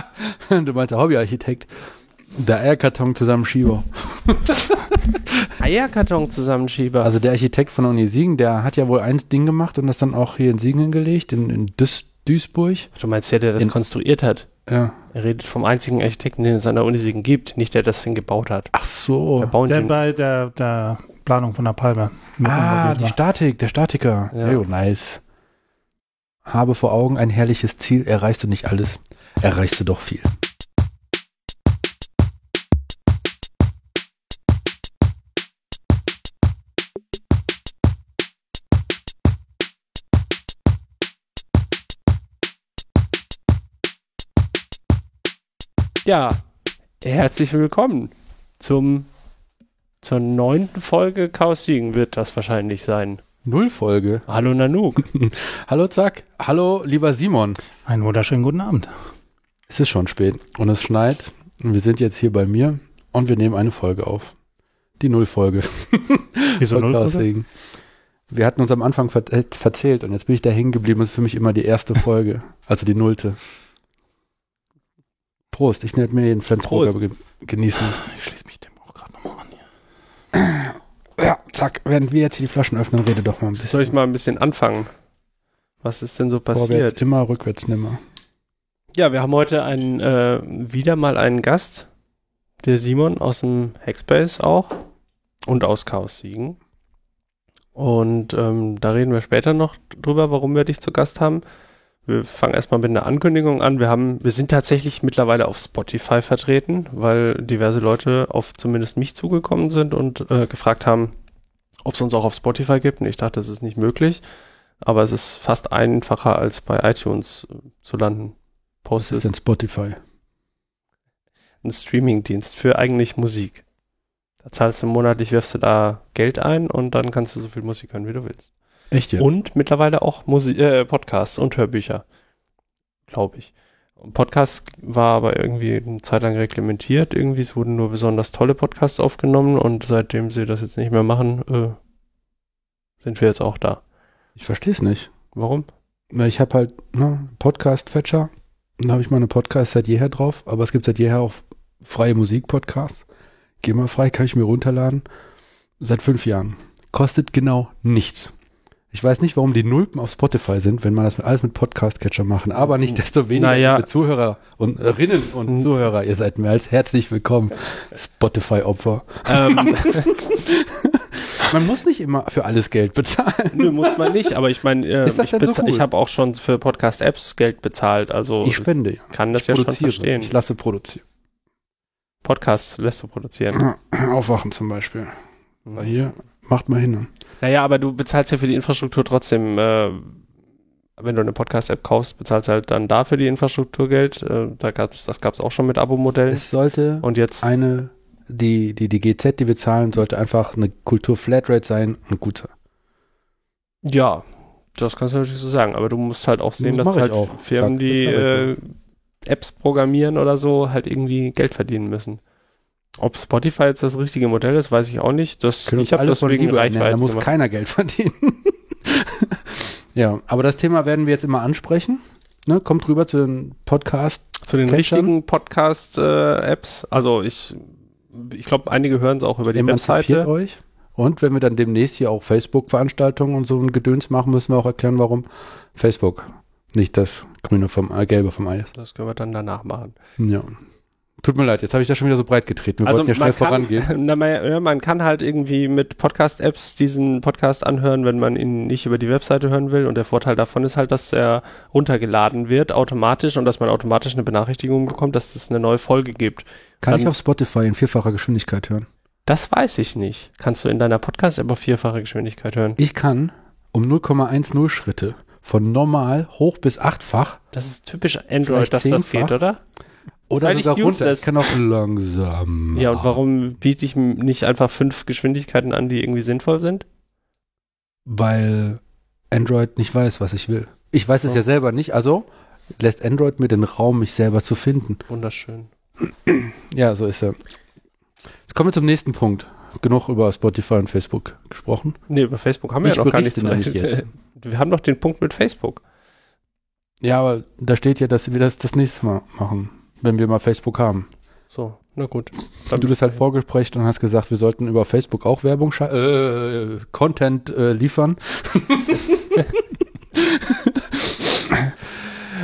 du meinst der Hobbyarchitekt. Der Eierkarton Zusammenschieber. Eierkarton-Zusammenschieber. Also der Architekt von der Uni Siegen, der hat ja wohl eins Ding gemacht und das dann auch hier in Siegen hingelegt, in, in Duis, Duisburg. du meinst der, der das in- konstruiert hat? Ja. Er redet vom einzigen Architekten, den es an der Uni Siegen gibt, nicht der das Ding gebaut hat. Ach so. Der Der bei der, der Planung von der Palme. Ah, die war. Statik, der Statiker. Ja. Ja. nice. Habe vor Augen ein herrliches Ziel, erreichst du nicht alles, erreichst du doch viel. Ja, herzlich willkommen zum zur neunten Folge Chaos Siegen wird das wahrscheinlich sein. Null Folge. Hallo Nanook. Hallo Zack. Hallo lieber Simon. Einen wunderschönen guten Abend. Es ist schon spät und es schneit. Und wir sind jetzt hier bei mir und wir nehmen eine Folge auf. Die Nullfolge. Wieso Von null? Klaus Folge? Segen. Wir hatten uns am Anfang ver äh, verzählt und jetzt bin ich da hängen geblieben. Das ist für mich immer die erste Folge. Also die nullte. Prost, ich werde mir den Flensburger ge genießen. Ich schließe mich dem auch gerade nochmal an hier. Ja, zack, während wir jetzt hier die Flaschen öffnen, rede doch mal ein bisschen. Soll ich mal ein bisschen anfangen? Was ist denn so Vorwärts passiert? immer, rückwärts nimmer. Ja, wir haben heute einen, äh, wieder mal einen Gast. Der Simon aus dem Hackspace auch. Und aus Chaos Siegen. Und ähm, da reden wir später noch drüber, warum wir dich zu Gast haben. Wir fangen erstmal mit einer Ankündigung an. Wir haben, wir sind tatsächlich mittlerweile auf Spotify vertreten, weil diverse Leute auf zumindest mich zugekommen sind und äh, gefragt haben, ob es uns auch auf Spotify gibt. Und ich dachte, das ist nicht möglich. Aber es ist fast einfacher, als bei iTunes äh, zu landen. Das Postest ist denn Spotify. ein Streamingdienst für eigentlich Musik. Da zahlst du monatlich, wirfst du da Geld ein und dann kannst du so viel Musik hören, wie du willst. Echt jetzt? Und mittlerweile auch Musi äh, Podcasts und Hörbücher. Glaube ich. Podcast war aber irgendwie eine Zeit lang reglementiert. Irgendwie, es wurden nur besonders tolle Podcasts aufgenommen und seitdem sie das jetzt nicht mehr machen, äh, sind wir jetzt auch da. Ich verstehe es nicht. Warum? Weil ich habe halt ne, Podcast-Fetcher. Da habe ich meine Podcasts seit jeher drauf. Aber es gibt seit jeher auch freie Musik-Podcasts. Geh mal frei, kann ich mir runterladen. Seit fünf Jahren. Kostet genau nichts. Ich weiß nicht, warum die Nulpen auf Spotify sind, wenn man das alles mit Podcast-Catcher machen. Aber nicht desto weniger, Naja. liebe Zuhörer und Rinnen und Mhm. Zuhörer, ihr seid mehr als herzlich willkommen. Spotify-Opfer. Ähm, Man muss nicht immer für alles Geld bezahlen. nö, muss man nicht, aber ich meine, äh, ich, so cool? ich habe auch schon für Podcast-Apps Geld bezahlt. Also Ich spende. ja. kann das ich ja schon produziere. verstehen. Ich lasse produzieren. Podcasts lässt du produzieren. Aufwachen zum Beispiel. Weil hier, macht mal hin. Naja, aber du bezahlst ja für die Infrastruktur trotzdem, äh, wenn du eine Podcast-App kaufst, bezahlst du halt dann dafür die Infrastruktur Geld. Äh, da gab's, das gab es auch schon mit Abo-Modellen. Es sollte Und jetzt, eine, die, die, die GZ, die wir zahlen, sollte einfach eine Kultur-Flatrate sein und guter. ja, das kannst du natürlich so sagen, aber du musst halt auch sehen, Das dass halt auch. Firmen, Zack, die äh, Apps programmieren oder so, halt irgendwie Geld verdienen müssen. Ob Spotify jetzt das richtige Modell ist, weiß ich auch nicht. Das, Können ich habe das wegen Liebe ernähren, da Reichweite muss gemacht. keiner Geld verdienen. ja, aber das Thema werden wir jetzt immer ansprechen. Ne, kommt rüber zu den Podcast. Zu den Catchern? richtigen Podcast-Apps. also ich, ich glaube, einige hören es auch über die Emanzipiert Webseite. euch. Und wenn wir dann demnächst hier auch Facebook-Veranstaltungen und so ein Gedöns machen, müssen wir auch erklären, warum Facebook nicht das grüne vom äh, gelbe vom Ei ist. Das können wir dann danach machen. Ja. Tut mir leid, jetzt habe ich das schon wieder so breit getreten. Wir wollten ja schnell vorangehen. Also Kann, na, man, ja, man kann halt irgendwie mit Podcast-Apps diesen Podcast anhören, wenn man ihn nicht über die Webseite hören will. Und der Vorteil davon ist halt, dass er runtergeladen wird automatisch und dass man automatisch eine Benachrichtigung bekommt, dass es eine neue Folge gibt. Kann Dann- ich auf Spotify in vierfacher Geschwindigkeit hören? Das weiß ich nicht. Kannst du in deiner Podcast-App auf vierfache Geschwindigkeit hören? Ich kann um 0,10 Schritte von normal hoch bis achtfach Das ist typisch Android, dass das geht, oder? Oder sogar runter. Ich kann auch langsam. Ja, und warum biete ich nicht einfach fünf Geschwindigkeiten an, die irgendwie sinnvoll sind? Weil Android nicht weiß, was ich will. Ich weiß es Oh. ja selber nicht, also lässt Android mir den Raum, mich selber zu finden. Wunderschön. Ja, so ist er. Jetzt kommen wir zum nächsten Punkt. Genug über Spotify und Facebook gesprochen. Nee, über Facebook haben wir Ich ja noch gar nichts jetzt. Wir haben doch den Punkt mit Facebook. Ja, aber da steht ja, dass wir das das nächste Mal machen. Wenn wir mal Facebook haben. So, na gut. Und du bist halt vorgesprochen und hast gesagt, wir sollten über Facebook auch Werbung, äh, Content äh, liefern.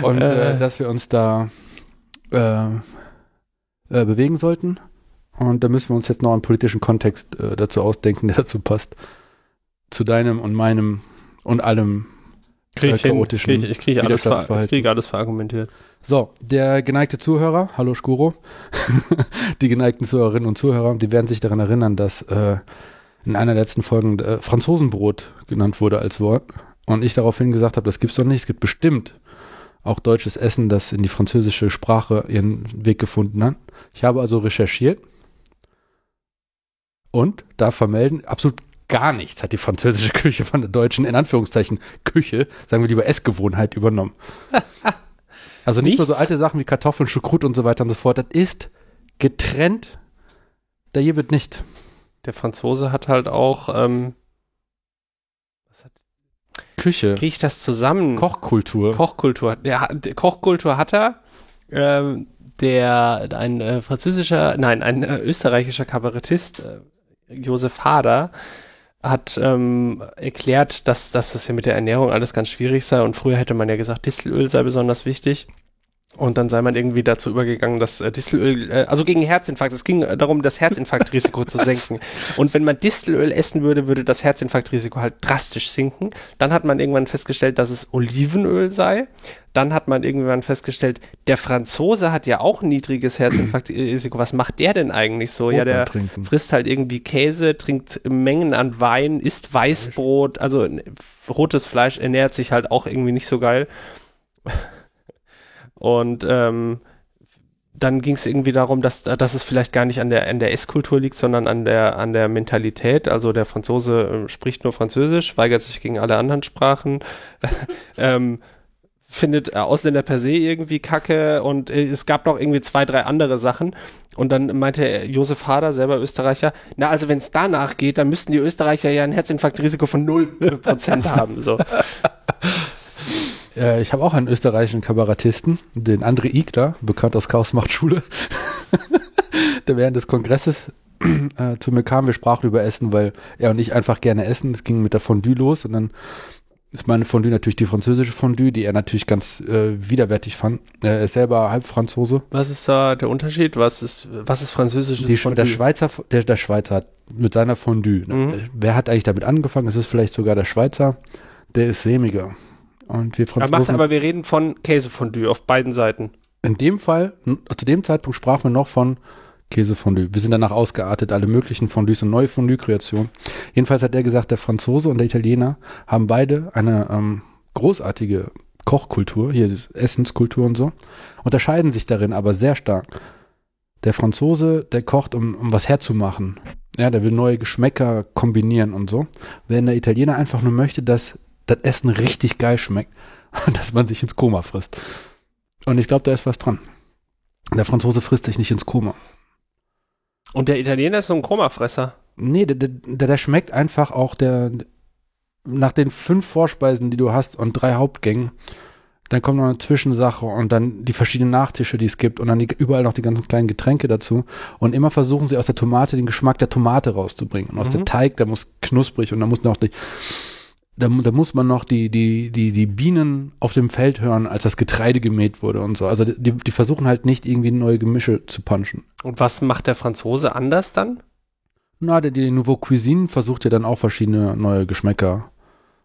und äh, Äh. dass wir uns da äh, äh, bewegen sollten. Und da müssen wir uns jetzt noch einen politischen Kontext äh, dazu ausdenken, der dazu passt. Zu deinem und meinem und allem. Krieg ich, äh, hin, chaotischen krieg, ich, ich kriege alles, ver, ich krieg alles verargumentiert. So, der geneigte Zuhörer, hallo Skuro, die geneigten Zuhörerinnen und Zuhörer, die werden sich daran erinnern, dass äh, in einer der letzten Folgen äh, Franzosenbrot genannt wurde als Wort und ich daraufhin gesagt habe, das gibt's doch nicht, es gibt bestimmt auch deutsches Essen, das in die französische Sprache ihren Weg gefunden hat. Ich habe also recherchiert und darf vermelden, absolut gar nichts hat die französische Küche von der deutschen, in Anführungszeichen, Küche, sagen wir lieber Essgewohnheit übernommen. Also nicht nur so alte Sachen wie Kartoffeln, Schukrut und so weiter und so fort. Das ist getrennt. Da hier wird nicht. Der Franzose hat halt auch, ähm, was hat, Küche, kriege ich das zusammen? Kochkultur. Kochkultur. Der, hat- der Kochkultur hat er. Ähm, der, ein äh, französischer, nein, ein äh, österreichischer Kabarettist, äh, Josef Hader, hat ähm, erklärt, dass, dass das ja mit der Ernährung alles ganz schwierig sei und früher hätte man ja gesagt, Distelöl sei besonders wichtig. Und dann sei man irgendwie dazu übergegangen, dass äh, Distelöl, äh, also gegen Herzinfarkt, es ging äh, darum, das Herzinfarktrisiko zu senken. Und wenn man Distelöl essen würde, würde das Herzinfarktrisiko halt drastisch sinken. Dann hat man irgendwann festgestellt, dass es Olivenöl sei. Dann hat man irgendwann festgestellt, der Franzose hat ja auch ein niedriges Herzinfarktrisiko. Was macht der denn eigentlich so? ja, Rotwein der trinken. frisst halt irgendwie Käse, trinkt Mengen an Wein, isst Weißbrot, also rotes Fleisch ernährt sich halt auch irgendwie nicht so geil. Und ähm, dann ging es irgendwie darum, dass, dass es vielleicht gar nicht an der, an der Esskultur liegt, sondern an der, an der Mentalität. Also der Franzose äh, spricht nur Französisch, weigert sich gegen alle anderen Sprachen, ähm, findet äh, Ausländer per se irgendwie kacke und äh, es gab noch irgendwie zwei, drei andere Sachen. Und dann meinte Josef Hader, selber Österreicher, na also wenn es danach geht, dann müssten die Österreicher ja ein Herzinfarktrisiko von 0% haben. So. Äh, ich habe auch einen österreichischen Kabarettisten, den André Igler, bekannt aus Chaos macht Schule, der während des Kongresses äh, zu mir kam. Wir sprachen über Essen, weil er und ich einfach gerne essen. Es ging mit der Fondue los und dann ist meine Fondue natürlich die französische Fondue, die er natürlich ganz äh, widerwärtig fand. Er ist selber halb Franzose. Was ist da der Unterschied? Was ist, was ist französisches Die, Fondue? der Schweizer, der, der Schweizer hat mit seiner Fondue. ne? Mhm. Wer hat eigentlich damit angefangen? Es ist vielleicht sogar der Schweizer. Der ist sämiger. Und wir Er macht, Franzosen, aber wir reden von Käsefondue auf beiden Seiten. in dem Fall, zu dem Zeitpunkt sprachen wir noch von Käsefondue. Wir sind danach ausgeartet, alle möglichen Fondues und neue Fondue-Kreationen. Jedenfalls hat er gesagt, der Franzose und der Italiener haben beide eine ähm, großartige Kochkultur, hier Essenskultur und so, unterscheiden sich darin aber sehr stark. Der Franzose, der kocht, um, um was herzumachen. Ja, der will neue Geschmäcker kombinieren und so. Während der Italiener einfach nur möchte, dass das Essen richtig geil schmeckt und dass man sich ins Koma frisst. Und ich glaube, da ist was dran. Der Franzose frisst sich nicht ins Koma. Und der Italiener ist so ein Komafresser. Nee, der, der, der schmeckt einfach auch der, nach den fünf Vorspeisen, die du hast und drei Hauptgängen, dann kommt noch eine Zwischensache und dann die verschiedenen Nachtische, die es gibt und dann die, überall noch die ganzen kleinen Getränke dazu. Und immer versuchen sie aus der Tomate den Geschmack der Tomate rauszubringen. Und aus Mhm. der Teig, der muss knusprig und da muss noch die, da, da muss man noch die, die, die, die Bienen auf dem Feld hören, als das Getreide gemäht wurde und so. Also die, die versuchen halt nicht irgendwie neue Gemische zu punchen. Und was macht der Franzose anders dann? Na, der, die Nouveau Cuisine versucht ja dann auch verschiedene neue Geschmäcker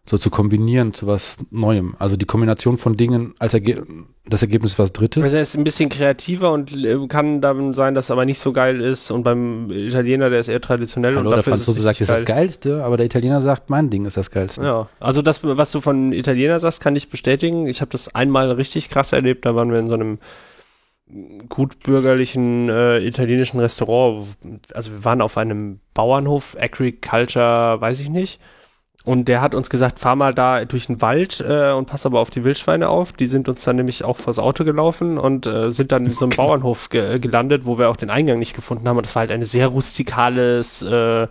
so zu kombinieren zu was Neuem. Also die Kombination von Dingen als Erge das Ergebnis ist was Drittes. Also er ist ein bisschen kreativer und äh, kann dann sein, dass er aber nicht so geil ist. Und beim Italiener, der ist eher traditionell Hallo, und der dafür ist es Franzose sagt, richtig das ist das Geilste, aber der Italiener sagt, mein Ding ist das Geilste. Ja, also das, was du von Italiener sagst, kann ich bestätigen. Ich habe das einmal richtig krass erlebt. Da waren wir in so einem gutbürgerlichen äh, italienischen Restaurant. Also wir waren auf einem Bauernhof, Agriculture, weiß ich nicht. Und der hat uns gesagt, fahr mal da durch den Wald äh, und pass aber auf die Wildschweine auf. Die sind uns dann nämlich auch vors Auto gelaufen und äh, sind dann in so einem Bauernhof ge gelandet, wo wir auch den Eingang nicht gefunden haben. Und das war halt ein sehr rustikales äh,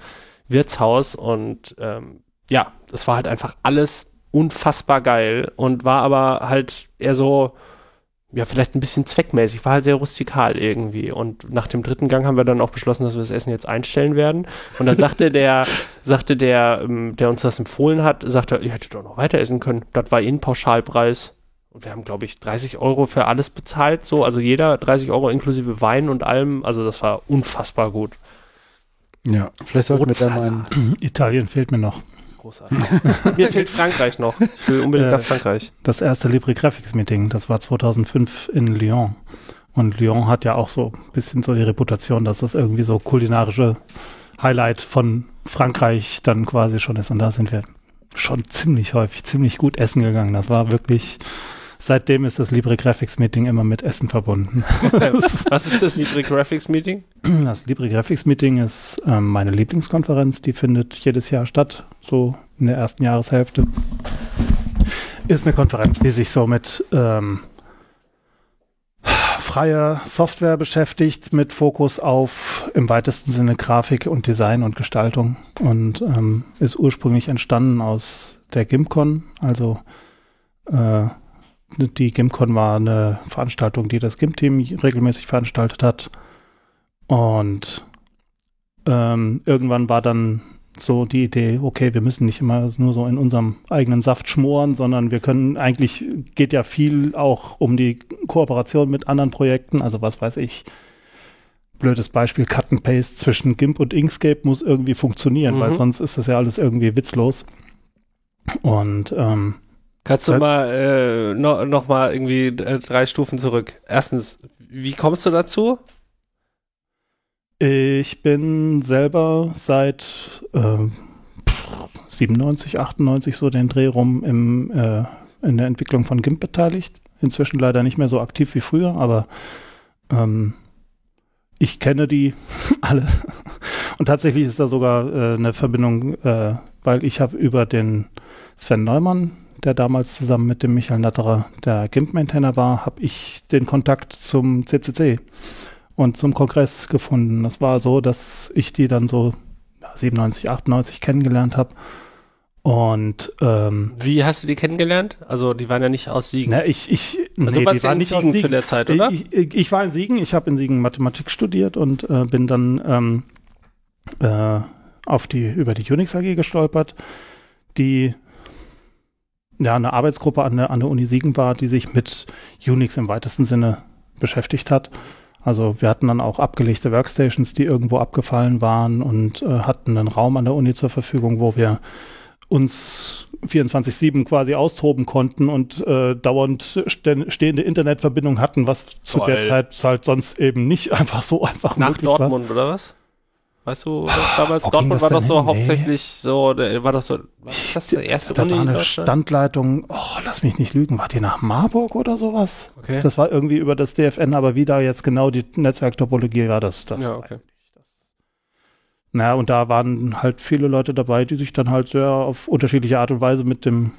Wirtshaus und ähm, ja, das war halt einfach alles unfassbar geil und war aber halt eher so ja, vielleicht ein bisschen zweckmäßig, war halt sehr rustikal irgendwie. Und nach dem dritten Gang haben wir dann auch beschlossen, dass wir das Essen jetzt einstellen werden. Und dann sagte der, sagte der, ähm, der uns das empfohlen hat, sagte, ihr hättet doch noch weiter essen können. Das war eh ein Pauschalpreis. Und wir haben, glaube ich, 30 Euro für alles bezahlt, so, also jeder 30 Euro inklusive Wein und allem. Also das war unfassbar gut. Ja, vielleicht sollten wir da mal einen, Italien fehlt mir noch. Großartig. Mir fehlt Frankreich noch. Ich will unbedingt Äh, nach Frankreich. Das erste Libre Graphics Meeting, das war 2005 in Lyon. Und Lyon hat ja auch so ein bisschen so die Reputation, dass das irgendwie so kulinarische Highlight von Frankreich dann quasi schon ist. Und da sind wir schon ziemlich häufig, ziemlich gut essen gegangen. Das war wirklich, seitdem ist das Libre Graphics Meeting immer mit Essen verbunden. Was ist das Libre Graphics Meeting? Das Libre Graphics Meeting ist ähm, meine Lieblingskonferenz, die findet jedes Jahr statt, so in der ersten Jahreshälfte. Ist eine Konferenz, die sich so mit ähm, freier Software beschäftigt, mit Fokus auf im weitesten Sinne Grafik und Design und Gestaltung und ähm, ist ursprünglich entstanden aus der GIMCON, also äh, die GIMCON war eine Veranstaltung, die das GIMP-Team regelmäßig veranstaltet hat. Und ähm, irgendwann war dann so die Idee, okay, wir müssen nicht immer nur so in unserem eigenen Saft schmoren, sondern wir können eigentlich, geht ja viel auch um die Kooperation mit anderen Projekten, also was weiß ich, blödes Beispiel, Cut and Paste zwischen GIMP und Inkscape muss irgendwie funktionieren, Mhm. weil sonst ist das ja alles irgendwie witzlos. Und ähm, Kannst du Äh, mal äh, no, noch mal irgendwie äh, drei Stufen zurück? Erstens, wie kommst du dazu? Ich bin selber seit ähm, 97, 98 so den Dreh rum im, äh, in der Entwicklung von GIMP beteiligt. Inzwischen leider nicht mehr so aktiv wie früher, aber ähm, ich kenne die alle. Und tatsächlich ist da sogar äh, eine Verbindung, äh, weil ich habe über den Sven Neumann, der damals zusammen mit dem Michael Natterer der GIMP-Maintainer war, habe ich den Kontakt zum CCC und zum Kongress gefunden. Das war so, dass ich die dann so ja, 97, 98 kennengelernt habe. Und ähm, Wie hast du die kennengelernt? Also, die waren ja nicht aus Siegen. na, ich, ich, Also du warst ja in aus Siegen zu der Zeit, oder? Ich, ich, ich war in Siegen, ich habe in Siegen Mathematik studiert und äh, bin dann ähm, äh, auf die, über die Unix AG gestolpert, die ja eine Arbeitsgruppe an der, an der Uni Siegen war, die sich mit Unix im weitesten Sinne beschäftigt hat. Also wir hatten dann auch abgelegte Workstations, die irgendwo abgefallen waren und äh, hatten einen Raum an der Uni zur Verfügung, wo wir uns 24-7 quasi austoben konnten und äh, dauernd stehende Internetverbindung hatten, was zu Toll. der Zeit halt sonst eben nicht einfach so einfach Nach möglich war. Dortmund, oder was? Weißt du, was damals? wo Dortmund das war doch denn so hin? Hauptsächlich so, war doch so, ist das der erste da Uni war in eine? Standleitung, oh, lass mich nicht lügen, war die nach Marburg oder sowas? Okay. Das war irgendwie über das DFN, aber wie da jetzt genau die Netzwerktopologie war, das, das ja, okay. Na, und da waren halt viele Leute dabei, die sich dann halt sehr auf unterschiedliche Art und Weise mit dem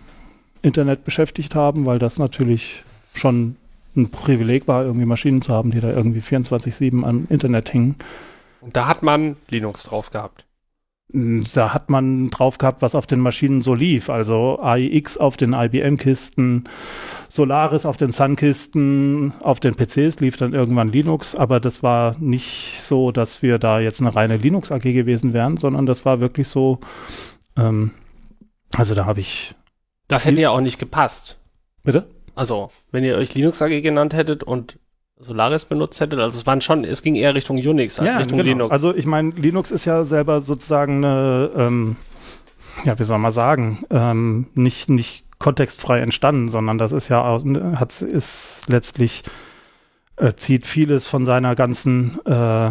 Internet beschäftigt haben, weil das natürlich schon ein Privileg war, irgendwie Maschinen zu haben, die da irgendwie 24-7 am Internet hingen. Und da hat man Linux drauf gehabt. Da hat man drauf gehabt, was auf den Maschinen so lief. Also AIX auf den IBM-Kisten, Solaris auf den Sun-Kisten, auf den PCs lief dann irgendwann Linux, aber das war nicht so, dass wir da jetzt eine reine Linux-AG gewesen wären, sondern das war wirklich so, ähm, also da habe ich, Das hätte ja auch nicht gepasst. bitte? Also, wenn ihr euch Linux AG genannt hättet und Solaris benutzt hättet, also es waren schon, es ging eher Richtung Unix als Richtung genau. Linux. Also ich meine, Linux ist ja selber sozusagen eine, ähm, ja, wie soll man sagen, ähm, nicht, nicht kontextfrei entstanden, sondern das ist ja aus, hat, ist letztlich, äh, zieht vieles von seiner ganzen äh,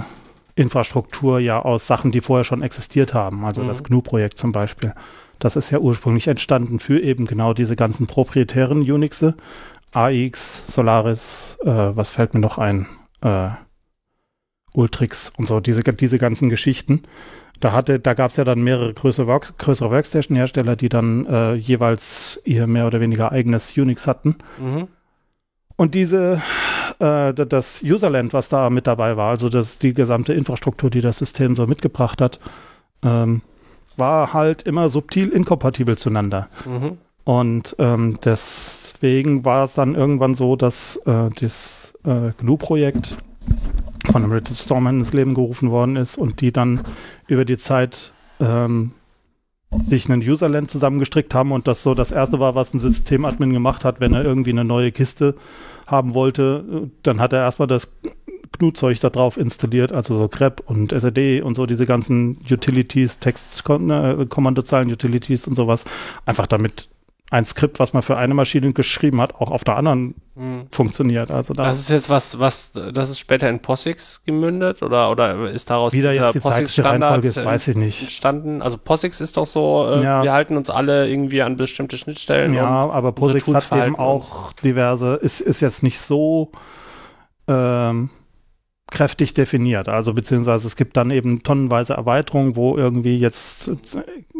Infrastruktur ja aus Sachen, die vorher schon existiert haben. Also Mhm. das GNU-Projekt zum Beispiel. Das ist ja ursprünglich entstanden für eben genau diese ganzen proprietären Unixe. AX, Solaris, äh, was fällt mir noch ein? Äh, Ultrix und so, diese, diese ganzen Geschichten. Da hatte, da gab es ja dann mehrere größere, Work, größere Workstation-Hersteller, die dann äh, jeweils ihr mehr oder weniger eigenes Unix hatten. Mhm. Und diese, äh, das Userland, was da mit dabei war, also das, die gesamte Infrastruktur, die das System so mitgebracht hat, ähm, war halt immer subtil inkompatibel zueinander. Mhm. Und ähm, das deswegen war es dann irgendwann so, dass äh, das äh, GNU-Projekt von dem Richard Stallman ins Leben gerufen worden ist und die dann über die Zeit ähm, sich einen Userland zusammengestrickt haben und das so das erste war, was ein Systemadmin gemacht hat, wenn er irgendwie eine neue Kiste haben wollte, dann hat er erstmal das GNU-Zeug da drauf installiert, also so grep und SRD und so diese ganzen Utilities, Text-Kommandozeilen-Utilities und sowas, einfach damit ein Skript, was man für eine Maschine geschrieben hat, auch auf der anderen mhm. funktioniert. Also da das ist jetzt was, was, das ist später in POSIX gemündet oder, oder ist daraus Wie dieser die POSIX-Standard entstanden? Also POSIX ist doch so, äh, ja. wir halten uns alle irgendwie an bestimmte Schnittstellen. Ja, aber POSIX hat eben auch diverse, ist, ist jetzt nicht so ähm, kräftig definiert. Also beziehungsweise es gibt dann eben tonnenweise Erweiterungen, wo irgendwie jetzt,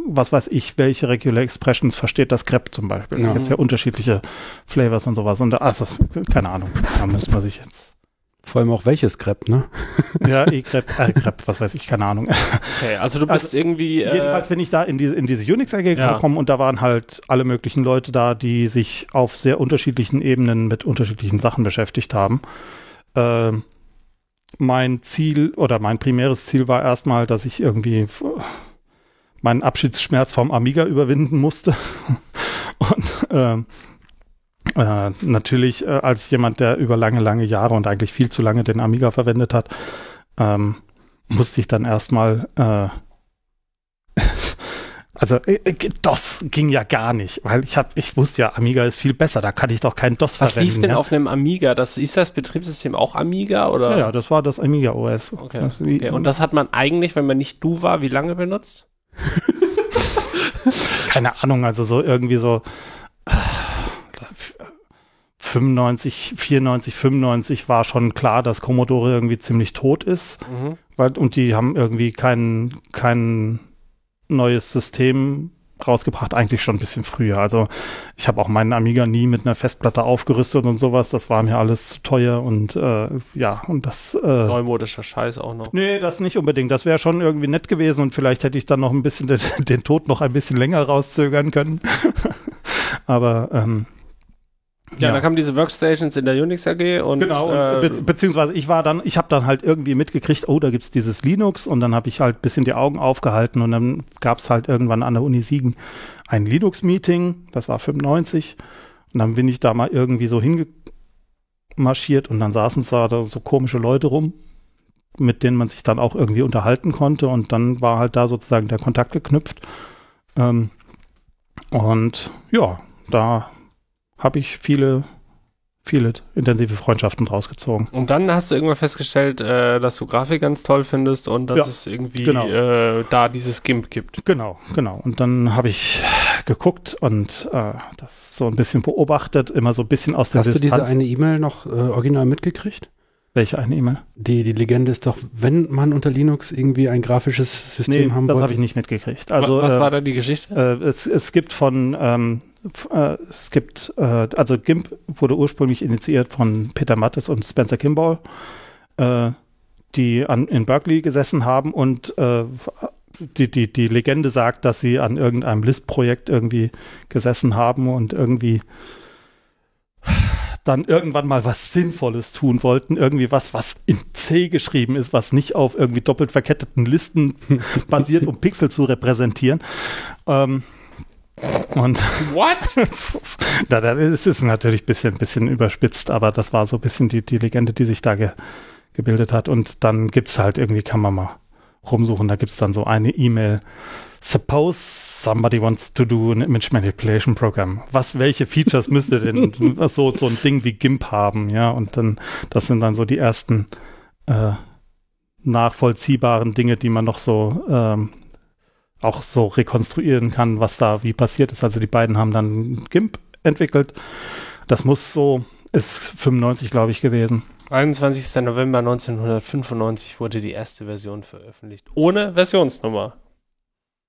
was weiß ich, welche Regular Expressions versteht das grep zum Beispiel. Ja. Da gibt es ja unterschiedliche Flavors und sowas. Und also, keine Ahnung, da müsste man sich jetzt. Vor allem auch welches grep, ne? ja, E-grep, äh, grep, was weiß ich, keine Ahnung. Okay, also du bist also, irgendwie. Äh, jedenfalls bin ich da in diese, in diese Unix-AG ja. gekommen und da waren halt alle möglichen Leute da, die sich auf sehr unterschiedlichen Ebenen mit unterschiedlichen Sachen beschäftigt haben. Ähm, mein Ziel oder mein primäres Ziel war erstmal, dass ich irgendwie meinen Abschiedsschmerz vom Amiga überwinden musste. und äh, äh, natürlich äh, als jemand, der über lange, lange Jahre und eigentlich viel zu lange den Amiga verwendet hat, ähm, musste ich dann erstmal äh, also äh, äh DOS ging ja gar nicht, weil ich habe, ich wusste ja, Amiga ist viel besser, da kann ich doch kein DOS Was verwenden. Was lief denn ja? auf einem Amiga? Das ist das Betriebssystem auch Amiga oder? Ja, ja das war das Amiga OS. Okay. Das, okay. Und das hat man eigentlich, wenn man nicht du war, wie lange benutzt? Keine Ahnung, also so irgendwie so 95, 94, 95 war schon klar, dass Commodore irgendwie ziemlich tot ist. Mhm. Weil, und die haben irgendwie keinen, keinen neues System rausgebracht, eigentlich schon ein bisschen früher. Also ich habe auch meinen Amiga nie mit einer Festplatte aufgerüstet und sowas. Das war mir alles zu teuer und äh, ja, und das äh, Neumodischer Scheiß auch noch. Nee, das nicht unbedingt. Das wäre schon irgendwie nett gewesen und vielleicht hätte ich dann noch ein bisschen den, den Tod noch ein bisschen länger rauszögern können. Aber ähm, ja, ja, da kamen diese Workstations in der Unix AG und genau, äh, be beziehungsweise ich war dann, ich habe dann halt irgendwie mitgekriegt, oh, da gibt's dieses Linux und dann habe ich halt bisschen die Augen aufgehalten und dann gab's halt irgendwann an der Uni Siegen ein Linux-Meeting, das war 95 und dann bin ich da mal irgendwie so hingemarschiert und dann saßen da so komische Leute rum, mit denen man sich dann auch irgendwie unterhalten konnte und dann war halt da sozusagen der Kontakt geknüpft ähm, und ja, da habe ich viele, viele intensive Freundschaften draus gezogen. Und dann hast du irgendwann festgestellt, äh, dass du Grafik ganz toll findest und dass ja, es irgendwie genau. äh, da dieses GIMP gibt. Genau, genau. Und dann habe ich geguckt und äh, das so ein bisschen beobachtet, immer so ein bisschen aus der Hast Distanz. du diese eine E-Mail noch äh, original mitgekriegt? Welche eine E-Mail? Die, die Legende ist doch, wenn man unter Linux irgendwie ein grafisches System nee, haben das habe ich nicht mitgekriegt. Also, was, was war da die Geschichte? Äh, es, es gibt von ähm, äh, es gibt, äh, also GIMP wurde ursprünglich initiiert von Peter Mattes und Spencer Kimball, äh, die an, in Berkeley gesessen haben und äh, die, die, die Legende sagt, dass sie an irgendeinem Lisp-Projekt irgendwie gesessen haben und irgendwie dann irgendwann mal was Sinnvolles tun wollten, irgendwie was, was in C geschrieben ist, was nicht auf irgendwie doppelt verketteten Listen basiert, um Pixel zu repräsentieren. Ähm, und What? da, da ist es natürlich ein bisschen, bisschen überspitzt, aber das war so ein bisschen die, die Legende, die sich da ge, gebildet hat. Und dann gibt es halt irgendwie, kann man mal rumsuchen, da gibt es dann so eine E-Mail. Suppose somebody wants to do an image manipulation program. Was, welche Features müsste denn so, so ein Ding wie GIMP haben? Ja, und dann, das sind dann so die ersten äh, nachvollziehbaren Dinge, die man noch so ähm, auch so rekonstruieren kann, was da wie passiert ist. Also die beiden haben dann GIMP entwickelt. Das muss so, ist 95, glaube ich, gewesen. 21. November 1995 wurde die erste Version veröffentlicht. Ohne Versionsnummer.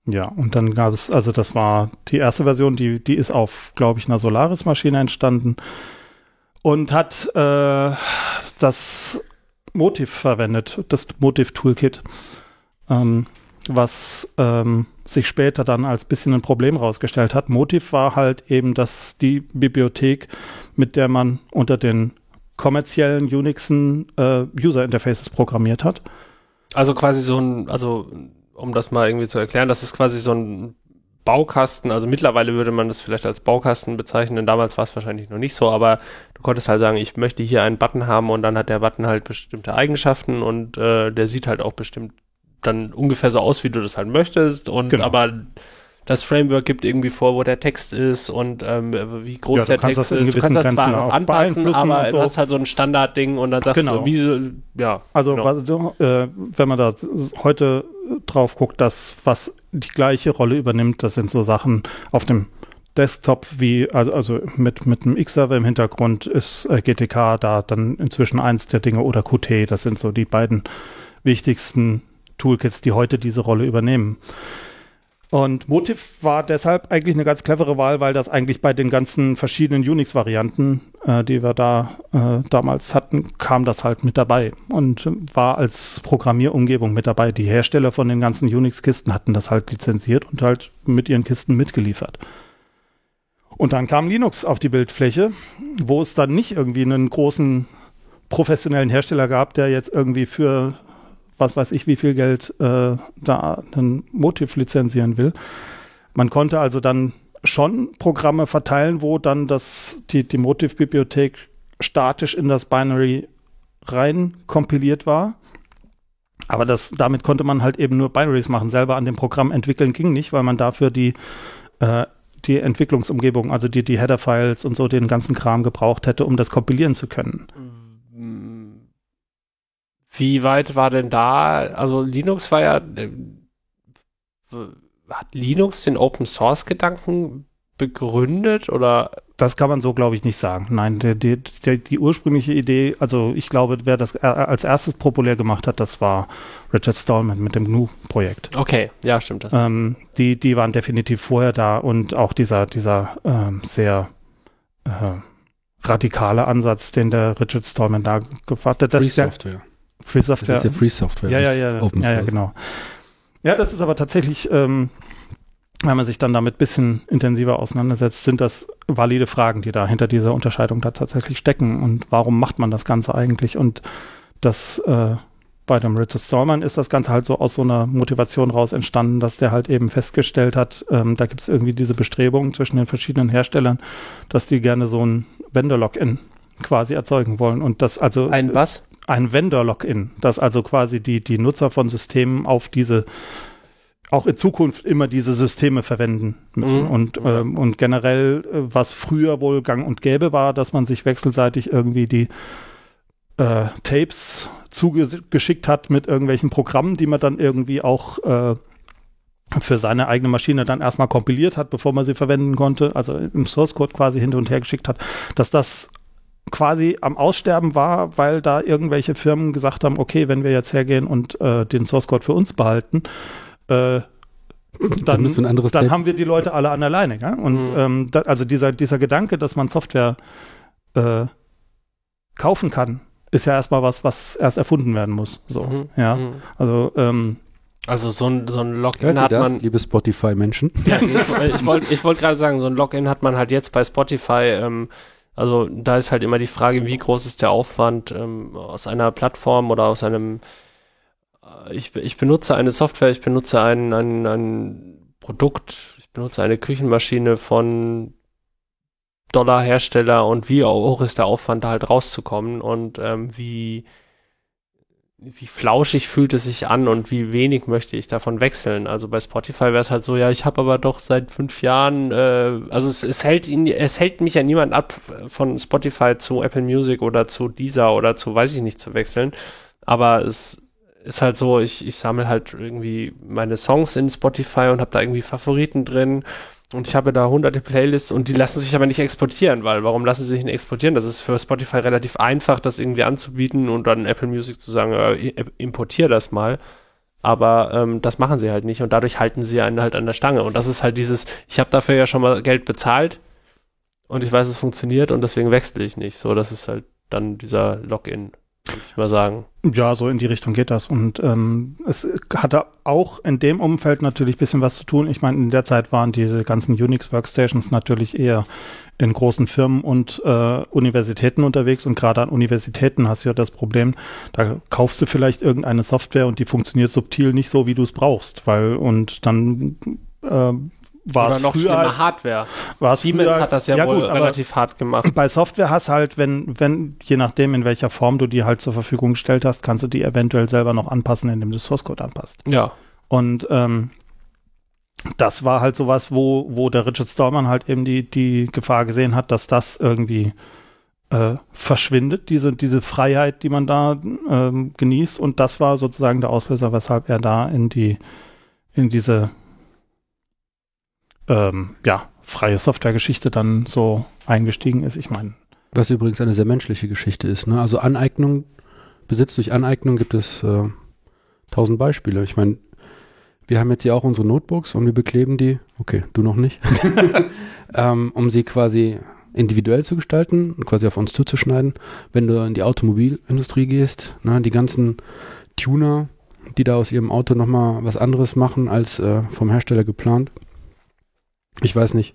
Ja, und dann gab es, also das war die erste Version, die, die ist auf, glaube ich, einer Solaris-Maschine entstanden und hat äh, das Motiv verwendet, das Motiv-Toolkit. Ähm, was ähm, sich später dann als bisschen ein Problem rausgestellt hat. Motiv war halt eben, dass die Bibliothek, mit der man unter den kommerziellen Unixen äh, User Interfaces programmiert hat. Also quasi so ein, also um das mal irgendwie zu erklären, das ist quasi so ein Baukasten, also mittlerweile würde man das vielleicht als Baukasten bezeichnen, damals war es wahrscheinlich noch nicht so, aber du konntest halt sagen, ich möchte hier einen Button haben und dann hat der Button halt bestimmte Eigenschaften und äh, der sieht halt auch bestimmt dann ungefähr so aus, wie du das halt möchtest und Genau. aber das Framework gibt irgendwie vor, wo der Text ist und ähm, wie groß Ja, du der Text ist. Du kannst das zwar noch auch anpassen, aber so. das ist halt so ein Standardding und dann sagst Genau. du, wie, ja. Also genau. du, äh, wenn man da heute drauf guckt, das, was die gleiche Rolle übernimmt, das sind so Sachen auf dem Desktop wie, also, also mit, mit einem X-Server im Hintergrund ist äh, GTK da dann inzwischen eins der Dinge oder Qt, das sind so die beiden wichtigsten Toolkits, die heute diese Rolle übernehmen. Und Motiv war deshalb eigentlich eine ganz clevere Wahl, weil das eigentlich bei den ganzen verschiedenen Unix-Varianten, äh, die wir da äh, damals hatten, kam das halt mit dabei und war als Programmierumgebung mit dabei. Die Hersteller von den ganzen Unix-Kisten hatten das halt lizenziert und halt mit ihren Kisten mitgeliefert. Und dann kam Linux auf die Bildfläche, wo es dann nicht irgendwie einen großen professionellen Hersteller gab, der jetzt irgendwie für was weiß ich wie viel Geld äh, da einen Motiv lizenzieren will. Man konnte also dann schon Programme verteilen, wo dann das, die, die Motiv-Bibliothek statisch in das Binary rein kompiliert war. Aber das, damit konnte man halt eben nur Binaries machen. Selber an dem Programm entwickeln ging nicht, weil man dafür die, äh, die Entwicklungsumgebung, also die, die Header-Files und so den ganzen Kram gebraucht hätte, um das kompilieren zu können. Wie weit war denn da, also Linux war ja, äh, hat Linux den Open Source Gedanken begründet oder Das kann man so, glaube ich, nicht sagen. Nein, der, der, der, die ursprüngliche Idee, also ich glaube, wer das äh, als erstes populär gemacht hat, das war Richard Stallman mit dem GNU-Projekt. okay, ja, stimmt das. Ähm, die, die waren definitiv vorher da und auch dieser, dieser ähm, sehr äh, radikale Ansatz, den der Richard Stallman da gefahren hat. Free ist ja- Software. Free Das Software. ist ja Free Software. Ja, ja, ja, Open ja, ja, genau. Ja, das ist aber tatsächlich, ähm, wenn man sich dann damit ein bisschen intensiver auseinandersetzt, sind das valide Fragen, die da hinter dieser Unterscheidung da tatsächlich stecken. Und warum macht man das Ganze eigentlich? Und das äh, bei dem Richard Stallman ist das Ganze halt so aus so einer Motivation raus entstanden, dass der halt eben festgestellt hat, ähm, da gibt es irgendwie diese Bestrebungen zwischen den verschiedenen Herstellern, dass die gerne so ein Vendor-Login quasi erzeugen wollen. Und das also Ein was? Ein Vendor-Login, dass also quasi die, die Nutzer von Systemen auf diese, auch in Zukunft immer diese Systeme verwenden müssen. Mhm. Und, Ja. ähm, und generell, äh, was früher wohl gang und gäbe war, dass man sich wechselseitig irgendwie die äh, Tapes zugeschickt hat mit irgendwelchen Programmen, die man dann irgendwie auch äh, für seine eigene Maschine dann erstmal kompiliert hat, bevor man sie verwenden konnte, also im Source Code quasi hin und her geschickt hat, dass das quasi am Aussterben war, weil da irgendwelche Firmen gesagt haben, okay, wenn wir jetzt hergehen und äh, den Source Code für uns behalten, äh, dann, müssen wir ein anderes dann Tape- haben wir die Leute alle an der Leine. Ja? Und Mhm. ähm, da, also dieser, dieser Gedanke, dass man Software äh, kaufen kann, ist ja erstmal was, was erst erfunden werden muss. So, Mhm. ja. Mhm. Also ähm, Also so ein, so ein Login Hört hat das, man. liebe Spotify-Menschen? Ja, ich ich wollte ich wollt gerade sagen, so ein Login hat man halt jetzt bei Spotify. Ähm, also da ist halt immer die Frage, wie groß ist der Aufwand ähm, aus einer Plattform oder aus einem. Äh, ich, ich benutze eine Software, ich benutze ein, ein, ein Produkt, ich benutze eine Küchenmaschine von Dollarhersteller und wie hoch ist der Aufwand, da halt rauszukommen und ähm, wie wie flauschig fühlt es sich an und wie wenig möchte ich davon wechseln. Also bei Spotify wäre es halt so, ja, ich habe aber doch seit fünf Jahren, äh, also es, es hält ihn, es hält mich ja niemand ab, von Spotify zu Apple Music oder zu Deezer oder zu weiß ich nicht zu wechseln. Aber es ist halt so, ich, ich sammle halt irgendwie meine Songs in Spotify und habe da irgendwie Favoriten drin. Und ich habe da hunderte Playlists und die lassen sich aber nicht exportieren, weil warum lassen sie sich nicht exportieren? Das ist für Spotify relativ einfach, das irgendwie anzubieten und dann Apple Music zu sagen, äh, i- importier das mal. Aber ähm, das machen sie halt nicht und dadurch halten sie einen halt an der Stange. Und das ist halt dieses, ich habe dafür ja schon mal Geld bezahlt und ich weiß, es funktioniert und deswegen wechsle ich nicht. So, das ist halt dann dieser Login. Würde ich mal sagen. Ja, so in die Richtung geht das. Und ähm, es hatte auch in dem Umfeld natürlich ein bisschen was zu tun. Ich meine, in der Zeit waren diese ganzen Unix-Workstations natürlich eher in großen Firmen und äh, Universitäten unterwegs. Und gerade an Universitäten hast du ja das Problem, da kaufst du vielleicht irgendeine Software und die funktioniert subtil nicht so, wie du es brauchst. Weil, und dann äh, war es noch früher schlimmer halt, Hardware. war's Siemens früher- hat das ja, wohl gut, relativ hart gemacht. bei Software hast halt, wenn, wenn, je nachdem, in welcher Form du die halt zur Verfügung gestellt hast, kannst du die eventuell selber noch anpassen, indem du Source Code anpasst. Ja. Und ähm, das war halt sowas, wo, wo der Richard Stallman halt eben die, die Gefahr gesehen hat, dass das irgendwie äh, verschwindet, diese, diese Freiheit, die man da ähm, genießt. Und das war sozusagen der Auslöser, weshalb er da in die, in diese ähm, ja, freie Software-Geschichte dann so eingestiegen ist. Ich meine, Was übrigens eine sehr menschliche Geschichte ist. Ne? Also Aneignung, Besitz durch Aneignung gibt es äh, tausend Beispiele. Ich meine, wir haben jetzt hier auch unsere Notebooks und wir bekleben die, okay, du noch nicht, ähm, um sie quasi individuell zu gestalten und quasi auf uns zuzuschneiden. Wenn du in die Automobilindustrie gehst, ne, die ganzen Tuner, die da aus ihrem Auto nochmal was anderes machen als äh, vom Hersteller geplant. Ich weiß nicht.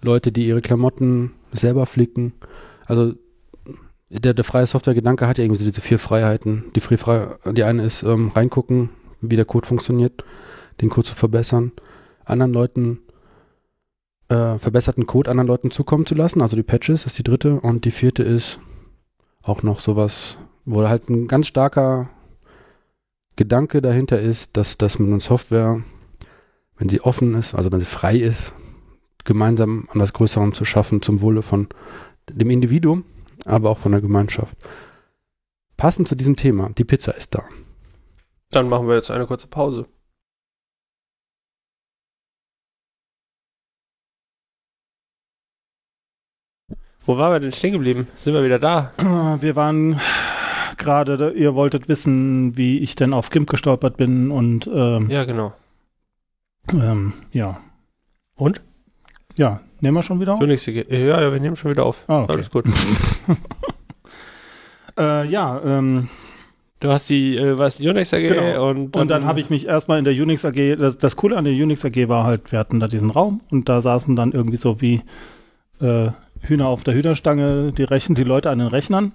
Leute, die ihre Klamotten selber flicken. Also der, der freie Software-Gedanke hat ja irgendwie so diese vier Freiheiten. Die, free, frei, die eine ist ähm, reingucken, wie der Code funktioniert, den Code zu verbessern, anderen Leuten äh, verbesserten Code anderen Leuten zukommen zu lassen. Also die Patches ist die dritte und die vierte ist auch noch sowas, wo halt ein ganz starker Gedanke dahinter ist, dass, dass man eine Software, wenn sie offen ist, also wenn sie frei ist, gemeinsam an was Größerem zu schaffen, zum Wohle von dem Individuum, aber auch von der Gemeinschaft. Passend zu diesem Thema, die Pizza ist da. Dann machen wir jetzt eine kurze Pause. Wo waren wir denn stehen geblieben? Sind wir wieder da? Äh, Wir waren gerade, ihr wolltet wissen, wie ich denn auf GIMP gestolpert bin und ähm, Ja, genau. ähm, ja. Und? Ja, nehmen wir schon wieder auf? Unix AG. Ja, ja, wir nehmen schon wieder auf. Ah, okay. Alles gut. Äh, ja, ähm, Du hast die, äh, was, Unix AG Genau. und und dann habe ich mich erstmal in der Unix AG, das, das Coole an der Unix AG war halt, wir hatten da diesen Raum und da saßen dann irgendwie so wie äh, Hühner auf der Hühnerstange, die Rechen, die Leute an den Rechnern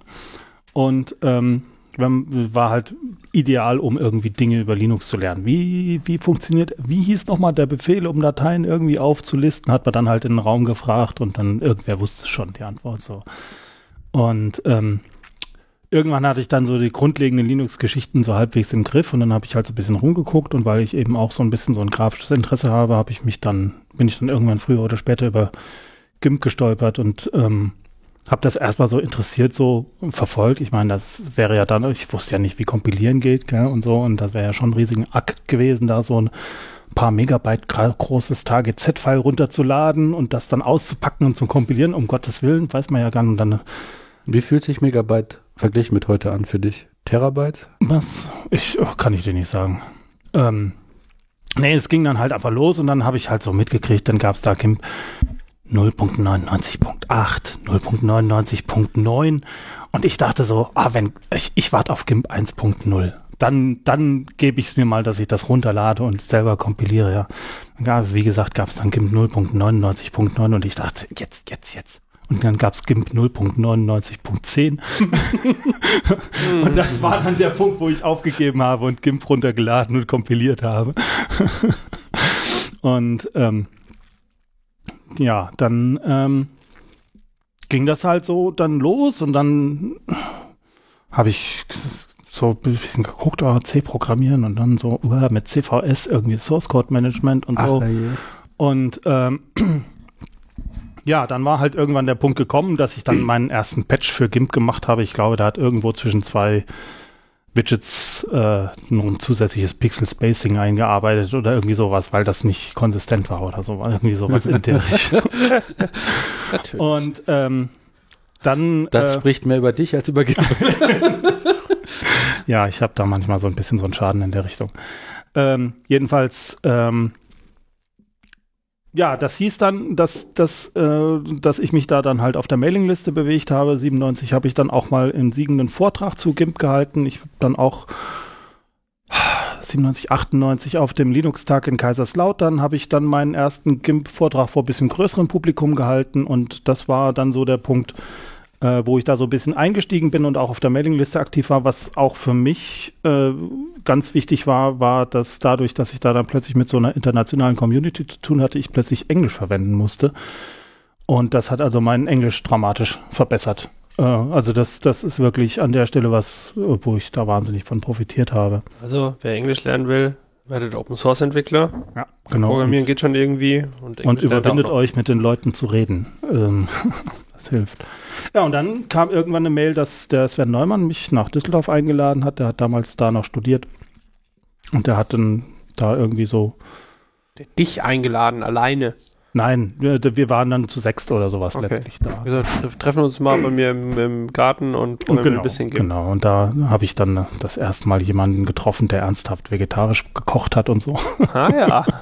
und ähm, war halt ideal, um irgendwie Dinge über Linux zu lernen. Wie, wie funktioniert, wie hieß nochmal der Befehl, um Dateien irgendwie aufzulisten, hat man dann halt in den Raum gefragt und dann irgendwer wusste schon die Antwort so. Und ähm, irgendwann hatte ich dann so die grundlegenden Linux-Geschichten so halbwegs im Griff und dann habe ich halt so ein bisschen rumgeguckt und weil ich eben auch so ein bisschen so ein grafisches Interesse habe, habe ich mich dann, bin ich dann irgendwann früher oder später über GIMP gestolpert und ähm, habe das erstmal so interessiert so verfolgt. Ich meine, das wäre ja dann, ich wusste ja nicht, wie kompilieren geht gell, und so und das wäre ja schon ein riesiger Akt gewesen, da so ein paar Megabyte großes Target-Z-File runterzuladen und das dann auszupacken und zu kompilieren, um Gottes Willen, weiß man ja gar nicht. Und dann Wie fühlt sich Megabyte verglichen mit heute an für dich? Terabyte? Was? Ich oh, kann ich dir nicht sagen. Ähm, nee, es ging dann halt einfach los und dann habe ich halt so mitgekriegt, dann gab es da GIMP 0.99.8, 0.99.9 und ich dachte so, ah, wenn ich, ich warte auf GIMP 1.0. Dann, dann gebe ich es mir mal, dass ich das runterlade und selber kompiliere, ja. Es, wie gesagt, gab es dann GIMP 0.99.9 und ich dachte, jetzt, jetzt, jetzt. Und dann gab es GIMP 0.99.10 und das war dann der Punkt, wo ich aufgegeben habe und GIMP runtergeladen und kompiliert habe. und ähm, ja, dann ähm, ging das halt so dann los und dann habe ich so ein bisschen geguckt, oh, C programmieren und dann so uh, mit CVS irgendwie Source Code Management und so. Und ähm, ja, dann war halt irgendwann der Punkt gekommen, dass ich dann meinen ersten Patch für GIMP gemacht habe. Ich glaube, da hat irgendwo zwischen zwei Widgets äh, noch ein zusätzliches Pixel Spacing eingearbeitet oder irgendwie sowas, weil das nicht konsistent war oder so, irgendwie sowas in der Richtung. Und ähm, dann Das äh, spricht mehr über dich als über. Ja, ich habe da manchmal so ein bisschen so einen Schaden in der Richtung. Ähm, jedenfalls ähm, ja, das hieß dann, dass, dass, äh, dass ich mich da dann halt auf der Mailingliste bewegt habe. 97 habe ich dann auch mal einen siegenden Vortrag zu GIMP gehalten. Ich habe dann auch 97, 98 auf dem Linux-Tag in Kaiserslautern habe ich dann meinen ersten GIMP-Vortrag vor ein bisschen größerem Publikum gehalten und das war dann so der Punkt, äh, wo ich da so ein bisschen eingestiegen bin und auch auf der Mailingliste aktiv war. Was auch für mich äh, ganz wichtig war, war, dass dadurch, dass ich da dann plötzlich mit so einer internationalen Community zu tun hatte, ich plötzlich Englisch verwenden musste. Und das hat also mein Englisch dramatisch verbessert. Äh, also das, das ist wirklich an der Stelle was, wo ich da wahnsinnig von profitiert habe. Also, wer Englisch lernen will, werdet Open Source Entwickler. Ja, genau. Programmieren geht schon irgendwie. Und, und überwindet euch mit den Leuten zu reden. Ähm, das hilft. Ja, und dann kam irgendwann eine Mail, dass der Sven Neumann mich nach Düsseldorf eingeladen hat. Der hat damals da noch studiert. Und der hat dann da irgendwie so. Dich eingeladen, alleine. Nein, wir, wir waren dann zu sechst oder sowas Okay. letztlich da. Wir treffen uns mal bei mir im, im Garten und wollen Genau, ein bisschen geben. genau. Und da habe ich dann das erste Mal jemanden getroffen, der ernsthaft vegetarisch gekocht hat und so. Ah ja.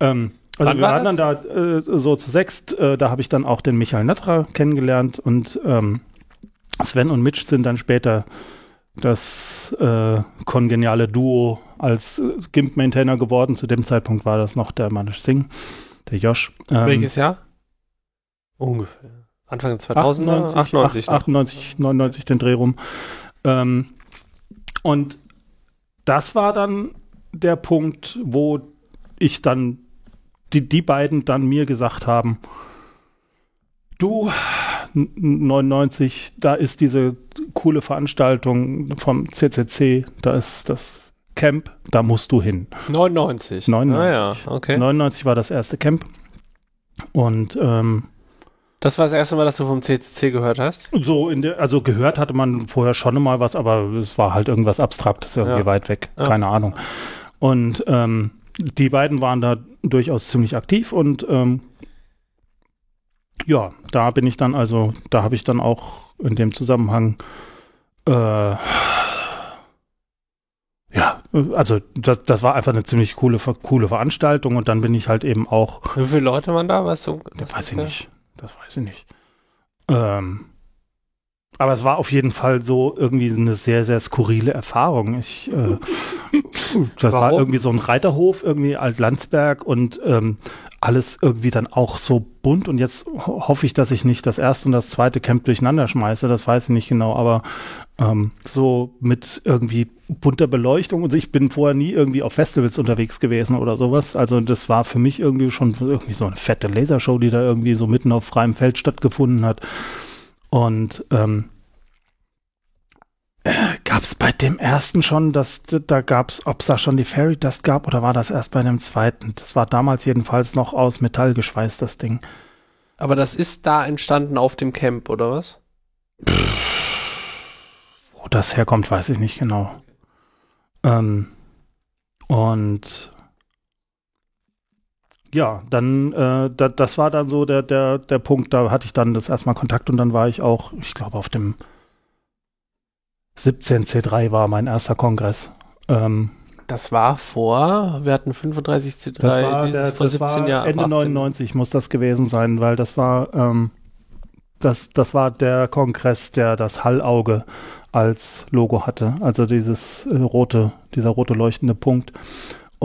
Ähm, also Wann wir war waren dann da äh, so zu sechst, äh, da habe ich dann auch den Michael Nattra kennengelernt und ähm, Sven und Mitch sind dann später das äh, kongeniale Duo als äh, GIMP-Maintainer geworden. Zu dem Zeitpunkt war das noch der Manish Singh, der Josh. Ähm, Welches Jahr? Ungefähr. Anfang 2000 98, 98 noch. 98, 99 den Dreh rum. Ähm, und das war dann der Punkt, wo ich dann, die, die beiden dann mir gesagt haben, du, n- 99, da ist diese coole Veranstaltung vom CCC, da ist das Camp, da musst du hin. 99. 99. Ah ja, okay. 99 war das erste Camp. Und ähm, Das war das erste Mal, dass du vom CCC gehört hast? So in der, also gehört hatte man vorher schon mal was, aber es war halt irgendwas Abstraktes, irgendwie Ja. weit weg, Ja. keine Ahnung. Und ähm, die beiden waren da durchaus ziemlich aktiv und ähm, ja, da bin ich dann also, da habe ich dann auch in dem Zusammenhang äh, ja, also das, das war einfach eine ziemlich coole, coole Veranstaltung und dann bin ich halt eben auch Wie viele Leute waren da? Weißt du? das weiß ich nicht. Das weiß ich nicht. Ähm, aber es war auf jeden Fall so irgendwie eine sehr, sehr skurrile Erfahrung. Ich, äh, das war Warum? irgendwie so ein Reiterhof, irgendwie Alt-Landsberg und ähm, alles irgendwie dann auch so bunt. Und jetzt ho hoffe ich, dass ich nicht das erste und das zweite Camp durcheinander schmeiße. Das weiß ich nicht genau, aber ähm, so mit irgendwie bunter Beleuchtung. Und ich bin vorher nie irgendwie auf Festivals unterwegs gewesen oder sowas. Also das war für mich irgendwie schon irgendwie so eine fette Lasershow, die da irgendwie so mitten auf freiem Feld stattgefunden hat. Und ähm, gab es bei dem ersten schon, dass da gab es, ob es da schon die Fairy Dust gab oder war das erst bei dem zweiten? Das war damals jedenfalls noch aus Metall geschweißt, das Ding. Aber das ist da entstanden auf dem Camp, oder was? Wo das herkommt, weiß ich nicht genau. Ähm, und ja, dann, äh, da, das war dann so der, der, der Punkt, da hatte ich dann das erstmal Kontakt und dann war ich auch, ich glaube, auf dem 17C3 war mein erster Kongress. Ähm, Das war vor, wir hatten 35 C3, das war, der, vor das 17 war Jahren. Ende 18. 99 muss das gewesen sein, weil das war, ähm, das, das war der Kongress, der das Hallauge als Logo hatte. Also dieses äh, rote, dieser rote leuchtende Punkt.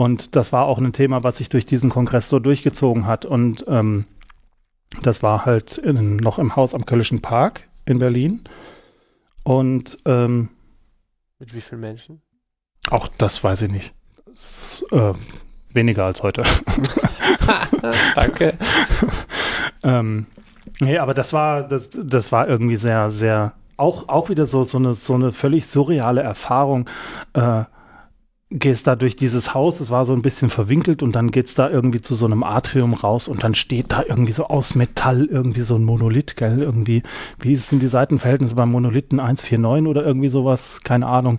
Und das war auch ein Thema, was sich durch diesen Kongress so durchgezogen hat. Und ähm, das war halt in, noch im Haus am Köllischen Park in Berlin. Und ähm, Mit wie vielen Menschen? auch das weiß ich nicht. Das, äh, weniger als heute. Danke. ähm, nee, aber das war, das, das war irgendwie sehr, sehr, auch, auch wieder so, so, eine, so eine völlig surreale Erfahrung. Äh, gehst da durch dieses Haus, es war so ein bisschen verwinkelt und dann geht's da irgendwie zu so einem Atrium raus und dann steht da irgendwie so aus Metall irgendwie so ein Monolith, gell, irgendwie, wie sind die Seitenverhältnisse beim Monolithen 149 oder irgendwie sowas, keine Ahnung.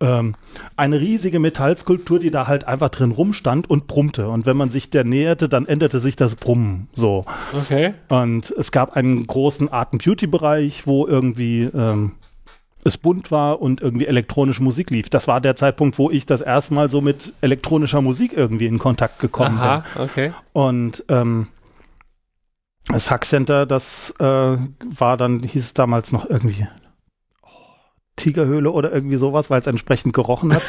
Ähm, eine riesige Metallskulptur, die da halt einfach drin rumstand und brummte. Und wenn man sich der näherte, dann änderte sich das Brummen so. Okay. Und es gab einen großen Art- and Beauty-Bereich, wo irgendwie ähm, es bunt war und irgendwie elektronische Musik lief. Das war der Zeitpunkt, wo ich das erste Mal so mit elektronischer Musik irgendwie in Kontakt gekommen Aha, bin. okay. Und ähm, das Hack Center, das äh, war dann, hieß es damals noch irgendwie oh, Tigerhöhle oder irgendwie sowas, weil es entsprechend gerochen hat.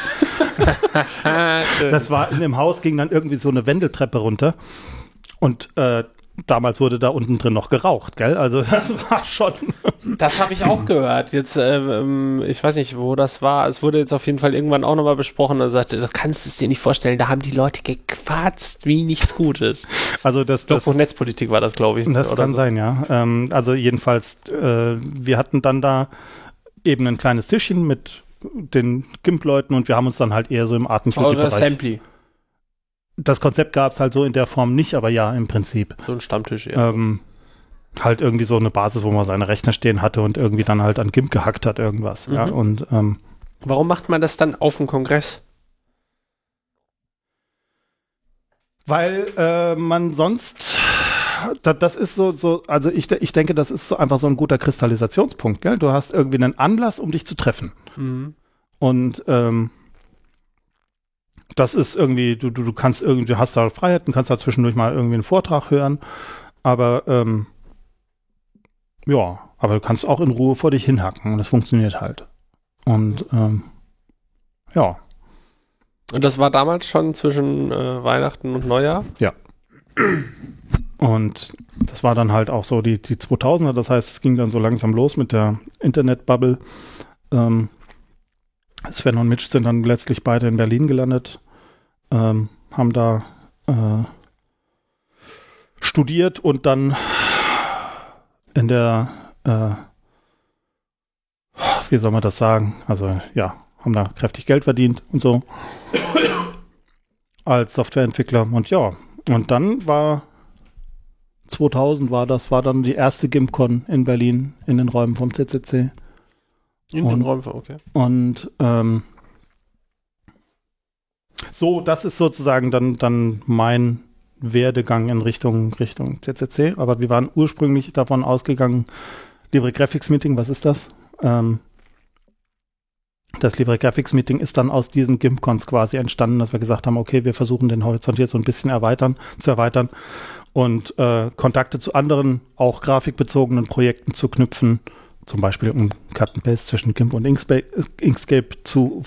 das war in dem Haus, ging dann irgendwie so eine Wendeltreppe runter. Und äh, damals wurde da unten drin noch geraucht, gell? Also das war schon. Das habe ich auch gehört. Jetzt, ähm, ich weiß nicht, wo das war. Es wurde jetzt auf jeden Fall irgendwann auch nochmal besprochen und sagte, das kannst du dir nicht vorstellen. Da haben die Leute gequatzt wie nichts Gutes. Also das, Ich glaube, Netzpolitik war das, glaube ich. Das kann so. sein, ja. Ähm, also jedenfalls, äh, wir hatten dann da eben ein kleines Tischchen mit den GIMP-Leuten und wir haben uns dann halt eher so im Eure Artenpflegebereich. Assembly. Das Konzept gab es halt so in der Form nicht, aber ja, im Prinzip. So ein Stammtisch, ja. Ähm, halt irgendwie so eine Basis, wo man seine Rechner stehen hatte und irgendwie dann halt an GIMP gehackt hat, irgendwas. Ja, Mhm. und ähm, Warum macht man das dann auf dem Kongress? Weil äh, man sonst, das, ist so, so also ich, ich denke, das ist so einfach so ein guter Kristallisationspunkt. Gell? Du hast irgendwie einen Anlass, um dich zu treffen. Und ähm, das ist irgendwie, du, du, du kannst irgendwie, du hast da Freiheiten, kannst da zwischendurch mal irgendwie einen Vortrag hören, aber ähm, ja, aber du kannst auch in Ruhe vor dich hinhacken und das funktioniert halt. Und ähm, ja, Und das war damals schon zwischen äh, Weihnachten und Neujahr? Und das war dann halt auch so die, die 2000er, das heißt, es ging dann so langsam los mit der Internetbubble. Ähm, Sven und Mitch sind dann letztlich beide in Berlin gelandet, ähm, haben da äh, studiert und dann in der, äh, wie soll man das sagen? Also ja, haben da kräftig Geld verdient und so als Softwareentwickler und ja, und dann war 2000 war das, war dann die erste GIMPCon in Berlin in den Räumen vom CCC. In Und- den Räumen, okay. Und ähm, so, das ist sozusagen dann, dann mein Werdegang in Richtung, Richtung CCC. Aber wir waren ursprünglich davon ausgegangen, Libre Graphics Meeting, was ist das? Ähm, das Libre Graphics Meeting ist dann aus diesen GIMPCons quasi entstanden, dass wir gesagt haben, okay, wir versuchen den Horizont hier so ein bisschen erweitern, zu erweitern und äh, Kontakte zu anderen, auch grafikbezogenen Projekten zu knüpfen, zum Beispiel um Cut and Paste zwischen GIMP und Inkscape, zu,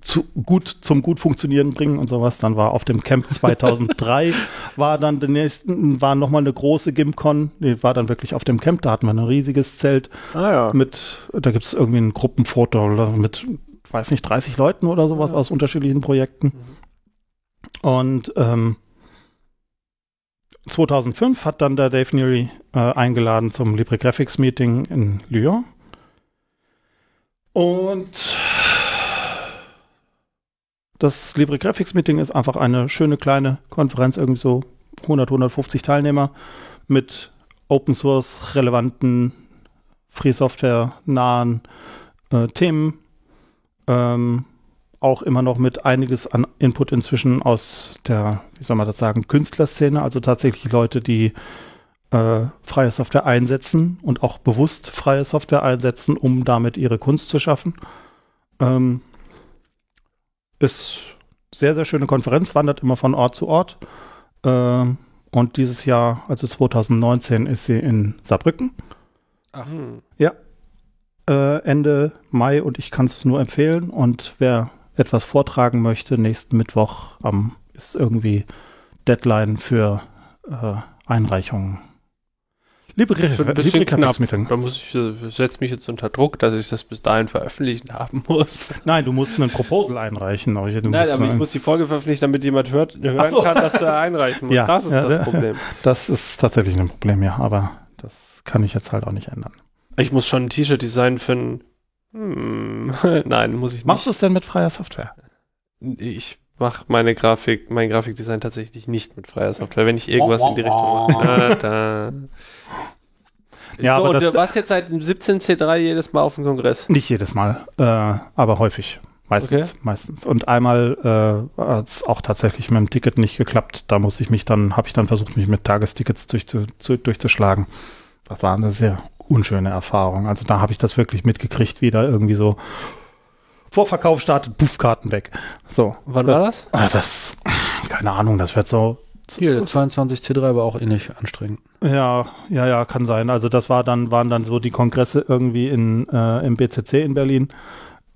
zu gut zum gut funktionieren bringen und sowas. Dann war auf dem Camp 2003 war dann der nächsten war noch mal eine große GIMPCon, die war dann wirklich auf dem Camp, da hatten wir ein riesiges Zelt Ah ja. mit, da gibt es irgendwie ein Gruppenfoto oder mit, weiß nicht, 30 Leuten oder sowas Ja. aus unterschiedlichen Projekten. Und ähm, 2005 hat dann der Dave Neary äh, eingeladen zum Libre Graphics Meeting in Lyon. Und das Libre Graphics Meeting ist einfach eine schöne kleine Konferenz, irgendwie so 100, 150 Teilnehmer mit Open Source relevanten, Free Software nahen äh, Themen. Ähm, auch immer noch mit einiges an Input inzwischen aus der, wie soll man das sagen, Künstlerszene, also tatsächlich Leute, die äh, freie Software einsetzen und auch bewusst freie Software einsetzen, um damit ihre Kunst zu schaffen. Ähm, ist sehr, sehr schöne Konferenz, wandert immer von Ort zu Ort. Ähm, und dieses Jahr, also 2019, ist sie in Saarbrücken. Hm. Äh, Ende Mai und ich kann es nur empfehlen. Und wer etwas vortragen möchte, nächsten Mittwoch am ist irgendwie Deadline für äh, Einreichungen. Liebe, Wird ein bisschen knapp. Da muss ich, äh, setze mich jetzt unter Druck, dass ich das bis dahin veröffentlichen haben muss. Nein, du musst ein Proposal einreichen. Aber ich, Nein, aber ich muss die Folge veröffentlichen, damit jemand hört, hören so. kann, dass du einreichen musst. Ja, das ist ja, das Problem. das ist tatsächlich ein Problem, ja. Aber das kann ich jetzt halt auch nicht ändern. Ich muss schon ein T-Shirt designen für ein. Hm, nein, muss ich nicht. Machst du es denn mit freier Software? Ich mache meine Grafik, mein Grafikdesign tatsächlich nicht mit freier Software, wenn ich irgendwas in die Richtung mache. Da, da. Ja, so, aber und das- du warst jetzt seit dem 17C3 jedes Mal auf dem Kongress. Nicht jedes Mal, äh, aber häufig. Meistens, meistens. Und einmal äh, hat es auch tatsächlich mit dem Ticket nicht geklappt. Da muss ich mich dann, habe ich dann versucht, mich mit Tagestickets durch, zu, durchzuschlagen. Das war eine sehr unschöne Erfahrung. Also da habe ich das wirklich mitgekriegt, wie da irgendwie so Vorverkauf startet, puff, Karten weg. So. Wann war das? Ah, das, keine Ahnung, das wird so. Hier, der 22C3 war auch ähnlich anstrengend. Ja, ja, ja, kann sein. Also das war dann, waren dann so die Kongresse irgendwie in, äh, im BCC in Berlin,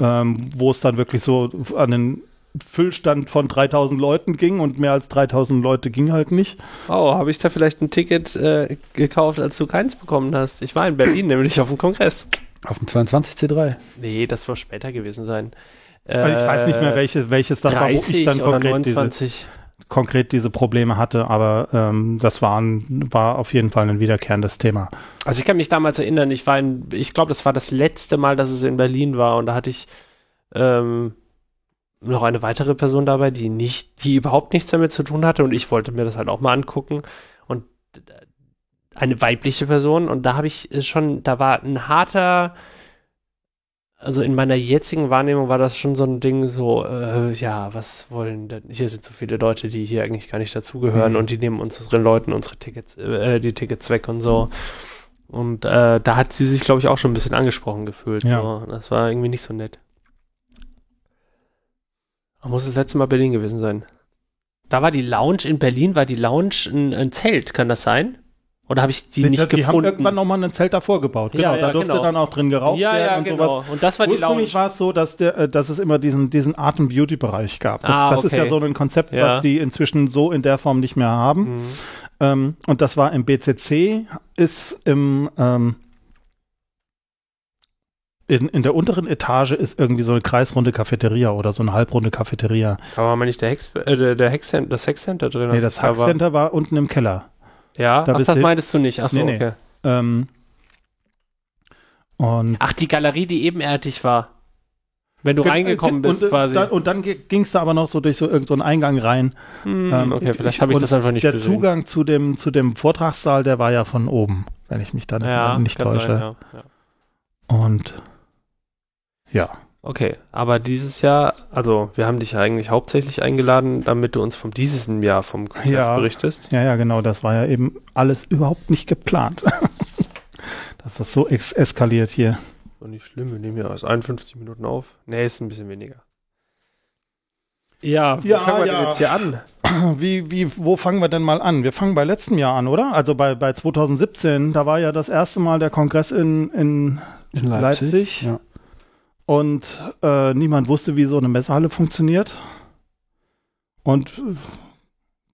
ähm, wo es dann wirklich so an den Füllstand von 3000 Leuten ging und mehr als 3000 Leute ging halt nicht. Oh, habe ich da vielleicht ein Ticket äh, gekauft, als du keins bekommen hast? Ich war in Berlin, nämlich auf dem Kongress. Auf dem 22C3. Nee, das wird später gewesen sein. Also ich weiß nicht mehr, welches, welches das war, wo ich dann konkret diese, 29. konkret diese Probleme hatte, aber ähm, das war, ein, war auf jeden Fall ein wiederkehrendes Thema. Also ich kann mich damals erinnern, ich war in, ich glaube, das war das letzte Mal, dass es in Berlin war und da hatte ich ähm, noch eine weitere Person dabei, die nicht, die überhaupt nichts damit zu tun hatte und ich wollte mir das halt auch mal angucken und äh, eine weibliche Person und da habe ich schon, da war ein harter, also in meiner jetzigen Wahrnehmung war das schon so ein Ding, so, äh, ja, was wollen denn, hier sind so viele Leute, die hier eigentlich gar nicht dazugehören Mhm. und die nehmen unseren Leuten unsere Tickets, äh, die Tickets weg und so. Und äh, da hat sie sich, glaube ich, auch schon ein bisschen angesprochen gefühlt. Ja. So. Das war irgendwie nicht so nett. Da muss das letzte Mal Berlin gewesen sein. Da war die Lounge in Berlin, war die Lounge ein, ein Zelt, kann das sein? Oder habe ich die, nicht die haben gefunden? irgendwann nochmal ein Zelt davor gebaut. Genau, Ja, ja, da durfte genau. dann auch drin geraucht ja, werden ja, und genau. sowas. Und das war die Lounge. Ursprünglich war es so, dass, der, äh, dass es immer diesen, diesen Art- und Beauty-Bereich gab. Das, Ah, das ist okay. ja so ein Konzept, was die inzwischen so in der Form nicht mehr haben. Mhm. Ähm, und das war im BCC, ist im ähm, in, in der unteren Etage ist irgendwie so eine kreisrunde Cafeteria oder so eine halbrunde Cafeteria. Da war mal nicht der Hex, äh, der, der Hex das Hex Center drin. Nee, das Hack war. Unten im Keller. Ja, Da ach, das du- meintest du nicht. Achso, Nee, nee. okay. Ähm, und Ach, die Galerie, die ebenerdig war. Wenn du Ge- reingekommen ge- bist, und, äh, quasi. Dann, und dann ging es da aber noch so durch so irgendeinen so einen Eingang rein. Hm, ähm, okay, vielleicht habe ich das einfach nicht Der gesehen. Zugang zu dem, zu dem Vortragssaal, der war ja von oben, wenn ich mich da nicht, ja, nicht täusche. sein, ja. ja. Und ja. Okay, aber dieses Jahr, also wir haben dich ja eigentlich hauptsächlich eingeladen, damit du uns vom diesem Jahr vom Kongress Ja. berichtest. Ja, ja, genau, das war ja eben alles überhaupt nicht geplant. Dass das so ex eskaliert hier. Und nicht schlimm, wir nehmen ja aus 51 Minuten auf. Nee, ist ein bisschen weniger. Ja, wie Ja, fangen wir ja. denn jetzt hier an? Wie, wie, wo fangen wir denn mal an? Wir fangen bei letztem Jahr an, oder? Also bei, bei 2017, da war ja das erste Mal der Kongress in, in In Leipzig. Ja. Und äh, niemand wusste, wie so eine Messehalle funktioniert. Und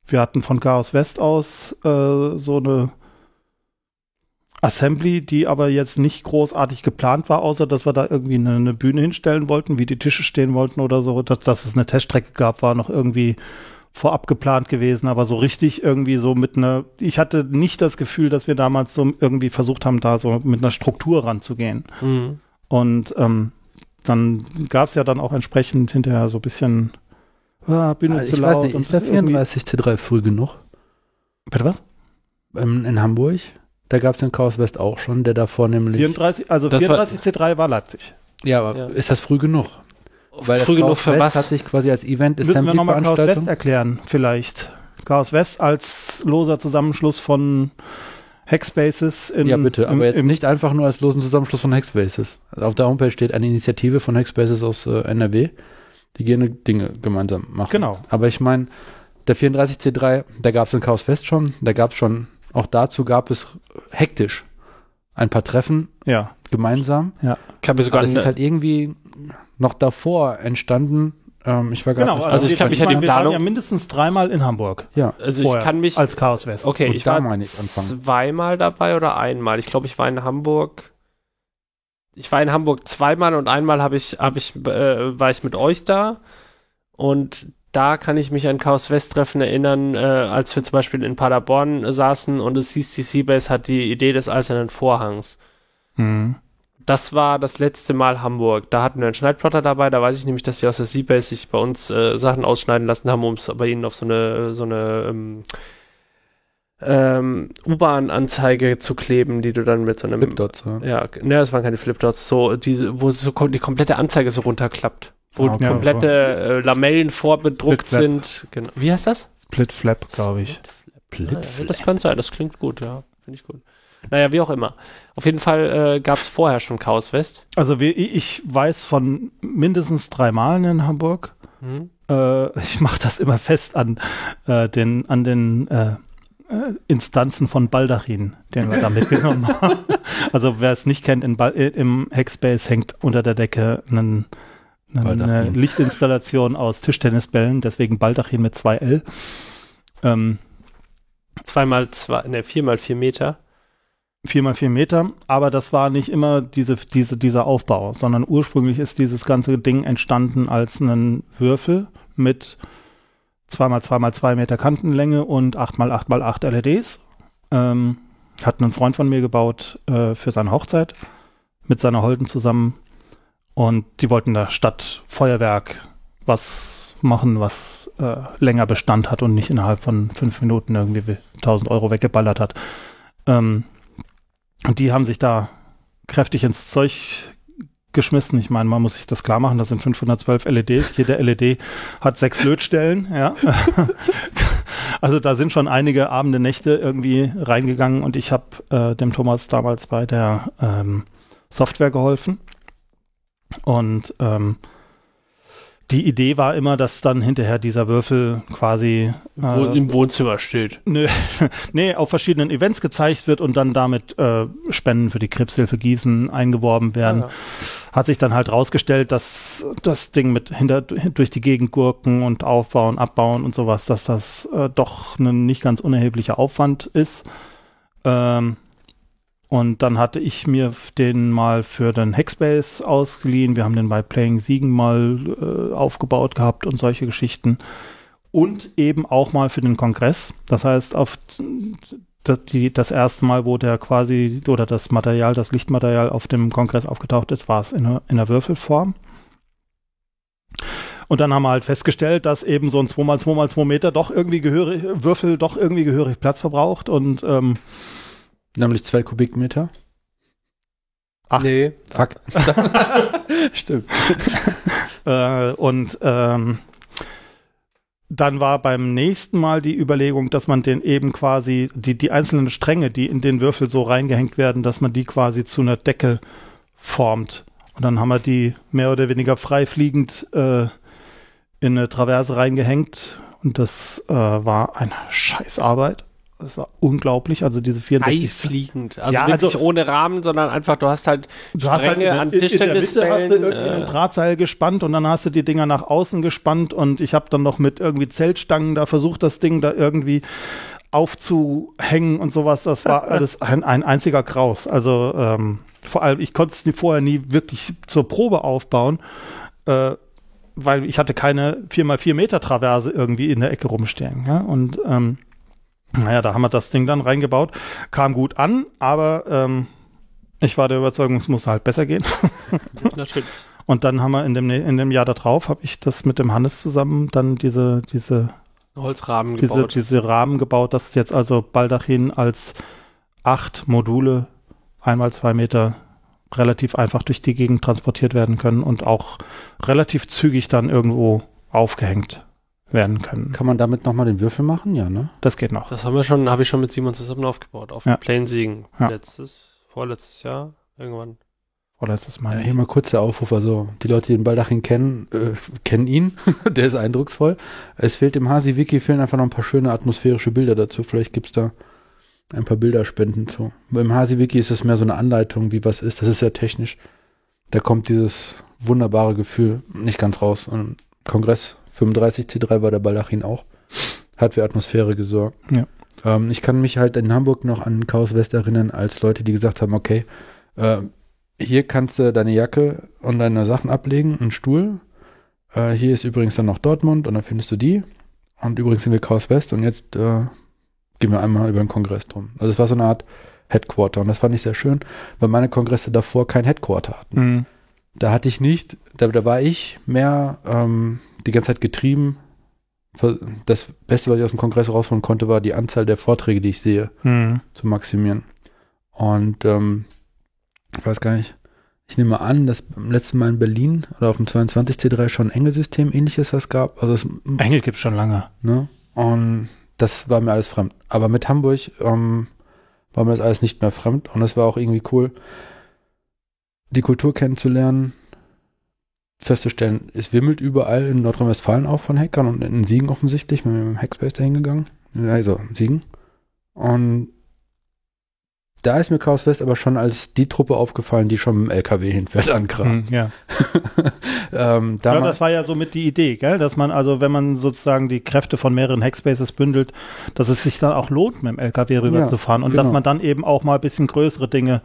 wir hatten von Chaos West aus äh, so eine Assembly, die aber jetzt nicht großartig geplant war, außer dass wir da irgendwie eine, eine Bühne hinstellen wollten, wie die Tische stehen wollten oder so. Dass, dass es eine Teststrecke gab, war noch irgendwie vorab geplant gewesen, aber so richtig irgendwie so mit einer, ich hatte nicht das Gefühl, dass wir damals so irgendwie versucht haben, da so mit einer Struktur ranzugehen. Mhm. Und ähm, dann gab es ja dann auch entsprechend hinterher so ein bisschen ah, Bühne Also zu ich weiß laut nicht, und ist der irgendwie- 34C3 früh genug? Bitte was? Ähm, in Hamburg? Da gab es den Chaos West auch schon, der davor nämlich. 34, also Das war- 34C3 war Leipzig. ja, aber Ja. ist das früh genug? Weil das Früh genug Chaos für West was? hat sich quasi als Event Müssen wir Assembly nochmal Chaos West erklären, vielleicht. Chaos West als loser Zusammenschluss von Hackspaces in Ja, bitte, aber im, jetzt im, nicht einfach nur als losen Zusammenschluss von Hackspaces. Also auf der Homepage steht eine Initiative von Hackspaces aus äh, NRW, die gerne Dinge gemeinsam machen. Genau. Aber ich meine, der 34C3, da gab es Chaos Fest schon, da gab es schon, auch dazu gab es hektisch ein paar Treffen Ja, gemeinsam. Ich habe sogar Aber es ist halt irgendwie noch davor entstanden. Ähm, ich war gar genau. nicht Also ich wir- kann mich an die wir waren Planung- ja mindestens dreimal in Hamburg. ja, also ich vorher, kann mich, als Chaos West. okay, Gut, ich da war ich zweimal dabei oder einmal. Ich glaube, ich war in Hamburg. Ich war in Hamburg zweimal und einmal habe ich, habe ich, äh, war ich mit euch da und da kann ich mich an Chaos West Treffen erinnern, äh, als wir zum Beispiel in Paderborn saßen und es hieß, die Seabase hat die Idee des eisernen Vorhangs. Hm. Das war das letzte Mal Hamburg. Da hatten wir einen Schneidplotter dabei. Da weiß ich nämlich, dass sie aus der Seabase sich bei uns äh, Sachen ausschneiden lassen haben, um es bei ihnen auf so eine, so eine ähm, ähm, U-Bahn-Anzeige zu kleben, die du dann mit so einem. Flipdots. Ja. Ja, ne, das waren keine Flipdots, so diese, wo so die komplette Anzeige so runterklappt. Wo Ah, okay. komplette äh, Lamellen vorbedruckt sind. Genau. Wie heißt das? Split Flap, glaube ich. Flip, Ja, das kann sein, das klingt gut, ja. Finde ich gut. Naja, wie auch immer. Auf jeden Fall äh, gab es vorher schon Chaos West. Also wie, ich weiß von mindestens drei Malen in Hamburg. Hm. Äh, ich mache das immer fest an äh, den, an den äh, äh, Instanzen von Baldachin, den wir da mitgenommen haben. Also wer es nicht kennt, in Bal äh, im Hackspace hängt unter der Decke einen, eine. Lichtinstallation aus Tischtennisbällen, deswegen Baldachin mit 2L. Ähm, Zweimal zwei, ne, viermal vier Meter. Vier mal vier Meter, aber das war nicht immer diese, diese, dieser Aufbau, sondern ursprünglich ist dieses ganze Ding entstanden als ein Würfel mit 2x2x2 Meter Kantenlänge und 8x8x8 LEDs. Ähm, hat einen Freund von mir gebaut äh, für seine Hochzeit mit seiner Holden zusammen und die wollten da statt Feuerwerk was machen, was äh, länger Bestand hat und nicht innerhalb von fünf Minuten irgendwie 1000 Euro weggeballert hat. Ähm, und die haben sich da kräftig ins Zeug geschmissen. Ich meine, man muss sich das klar machen, das sind 512 LEDs. Jede LED hat sechs Lötstellen, ja. also da sind schon einige Abende, Nächte irgendwie reingegangen und ich habe äh, dem Thomas damals bei der ähm, Software geholfen. Und ähm, die Idee war immer, dass dann hinterher dieser Würfel quasi Wo äh, im Wohnzimmer steht. Nö, nee, auf verschiedenen Events gezeigt wird und dann damit äh, Spenden für die Krebshilfe Gießen eingeworben werden. Ah, ja. Hat sich dann halt rausgestellt, dass das Ding mit hinter durch die Gegend gurken und aufbauen, abbauen und sowas, dass das äh, doch ein nicht ganz unerheblicher Aufwand ist. Ähm, und dann hatte ich mir den mal für den Hackspace ausgeliehen. Wir haben den bei Playing Siegen mal äh, aufgebaut gehabt und solche Geschichten und eben auch mal für den Kongress. Das heißt, auf das, die, das erste Mal, wo der quasi oder das Material, das Lichtmaterial auf dem Kongress aufgetaucht ist, war es in in einer Würfelform. Und dann haben wir halt festgestellt, dass eben so ein 2x2x2 Meter doch irgendwie gehörig, Würfel doch irgendwie gehörig Platz verbraucht und ähm, Nämlich zwei Kubikmeter. Ach. Nee. Fuck. Stimmt. Äh, und ähm, dann war beim nächsten Mal die Überlegung, dass man den eben quasi, die, die einzelnen Stränge, die in den Würfel so reingehängt werden, dass man die quasi zu einer Decke formt. Und dann haben wir die mehr oder weniger frei fliegend äh, in eine Traverse reingehängt. Und das äh, war eine Scheißarbeit. Das war unglaublich. Also diese 64 Freifliegend. Also Ja, wirklich also- ohne Rahmen, sondern einfach, du hast halt Du hast halt in, an Mitte hast du Tischtennisbällen. irgendwie Äh, Drahtseil gespannt und dann hast du die Dinger nach außen gespannt und ich habe dann noch mit irgendwie Zeltstangen da versucht, das Ding da irgendwie aufzuhängen und sowas. Das war alles ein, ein einziger Graus. Also ähm, vor allem, ich konnte es vorher nie wirklich zur Probe aufbauen, äh, weil ich hatte keine 4x4 Meter Traverse irgendwie in der Ecke rumstehen. Ja? Und ähm, naja, da haben wir das Ding dann reingebaut. Kam gut an, aber ähm, ich war der Überzeugung, es muss halt besser gehen. natürlich. Und dann haben wir in dem, in dem Jahr darauf, habe ich das mit dem Hannes zusammen dann diese, diese, Holzrahmen diese, gebaut. diese Rahmen gebaut, dass jetzt also Baldachin als acht Module einmal zwei Meter relativ einfach durch die Gegend transportiert werden können und auch relativ zügig dann irgendwo aufgehängt werden können. Kann man damit nochmal den Würfel machen? Ja, ne? Das geht noch. Das haben wir schon, habe ich schon mit Simon zusammen aufgebaut. Auf Ja. Plain Siegen. Ja. Letztes, vorletztes Jahr, irgendwann. Oder ist das Ja, mal? hier mal kurz der Aufruf. Also, die Leute, die den Baldachin kennen, äh, kennen ihn. der ist eindrucksvoll. Es fehlt im Hasi-Wiki, fehlen einfach noch ein paar schöne atmosphärische Bilder dazu. Vielleicht gibt's da ein paar Bilderspenden zu. Beim Hasi-Wiki ist es mehr so eine Anleitung, wie was ist. Das ist sehr technisch. Da kommt dieses wunderbare Gefühl nicht ganz raus. Und Kongress 35 C3 war der Baldachin auch. Hat für Atmosphäre gesorgt. Ja. Ähm, ich kann mich halt in Hamburg noch an Chaos West erinnern, als Leute, die gesagt haben, okay, äh, hier kannst du deine Jacke und deine Sachen ablegen, einen Stuhl. Äh, hier ist übrigens dann noch Dortmund und dann findest du die. Und übrigens sind wir Chaos West und jetzt äh, gehen wir einmal über den Kongress drum. Also es war so eine Art Headquarter und das fand ich sehr schön, weil meine Kongresse davor kein Headquarter hatten. Mhm. Da hatte ich nicht, da, da war ich mehr ähm, die ganze Zeit getrieben. Das Beste, was ich aus dem Kongress rausholen konnte, war die Anzahl der Vorträge, die ich sehe Mhm. zu maximieren. Und ähm, ich weiß gar nicht, ich nehme an, dass beim letzten Mal in Berlin oder auf dem 22C3 schon ein Engelsystem ähnliches was gab. Also es, Engel gibt's schon lange. ne? Und das war mir alles fremd. Aber mit Hamburg ähm, war mir das alles nicht mehr fremd und es war auch irgendwie cool, die Kultur kennenzulernen, festzustellen, es wimmelt überall in Nordrhein-Westfalen auch von Hackern und in Siegen offensichtlich, wir sind mit dem Hackspace da hingegangen, also Siegen und da ist mir Chaos West aber schon als die Truppe aufgefallen, die schon mit dem LKW hinfährt an Kram. Hm, ja. ähm, da ja, das war ja so mit die Idee, gell? dass man also, wenn man sozusagen die Kräfte von mehreren Hackspaces bündelt, dass es sich dann auch lohnt, mit dem LKW rüberzufahren und genau. dass man dann eben auch mal ein bisschen größere Dinge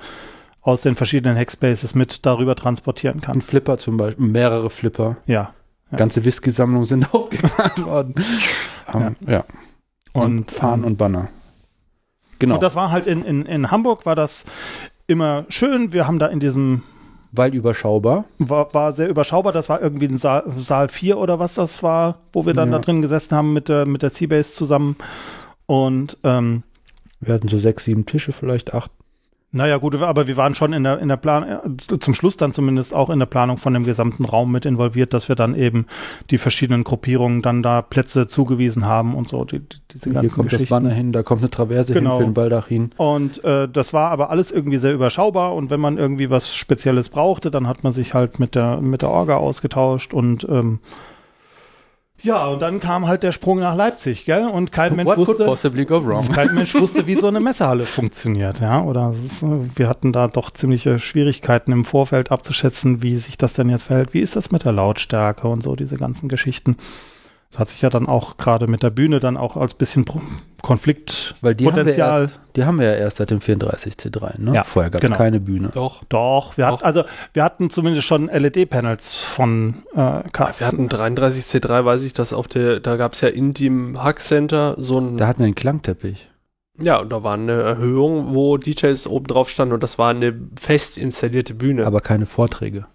aus den verschiedenen Hackspaces mit darüber transportieren ein kann. Flipper zum Beispiel, mehrere Flipper, Ja. Ja. ganze Whisky-Sammlungen sind auch geplant worden. Ähm, ja. Und, Und, Fahnen ähm, und Banner. Genau, Und das war halt in, in, in Hamburg, war das immer schön. Wir haben da in diesem, weil überschaubar. war, war sehr überschaubar, das war irgendwie ein Saal, Saal 4 oder was das war, wo wir dann Ja. da drin gesessen haben mit der, mit der Seabase zusammen. Und ähm, Wir hatten so sechs, sieben Tische, vielleicht acht. Naja, gut, aber wir waren schon in der, in der Plan, äh, zum Schluss dann zumindest auch in der Planung von dem gesamten Raum mit involviert, dass wir dann eben die verschiedenen Gruppierungen dann da Plätze zugewiesen haben und so, die, die, diese Hier ganzen kommt das. Banner hin, da kommt eine Traverse Genau. hin für den Baldachin. Und äh, das war aber alles irgendwie sehr überschaubar und wenn man irgendwie was Spezielles brauchte, dann hat man sich halt mit der, mit der Orga ausgetauscht und ähm, ja, und dann kam halt der Sprung nach Leipzig, gell? Und kein Mensch What wusste, possibly go wrong? Kein Mensch wusste, wie so eine Messehalle funktioniert, ja. Oder äh, wir hatten da doch ziemliche Schwierigkeiten im Vorfeld abzuschätzen, wie sich das denn jetzt verhält. Wie ist das mit der Lautstärke und so, diese ganzen Geschichten. Das hat sich ja dann auch gerade mit der Bühne dann auch als bisschen Konfliktpotenzial. Weil die haben, wir erst, die haben wir ja erst seit dem 34C3, ne? Ja, Vorher gab es genau. keine Bühne. Doch. Doch, wir hatten, Doch. also wir hatten zumindest schon LED-Panels von äh, Carsten. Wir hatten 33C3, weiß ich, dass auf der, da gab es ja in dem Hack Center so ein, Da hatten wir einen Klangteppich. ja, und da war eine Erhöhung, wo DJs oben drauf standen und das war eine fest installierte Bühne. aber keine Vorträge.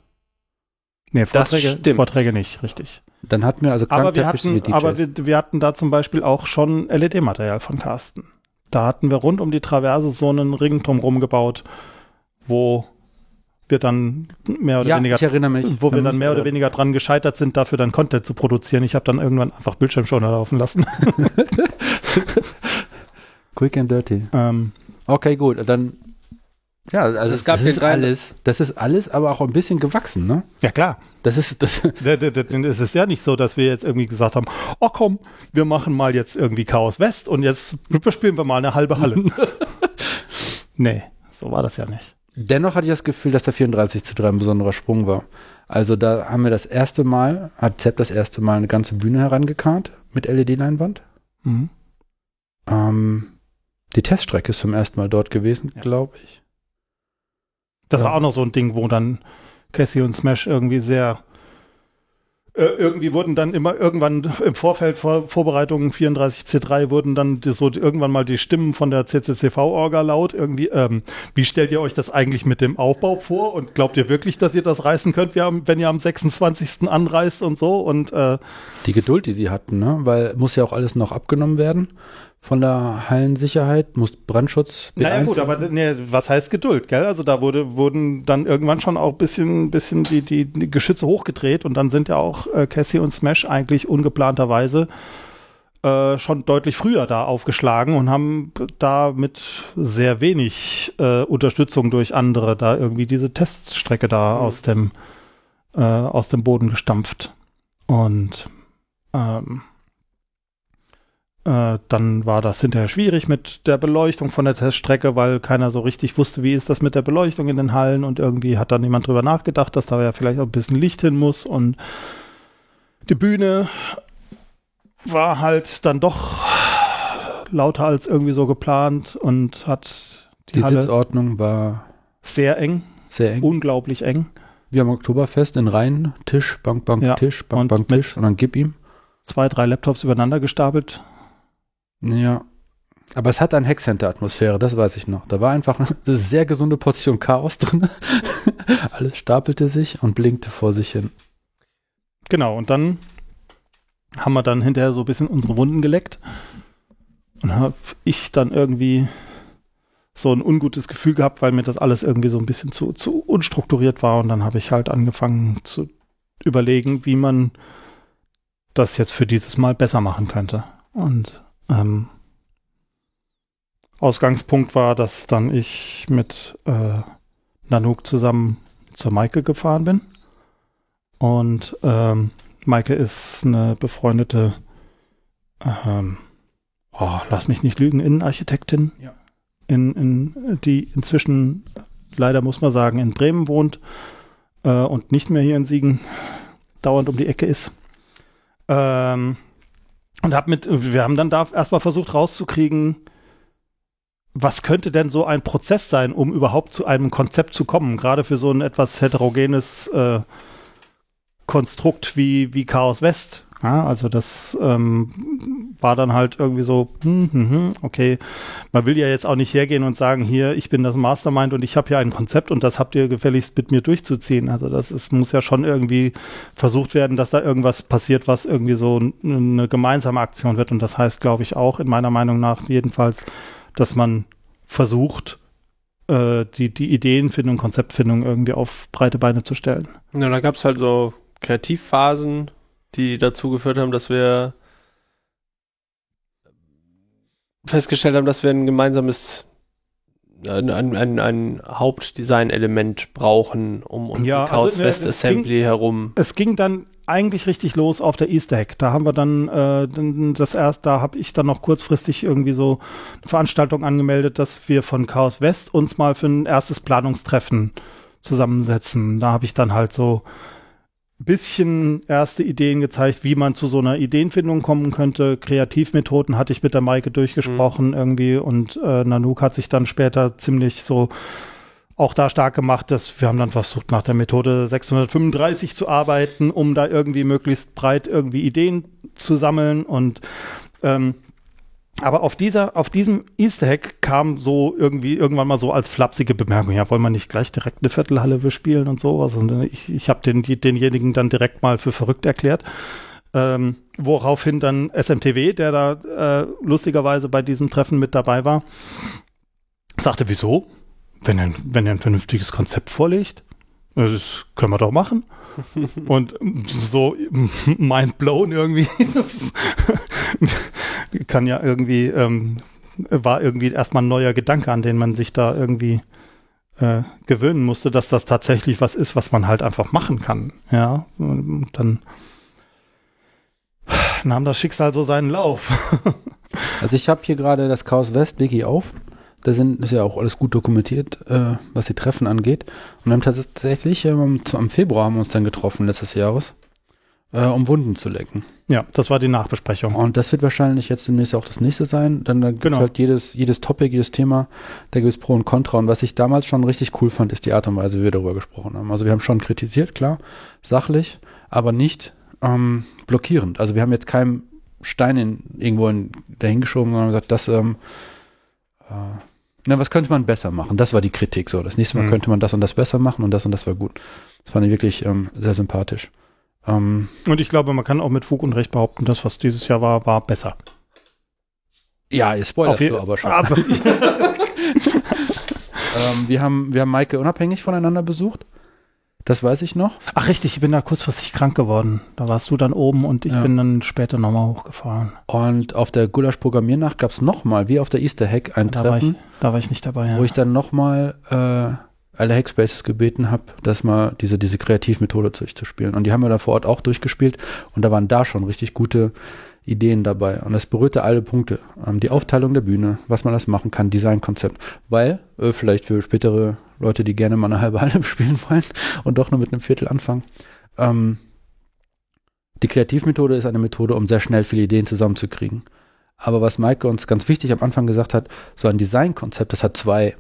nee, das Vorträge, stimmt. Vorträge nicht, richtig. Dann hatten wir also Aber wir hatten, aber wir, wir hatten da zum Beispiel auch schon LED-Material von Carsten. Da hatten wir rund um die Traverse so einen Ring drumherum gebaut, wo wir dann mehr oder ja, weniger ich erinnere mich. wo wir dann mehr oder weniger dran gescheitert sind, dafür dann Content zu produzieren. Ich habe dann irgendwann einfach Bildschirmschoner laufen lassen. Quick and dirty. ähm, Okay, gut, dann ja, also Es gab das ist alles, das ist alles, aber auch ein bisschen gewachsen, ne? ja klar, Das ist das es ist ja nicht so, dass wir jetzt irgendwie gesagt haben, oh komm, wir machen mal jetzt irgendwie Chaos West und jetzt bespielen wir mal eine halbe Halle. nee, so war das ja nicht. Dennoch hatte ich das Gefühl, dass der 34 zu 3 ein besonderer Sprung war. Also da haben wir das erste Mal, hat Zepp das erste Mal eine ganze Bühne herangekarrt mit LED-Leinwand. Mhm. Ähm, die Teststrecke ist zum ersten Mal dort gewesen, Ja. glaube ich. Das Ja. war auch noch so ein Ding, wo dann Cassie und Smash irgendwie sehr äh, irgendwie wurden dann immer irgendwann im Vorfeld vor Vorbereitungen 34C3 wurden dann so irgendwann mal die Stimmen von der CCCV-Orga laut irgendwie, ähm, wie stellt ihr euch das eigentlich mit dem Aufbau vor und glaubt ihr wirklich, dass ihr das reißen könnt, wenn ihr am 26. anreist und so und äh, Die Geduld, die sie hatten, ne? Weil muss ja auch alles noch abgenommen werden von der Hallensicherheit, muss Brandschutz Naja B1 gut, aber nee, was heißt Geduld, gell? Also da wurde, wurden dann irgendwann schon auch ein bisschen, bisschen die, die, die Geschütze hochgedreht und dann sind ja auch äh, Cassie und Smash eigentlich ungeplanterweise äh, schon deutlich früher da aufgeschlagen und haben da mit sehr wenig äh, Unterstützung durch andere da irgendwie diese Teststrecke da Mhm. aus dem äh, aus dem Boden gestampft. Und ähm, äh, dann war das hinterher schwierig mit der Beleuchtung von der Teststrecke, weil keiner so richtig wusste, wie ist das mit der Beleuchtung in den Hallen und irgendwie hat dann jemand drüber nachgedacht, dass da ja vielleicht auch ein bisschen Licht hin muss und die Bühne war halt dann doch lauter als irgendwie so geplant und hat die, Die Halle Sitzordnung war sehr eng, sehr eng. unglaublich eng. Wir haben Oktoberfest in Reihen, Tisch, Bank, Bank, Ja, Tisch, Bank, Bank, Tisch und dann gib ihm. Zwei, drei Laptops übereinander gestapelt. Ja. Aber es hat eine Hackcenter-Atmosphäre, das weiß ich noch. Da war einfach eine sehr gesunde Portion Chaos drin. Alles stapelte sich und blinkte vor sich hin. Genau, und dann haben wir dann hinterher so ein bisschen unsere Wunden geleckt. Und habe ich dann irgendwie so ein ungutes Gefühl gehabt, weil mir das alles irgendwie so ein bisschen zu, zu unstrukturiert war. Und dann habe ich halt angefangen zu überlegen, wie man das jetzt für dieses Mal besser machen könnte. Und ähm, Ausgangspunkt war, dass dann ich mit äh, Nanook zusammen zur Maike gefahren bin. Und ähm, Maike ist eine befreundete, ähm, oh, lass mich nicht lügen, Innenarchitektin, Ja. in, in, die inzwischen, leider muss man sagen, in Bremen wohnt äh, und nicht mehr hier in Siegen dauernd um die Ecke ist. Ähm, und hab mit, wir haben dann da erstmal versucht rauszukriegen, was könnte denn so ein Prozess sein, um überhaupt zu einem Konzept zu kommen, gerade für so ein etwas heterogenes äh, Konstrukt wie, wie Chaos West. Ja, also das ähm, war dann halt irgendwie so, hm, hm, hm, okay, man will ja jetzt auch nicht hergehen und sagen, hier, ich bin das Mastermind und ich habe hier ein Konzept und das habt ihr gefälligst mit mir durchzuziehen. Also das ist, muss ja schon irgendwie versucht werden, dass da irgendwas passiert, was irgendwie so eine gemeinsame Aktion wird. Und das heißt, glaube ich, auch in meiner Meinung nach jedenfalls, dass man versucht, äh, die, die Ideenfindung, Konzeptfindung irgendwie auf breite Beine zu stellen. Ja, da gab es halt so Kreativphasen, die dazu geführt haben, dass wir festgestellt haben, dass wir ein gemeinsames ein, ein, ein, ein Hauptdesign-Element brauchen, um unser Ja, Chaos also, West es Assembly herum. Es ging dann eigentlich richtig los auf der Easter Egg. Da haben wir dann äh, dann das erst, da habe ich dann noch kurzfristig irgendwie so eine Veranstaltung angemeldet, dass wir von Chaos West uns mal für ein erstes Planungstreffen zusammensetzen. Da habe ich dann halt so bisschen erste Ideen gezeigt, wie man zu so einer Ideenfindung kommen könnte. Kreativmethoden hatte ich mit der Maike durchgesprochen irgendwie und äh, Nanook hat sich dann später ziemlich so auch da stark gemacht, dass wir haben dann versucht, nach der Methode 635 zu arbeiten, um da irgendwie möglichst breit irgendwie Ideen zu sammeln und ähm, aber auf dieser, auf diesem Easter Egg kam so irgendwie irgendwann mal so als flapsige Bemerkung, ja, wollen wir nicht gleich direkt eine Viertelhalle bespielen und sowas. Und äh, ich, ich habe den, denjenigen dann direkt mal für verrückt erklärt. Ähm, woraufhin dann SMTW, der da äh, lustigerweise bei diesem Treffen mit dabei war, sagte, wieso? Wenn er, wenn er ein vernünftiges Konzept vorlegt, das können wir doch machen. Und so mind blown irgendwie. Kann ja irgendwie, ähm, war irgendwie erstmal ein neuer Gedanke, an den man sich da irgendwie äh, gewöhnen musste, dass das tatsächlich was ist, was man halt einfach machen kann. Ja, und dann nahm das Schicksal so seinen Lauf. Also ich habe hier gerade das Chaos West Wiki auf. Da sind, ist ja auch alles gut dokumentiert, äh, was die Treffen angeht. Und haben tatsächlich ähm, am Februar haben wir uns dann getroffen, letztes Jahres, äh, um Wunden zu lecken. ja, das war die Nachbesprechung. Und das wird wahrscheinlich jetzt demnächst auch das nächste sein. Dann, dann gibt Genau. halt jedes, jedes Topic, jedes Thema, da gibt es Pro und Contra. Und was ich damals schon richtig cool fand, ist die Art und Weise, wie wir darüber gesprochen haben. Also wir haben schon kritisiert, klar, sachlich, aber nicht ähm, blockierend. Also wir haben jetzt keinen Stein in, irgendwo in, dahingeschoben, sondern gesagt, das, ähm, äh, na, was könnte man besser machen? Das war die Kritik so. Das nächste Mal Mhm. könnte man das und das besser machen und das und das war gut. Das fand ich wirklich ähm, sehr sympathisch. Ähm, Und ich glaube, man kann auch mit Fug und Recht behaupten, das, was dieses Jahr war, war besser. ja, ihr spoilerst je- du aber schon. aber Ähm, wir, haben, wir haben Maike unabhängig voneinander besucht. Das weiß ich noch. Ach richtig, ich bin da kurzfristig krank geworden. Da warst du dann oben und ich Ja. bin dann später nochmal hochgefahren. Und auf der Gulasch-Programmiernacht gab es nochmal, wie auf der Easter Hack, ein Da war, ich, Treffen, da war ich nicht dabei. Ja. wo ich dann nochmal äh, alle Hackspaces gebeten habe, das mal diese, diese Kreativmethode durchzuspielen. Und die haben wir da vor Ort auch durchgespielt. Und da waren da schon richtig gute Ideen dabei. Und das berührte alle Punkte. Ähm, die Aufteilung der Bühne, was man das machen kann, Designkonzept. Weil, äh, vielleicht für spätere Leute, die gerne mal eine halbe Halle spielen wollen und doch nur mit einem Viertel anfangen. Ähm, die Kreativmethode ist eine Methode, um sehr schnell viele Ideen zusammenzukriegen. Aber was Maike uns ganz wichtig am Anfang gesagt hat, so ein Designkonzept, das hat zwei,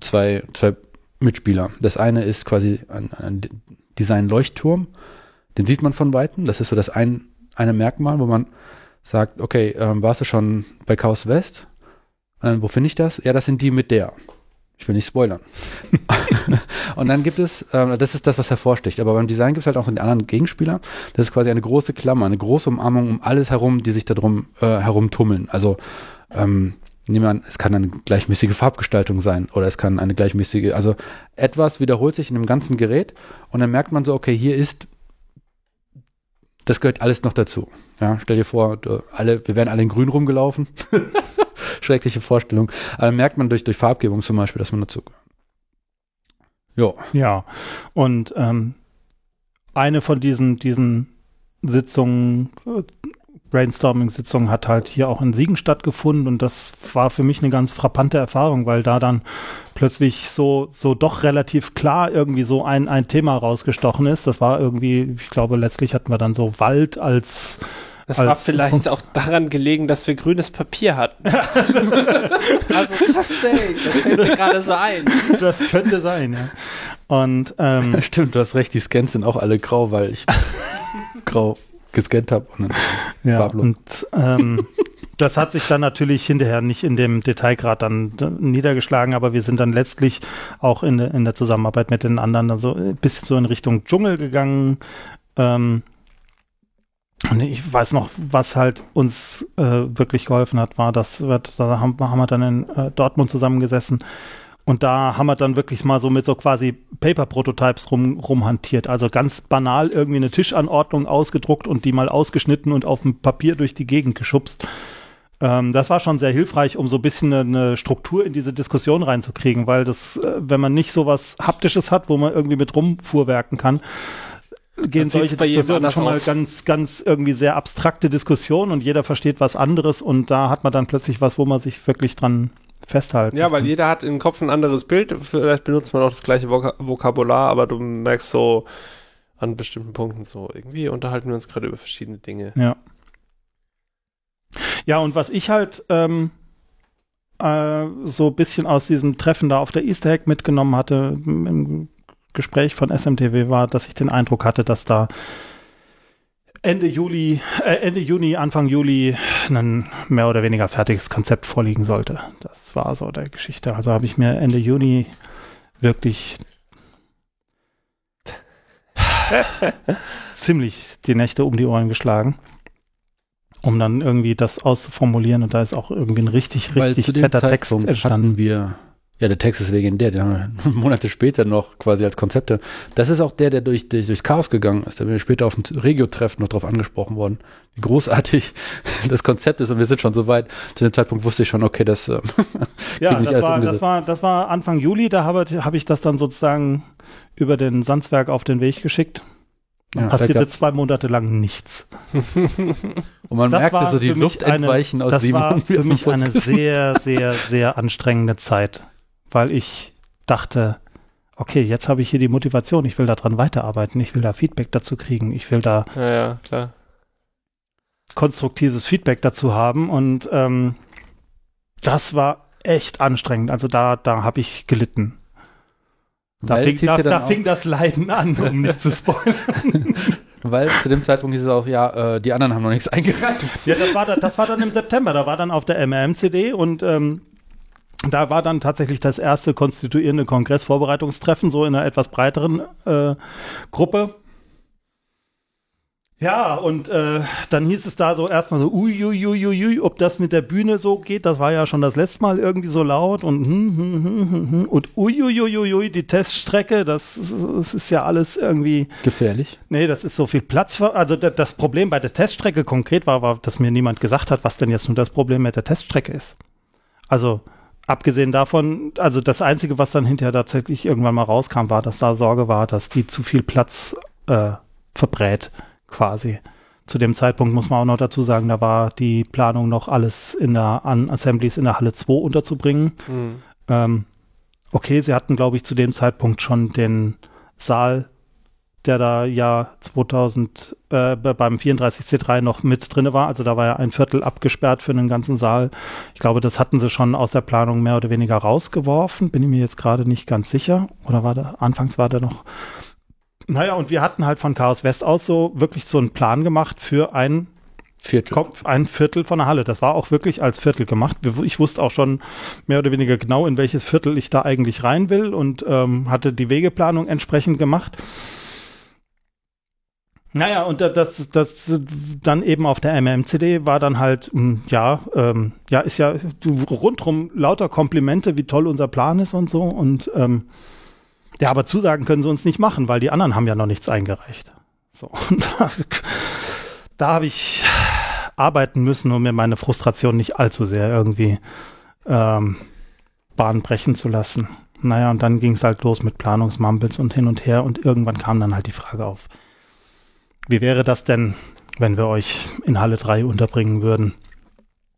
zwei, zwei Mitspieler. Das eine ist quasi ein, ein Design-Leuchtturm. Den sieht man von Weitem. Das ist so das ein, eine Merkmal, wo man sagt, okay, ähm, warst du schon bei Chaos West? Äh, wo finde ich das? Ja, das sind die mit der. Ich will nicht spoilern. und dann gibt es, ähm, das ist das, was hervorsticht. Aber beim Design gibt es halt auch den anderen Gegenspieler. Das ist quasi eine große Klammer, eine große Umarmung um alles herum, die sich darum äh, herumtummeln. Also ähm, nehmen wir an, es kann eine gleichmäßige Farbgestaltung sein oder es kann eine gleichmäßige, also etwas wiederholt sich in dem ganzen Gerät und dann merkt man so, okay, hier ist, das gehört alles noch dazu. Ja, stell dir vor, du, alle, wir wären alle in grün rumgelaufen. schreckliche Vorstellung. Aber merkt man durch, durch Farbgebung zum Beispiel, dass man dazu. Ja. Ja. Und ähm, eine von diesen, diesen Sitzungen, Brainstorming-Sitzungen hat halt hier auch in Siegen stattgefunden und das war für mich eine ganz frappante Erfahrung, weil da dann plötzlich so, so doch relativ klar irgendwie so ein, ein Thema rausgestochen ist. Das war irgendwie, ich glaube, letztlich hatten wir dann so Wald als das war vielleicht auch daran gelegen, dass wir grünes Papier hatten. also just saying, das fällt mir gerade so ein. Das könnte sein, ja. Und ähm, stimmt, du hast recht, die Scans sind auch alle grau, weil ich grau gescannt habe und ja, farblos. Und ähm, das hat sich dann natürlich hinterher nicht in dem Detailgrad dann niedergeschlagen, aber wir sind dann letztlich auch in, in der Zusammenarbeit mit den anderen also ein bisschen so in Richtung Dschungel gegangen. Ähm, und ich weiß noch, was halt uns äh, wirklich geholfen hat, war, dass wir, da haben, haben wir dann in äh, Dortmund zusammengesessen und da haben wir dann wirklich mal so mit so quasi Paper-Prototypes rum, rumhantiert. Also ganz banal irgendwie eine Tischanordnung ausgedruckt und die mal ausgeschnitten und auf dem Papier durch die Gegend geschubst. Ähm, das war schon sehr hilfreich, um so ein bisschen eine, Struktur in diese Diskussion reinzukriegen, weil das, äh, wenn man nicht so was Haptisches hat, wo man irgendwie mit rumfuhrwerken kann, gehen solche Diskussionen schon mal aus. ganz, ganz irgendwie sehr abstrakte Diskussionen und jeder versteht was anderes und da hat man dann plötzlich was, wo man sich wirklich dran festhalten. Ja, weil jeder hat im Kopf ein anderes Bild. Vielleicht benutzt man auch das gleiche Vok Vokabular, aber du merkst so an bestimmten Punkten so, irgendwie unterhalten wir uns gerade über verschiedene Dinge. Ja. Ja, und was ich halt ähm, äh, so ein bisschen aus diesem Treffen da auf der Easter Egg mitgenommen hatte, im Gespräch von SMTW war, dass ich den Eindruck hatte, dass da Ende Juli, äh, Ende Juni, Anfang Juli ein mehr oder weniger fertiges Konzept vorliegen sollte. Das war so der Geschichte. Also habe ich mir Ende Juni wirklich ziemlich die Nächte um die Ohren geschlagen, um dann irgendwie das auszuformulieren und da ist auch irgendwie ein richtig, richtig fetter Text entstanden. wir ja, der Text ist legendär, den haben wir Monate später noch quasi als Konzepte. Das ist auch der, der durch, durch durchs Chaos gegangen ist. Da bin ich später auf dem Regio-Treffen noch drauf angesprochen worden, wie großartig das Konzept ist. Und wir sind schon so weit. Zu dem Zeitpunkt wusste ich schon, okay, das äh, Ja, das war, das, war, das war Anfang Juli, da habe hab ich das dann sozusagen über den Sandswerk auf den Weg geschickt. Ja, passierte zwei Monate lang nichts. Und man das merkte so die Luft entweichen aus Das Simon war für mich eine sehr, sehr, sehr anstrengende Zeit weil ich dachte, okay, jetzt habe ich hier die Motivation, ich will daran weiterarbeiten, ich will da Feedback dazu kriegen, ich will da ja, ja, klar. konstruktives Feedback dazu haben und ähm, das war echt anstrengend. Also da, da habe ich gelitten. Da, fing, da, da fing, das Leiden an, um nicht zu spoilern. Weil zu dem Zeitpunkt hieß es auch, ja, äh, die anderen haben noch nichts eingereicht. Ja, das war, das war dann im September. Da war dann auf der MRM-CD und ähm, da war dann tatsächlich das erste konstituierende Kongressvorbereitungstreffen, so in einer etwas breiteren äh, Gruppe. Ja, und äh, dann hieß es da so erstmal so, uiuiuiui, ob das mit der Bühne so geht, das war ja schon das letzte Mal irgendwie so laut und hm, hm, hm, hm, hm. und uiuiuiui, die Teststrecke, das, das ist ja alles irgendwie gefährlich. Nee, das ist so viel Platz für, also das Problem bei der Teststrecke konkret war, war, dass mir niemand gesagt hat, was denn jetzt nun das Problem mit der Teststrecke ist. Also abgesehen davon, also das Einzige, was dann hinterher tatsächlich irgendwann mal rauskam, war, dass da Sorge war, dass die zu viel Platz äh, verbrät, quasi. Zu dem Zeitpunkt muss man auch noch dazu sagen, da war die Planung noch alles in der an Assemblies in der Halle 2 unterzubringen. Mhm. Ähm, okay, sie hatten, glaube ich, zu dem Zeitpunkt schon den Saal der da ja 2000 äh, beim 34C3 noch mit drin war. Also da war ja ein Viertel abgesperrt für den ganzen Saal. Ich glaube, das hatten sie schon aus der Planung mehr oder weniger rausgeworfen. Bin ich mir jetzt gerade nicht ganz sicher. Oder war da, anfangs war der noch. Naja, und wir hatten halt von Chaos West aus so wirklich so einen Plan gemacht für ein Viertel. Ein Viertel von der Halle. Das war auch wirklich als Viertel gemacht. Ich wusste auch schon mehr oder weniger genau, in welches Viertel ich da eigentlich rein will und ähm, hatte die Wegeplanung entsprechend gemacht. Naja, und das, das dann eben auf der MMCD war dann halt, hm, ja, ähm, ja, ist ja rundrum lauter Komplimente, wie toll unser Plan ist und so. Und ähm, ja, aber Zusagen können sie uns nicht machen, weil die anderen haben ja noch nichts eingereicht. So, und da, da habe ich arbeiten müssen, um mir meine Frustration nicht allzu sehr irgendwie ähm, Bahn brechen zu lassen. Naja, und dann ging es halt los mit Planungsmumbles und hin und her und irgendwann kam dann halt die Frage auf, wie wäre das denn, wenn wir euch in Halle 3 unterbringen würden?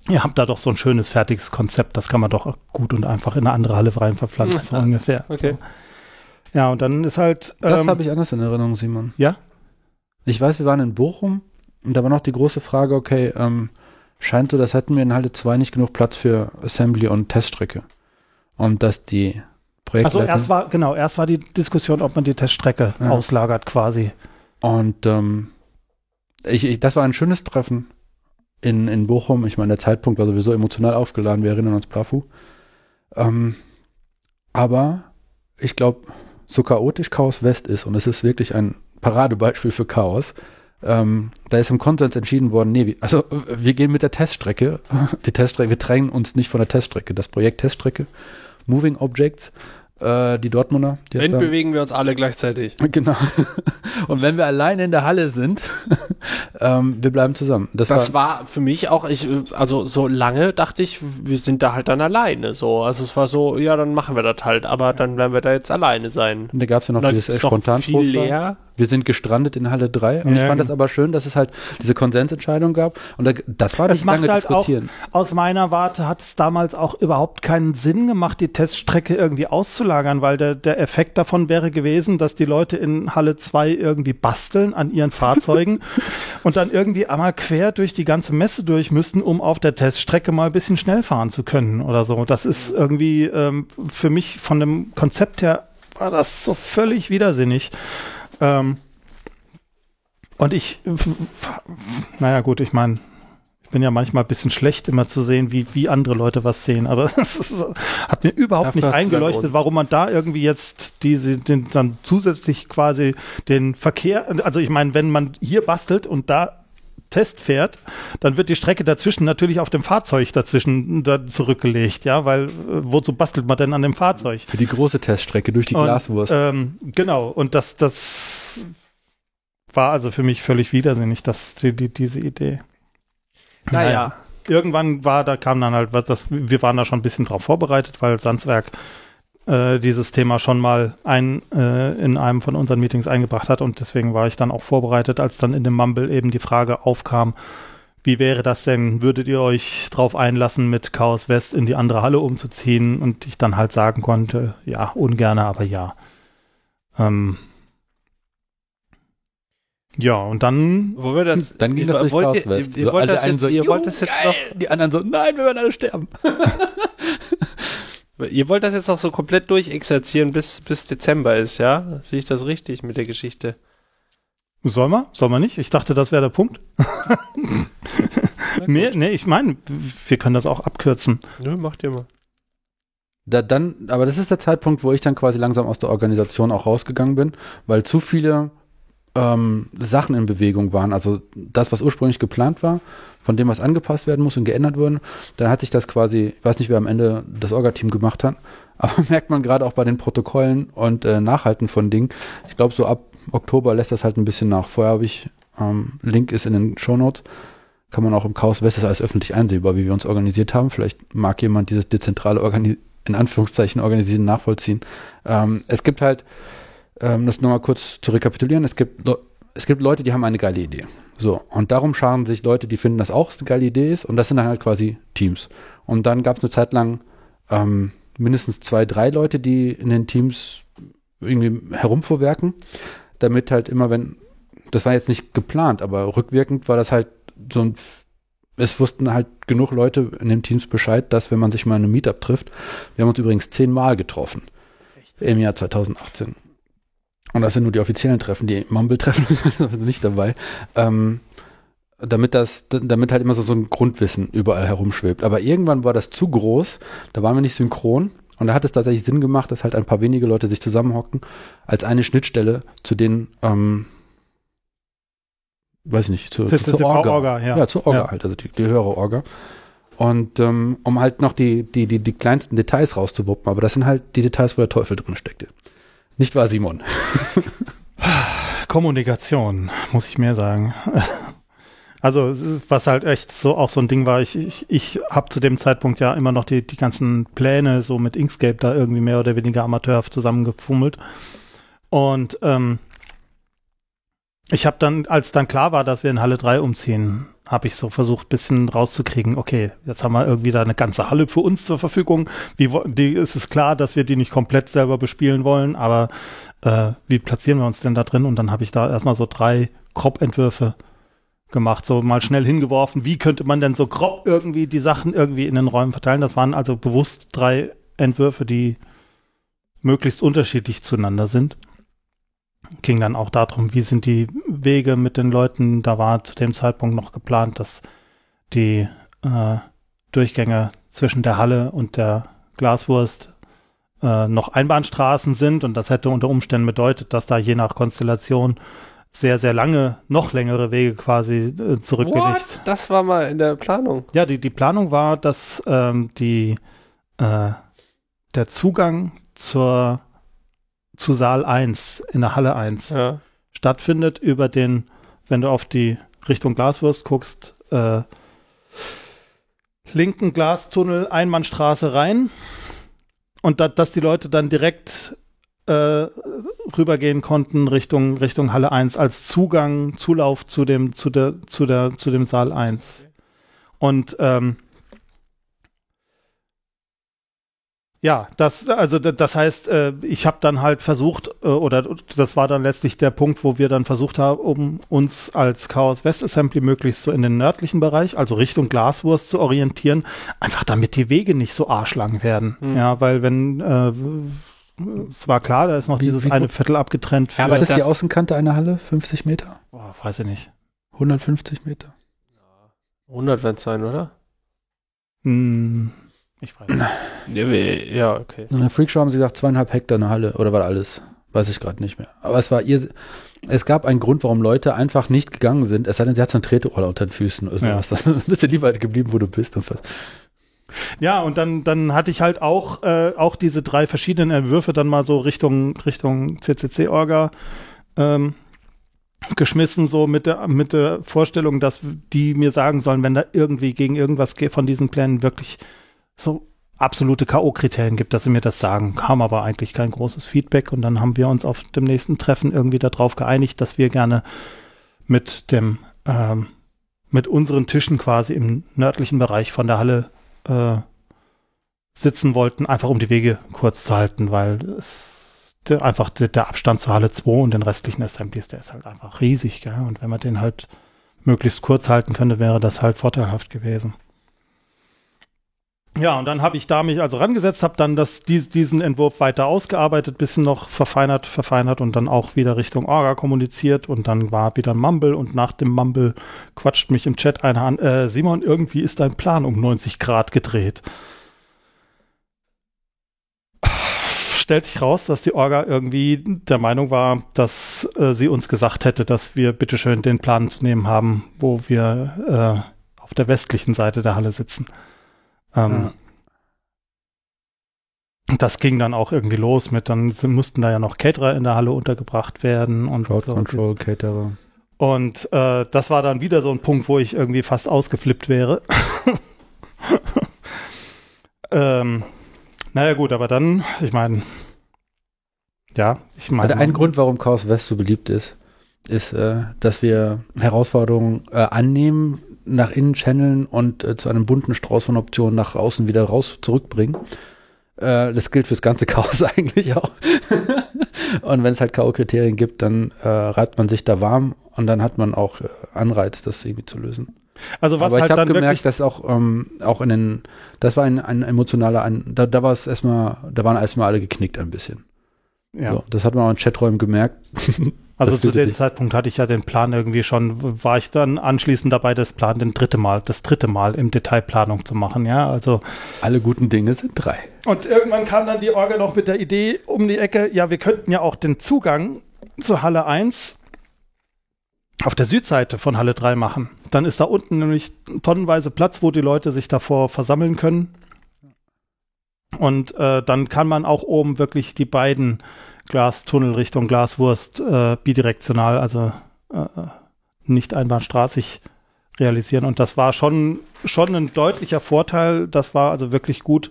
Ihr habt da doch so ein schönes, fertiges Konzept, das kann man doch gut und einfach in eine andere Halle rein verpflanzen, so ungefähr. Okay. So. Ja, und dann ist halt. Das ähm, habe ich anders in Erinnerung, Simon. Ja? Ich weiß, wir waren in Bochum und da war noch die große Frage, okay, ähm, scheint so, das hätten wir in Halle 2 nicht genug Platz für Assembly und Teststrecke. Und dass die Projekte. Also erst war, genau, erst war die Diskussion, ob man die Teststrecke Ja. auslagert quasi. Und ähm, ich, ich, das war ein schönes Treffen in, in Bochum. Ich meine, der Zeitpunkt war sowieso emotional aufgeladen. Wir erinnern uns Plafu. Ähm, aber ich glaube, so chaotisch Chaos West ist, und es ist wirklich ein Paradebeispiel für Chaos, ähm, da ist im Konsens entschieden worden, nee, also wir gehen mit der Teststrecke. Die Teststrecke, wir trennen uns nicht von der Teststrecke. Das Projekt Teststrecke, Moving Objects, äh, die Dortmunder. Die Wenn bewegen wir uns alle gleichzeitig. Genau. Und wenn wir alleine in der Halle sind, ähm, wir bleiben zusammen. Das, Das war, war für mich auch, ich, also so lange dachte ich, wir sind da halt dann alleine. So, also es war so, ja, dann machen wir das halt, aber dann werden wir da jetzt alleine sein. und da gab es ja noch dieses äh, noch spontan viel leer. Wir sind gestrandet in Halle 3 und Ja, ich fand das genau. aber schön, dass es halt diese Konsensentscheidung gab und da, das war nicht lange halt auch, diskutieren. aus meiner Warte hat es damals auch überhaupt keinen Sinn gemacht, die Teststrecke irgendwie auszulagern, weil der, der Effekt davon wäre gewesen, dass die Leute in Halle 2 irgendwie basteln an ihren Fahrzeugen und dann irgendwie einmal quer durch die ganze Messe durch müssten, um auf der Teststrecke mal ein bisschen schnell fahren zu können oder so. Das ist irgendwie ähm, für mich von dem Konzept her war das so völlig widersinnig. Ähm, und ich, naja gut, ich meine, ich bin ja manchmal ein bisschen schlecht, immer zu sehen, wie, wie andere Leute was sehen, aber es hat mir überhaupt Dafür nicht eingeleuchtet, warum man da irgendwie jetzt diese, den, dann zusätzlich quasi den Verkehr, also ich meine, wenn man hier bastelt und da Test fährt, dann wird die Strecke dazwischen natürlich auf dem Fahrzeug dazwischen da zurückgelegt, ja, weil äh, wozu bastelt man denn an dem Fahrzeug? Für die große Teststrecke durch die Und, Glaswurst. Ähm, genau, und das, das war also für mich völlig widersinnig, dass die, die, diese Idee. Naja. Irgendwann war, da kam dann halt was, das, wir waren da schon ein bisschen drauf vorbereitet, weil Sandswerk äh, dieses Thema schon mal ein, äh, in einem von unseren Meetings eingebracht hat und deswegen war ich dann auch vorbereitet, als dann in dem Mumble eben die Frage aufkam, wie wäre das denn, würdet ihr euch drauf einlassen, mit Chaos West in die andere Halle umzuziehen und ich dann halt sagen konnte, ja, ungerne, aber ja. Ähm, ja, und dann Wo wir das, Dann ging das durch wollt Chaos ihr, West. ihr, So, wollt alle das jetzt, so, ihr wollt "Juhu, das jetzt geil." Die anderen so, nein, wir werden alle sterben. ihr wollt das jetzt noch so komplett durchexerzieren, bis, bis Dezember ist, ja? Sehe ich das richtig mit der Geschichte? soll man, soll man nicht? Ich dachte, das wäre der Punkt. Mehr, nee, ich meine, wir können das auch abkürzen. Nö, macht ihr mal. Da, dann, aber das ist der Zeitpunkt, wo ich dann quasi langsam aus der Organisation auch rausgegangen bin, weil zu viele ähm, Sachen in Bewegung waren. Also das, was ursprünglich geplant war, von dem, was angepasst werden muss und geändert wurde, dann hat sich das quasi, ich weiß nicht, wer am Ende das Orga-Team gemacht hat, aber merkt man gerade auch bei den Protokollen und äh, Nachhalten von Dingen. Ich glaube, so ab Oktober lässt das halt ein bisschen nach. Vorher habe ich, ähm, Link ist in den Shownotes, kann man auch im Chaos West, alles öffentlich einsehbar, wie wir uns organisiert haben. Vielleicht mag jemand dieses dezentrale Organi in Anführungszeichen organisieren nachvollziehen. Ähm, es gibt halt, ähm, das nochmal kurz zu rekapitulieren, es gibt, Le- es gibt Leute, die haben eine geile Idee. So, und darum scharen sich Leute, die finden, dass auch eine geile Idee ist, und das sind dann halt quasi Teams. Und dann gab es eine Zeit lang ähm, mindestens zwei, drei Leute, die in den Teams irgendwie herumvorwerken, damit halt immer, wenn, das war jetzt nicht geplant, aber rückwirkend war das halt so ein, es wussten halt genug Leute in den Teams Bescheid, dass wenn man sich mal in einem Meetup trifft, wir haben uns übrigens zehnmal getroffen im Jahr 2018. Und das sind nur die offiziellen Treffen, die Mumble-Treffen sind nicht dabei. Ähm, damit das, damit halt immer so, so ein Grundwissen überall herumschwebt. Aber irgendwann war das zu groß, da waren wir nicht synchron. Und da hat es tatsächlich Sinn gemacht, dass halt ein paar wenige Leute sich zusammenhocken, als eine Schnittstelle zu den, ähm, weiß ich nicht, zu, zu, zur Orga. Orga, ja. Ja, zur Orga Ja. halt, also die, die höhere Orga. Und ähm, um halt noch die, die, die, die kleinsten Details rauszuwuppen, aber das sind halt die Details, wo der Teufel drin steckte. Nicht wahr, Simon? Kommunikation, muss ich mehr sagen. Also was halt echt so auch so ein Ding war, ich, ich, ich habe zu dem Zeitpunkt ja immer noch die, die ganzen Pläne so mit Inkscape da irgendwie mehr oder weniger amateurhaft zusammengefummelt. Und ähm, ich habe dann, als dann klar war, dass wir in Halle 3 umziehen, habe ich so versucht, bisschen rauszukriegen, okay, jetzt haben wir irgendwie da eine ganze Halle für uns zur Verfügung. Wie die, ist es klar, dass wir die nicht komplett selber bespielen wollen, aber äh, wie platzieren wir uns denn da drin? Und dann habe ich da erstmal so drei Crop-Entwürfe gemacht, so mal schnell hingeworfen, wie könnte man denn so grob irgendwie die Sachen irgendwie in den Räumen verteilen. Das waren also bewusst drei Entwürfe, die möglichst unterschiedlich zueinander sind. Ging dann auch darum, wie sind die Wege mit den Leuten. Da war zu dem Zeitpunkt noch geplant, dass die äh, Durchgänge zwischen der Halle und der Glaswurst äh, noch Einbahnstraßen sind und das hätte unter Umständen bedeutet, dass da je nach Konstellation sehr, sehr lange, noch längere Wege quasi äh, zurückgelegt. What? Das war mal in der Planung. Ja, die, die Planung war, dass ähm, die, äh, der Zugang zur, zu Saal 1 in der Halle 1 ja. stattfindet über den, wenn du auf die Richtung Glaswurst guckst, äh, linken Glastunnel, Einbahnstraße rein und da, dass die Leute dann direkt äh, rübergehen konnten Richtung, Richtung Halle 1 als Zugang, Zulauf zu dem, zu der, zu der, zu dem Saal 1. Und ähm, ja, das, also das heißt, äh, ich habe dann halt versucht, äh, oder das war dann letztlich der Punkt, wo wir dann versucht haben, um uns als Chaos West Assembly möglichst so in den nördlichen Bereich, also Richtung Glaswurst zu orientieren, einfach damit die Wege nicht so arschlang werden. Mhm. Ja, weil wenn äh, es war klar, da ist noch wie, dieses wie eine Viertel abgetrennt. Für ja, aber ist das die Außenkante einer Halle? 50 Meter? Boah, weiß ich nicht. 150 Meter? 100 wird es sein, oder? Hm, ich weiß nicht. Ja, okay. In der Freakshow haben sie gesagt, zweieinhalb Hektar eine Halle. Oder war alles? Weiß ich gerade nicht mehr. Aber es war ihr. Es gab einen Grund, warum Leute einfach nicht gegangen sind. Es sei denn, sie hat so eine Treterolle unter den Füßen oder sowas. Ja. Das ist ein bisschen lieber geblieben, wo du bist. Und was. Ja, und dann, dann hatte ich halt auch, äh, auch diese drei verschiedenen Entwürfe dann mal so Richtung, Richtung CCC-Orga ähm, geschmissen, so mit der, mit der Vorstellung, dass die mir sagen sollen, wenn da irgendwie gegen irgendwas von diesen Plänen wirklich so absolute K.O.-Kriterien gibt, dass sie mir das sagen. Kam aber eigentlich kein großes Feedback und dann haben wir uns auf dem nächsten Treffen irgendwie darauf geeinigt, dass wir gerne mit dem, ähm, mit unseren Tischen quasi im nördlichen Bereich von der Halle äh, sitzen wollten, einfach um die Wege kurz zu halten, weil es der, einfach der, der, Abstand zur Halle 2 und den restlichen Assemblies, der ist halt einfach riesig, gell? Und wenn man den halt möglichst kurz halten könnte, wäre das halt vorteilhaft gewesen. Ja, und dann habe ich da mich also rangesetzt, habe dann das, dies, diesen Entwurf weiter ausgearbeitet, bisschen noch verfeinert, verfeinert und dann auch wieder Richtung Orga kommuniziert und dann war wieder ein Mumble und nach dem Mumble quatscht mich im Chat einer an, äh, Simon, irgendwie ist dein Plan um 90 Grad gedreht. Stellt sich raus, dass die Orga irgendwie der Meinung war, dass äh, sie uns gesagt hätte, dass wir bitteschön den Plan zu nehmen haben, wo wir äh, auf der westlichen Seite der Halle sitzen. Ähm, ja. Das ging dann auch irgendwie los mit, dann mussten da ja noch Caterer in der Halle untergebracht werden und Crowd so. Control Caterer. Und äh, das war dann wieder so ein Punkt, wo ich irgendwie fast ausgeflippt wäre. ähm, naja gut, aber dann, ich meine, ja, ich meine. Also ein Grund, warum Chaos West so beliebt ist, ist, äh, dass wir Herausforderungen äh, annehmen, nach innen channeln und äh, zu einem bunten Strauß von Optionen nach außen wieder raus zurückbringen. Äh, das gilt fürs ganze Chaos eigentlich auch. und wenn es halt K.O.-Kriterien gibt, dann äh, reibt man sich da warm und dann hat man auch äh, Anreiz, das irgendwie zu lösen. Also was Aber halt ich habe gemerkt, dass auch ähm, auch in den, das war ein, ein emotionaler, ein, da, da war es erstmal, da waren erstmal alle geknickt ein bisschen. Ja. So, das hat man auch in Chaträumen gemerkt. Also zu dem Zeitpunkt hatte ich ja den Plan irgendwie schon, war ich dann anschließend dabei, das Plan den dritte Mal, das dritte Mal im Detailplanung zu machen, ja, also. Alle guten Dinge sind drei. Und irgendwann kam dann die Orga noch mit der Idee um die Ecke, ja, wir könnten ja auch den Zugang zur Halle 1 auf der Südseite von Halle 3 machen. Dann ist da unten nämlich tonnenweise Platz, wo die Leute sich davor versammeln können. Und äh, dann kann man auch oben wirklich die beiden Glastunnel Richtung Glaswurst äh, bidirektional, also äh, nicht einbahnstraßig realisieren. Und das war schon, schon ein deutlicher Vorteil. Das war also wirklich gut,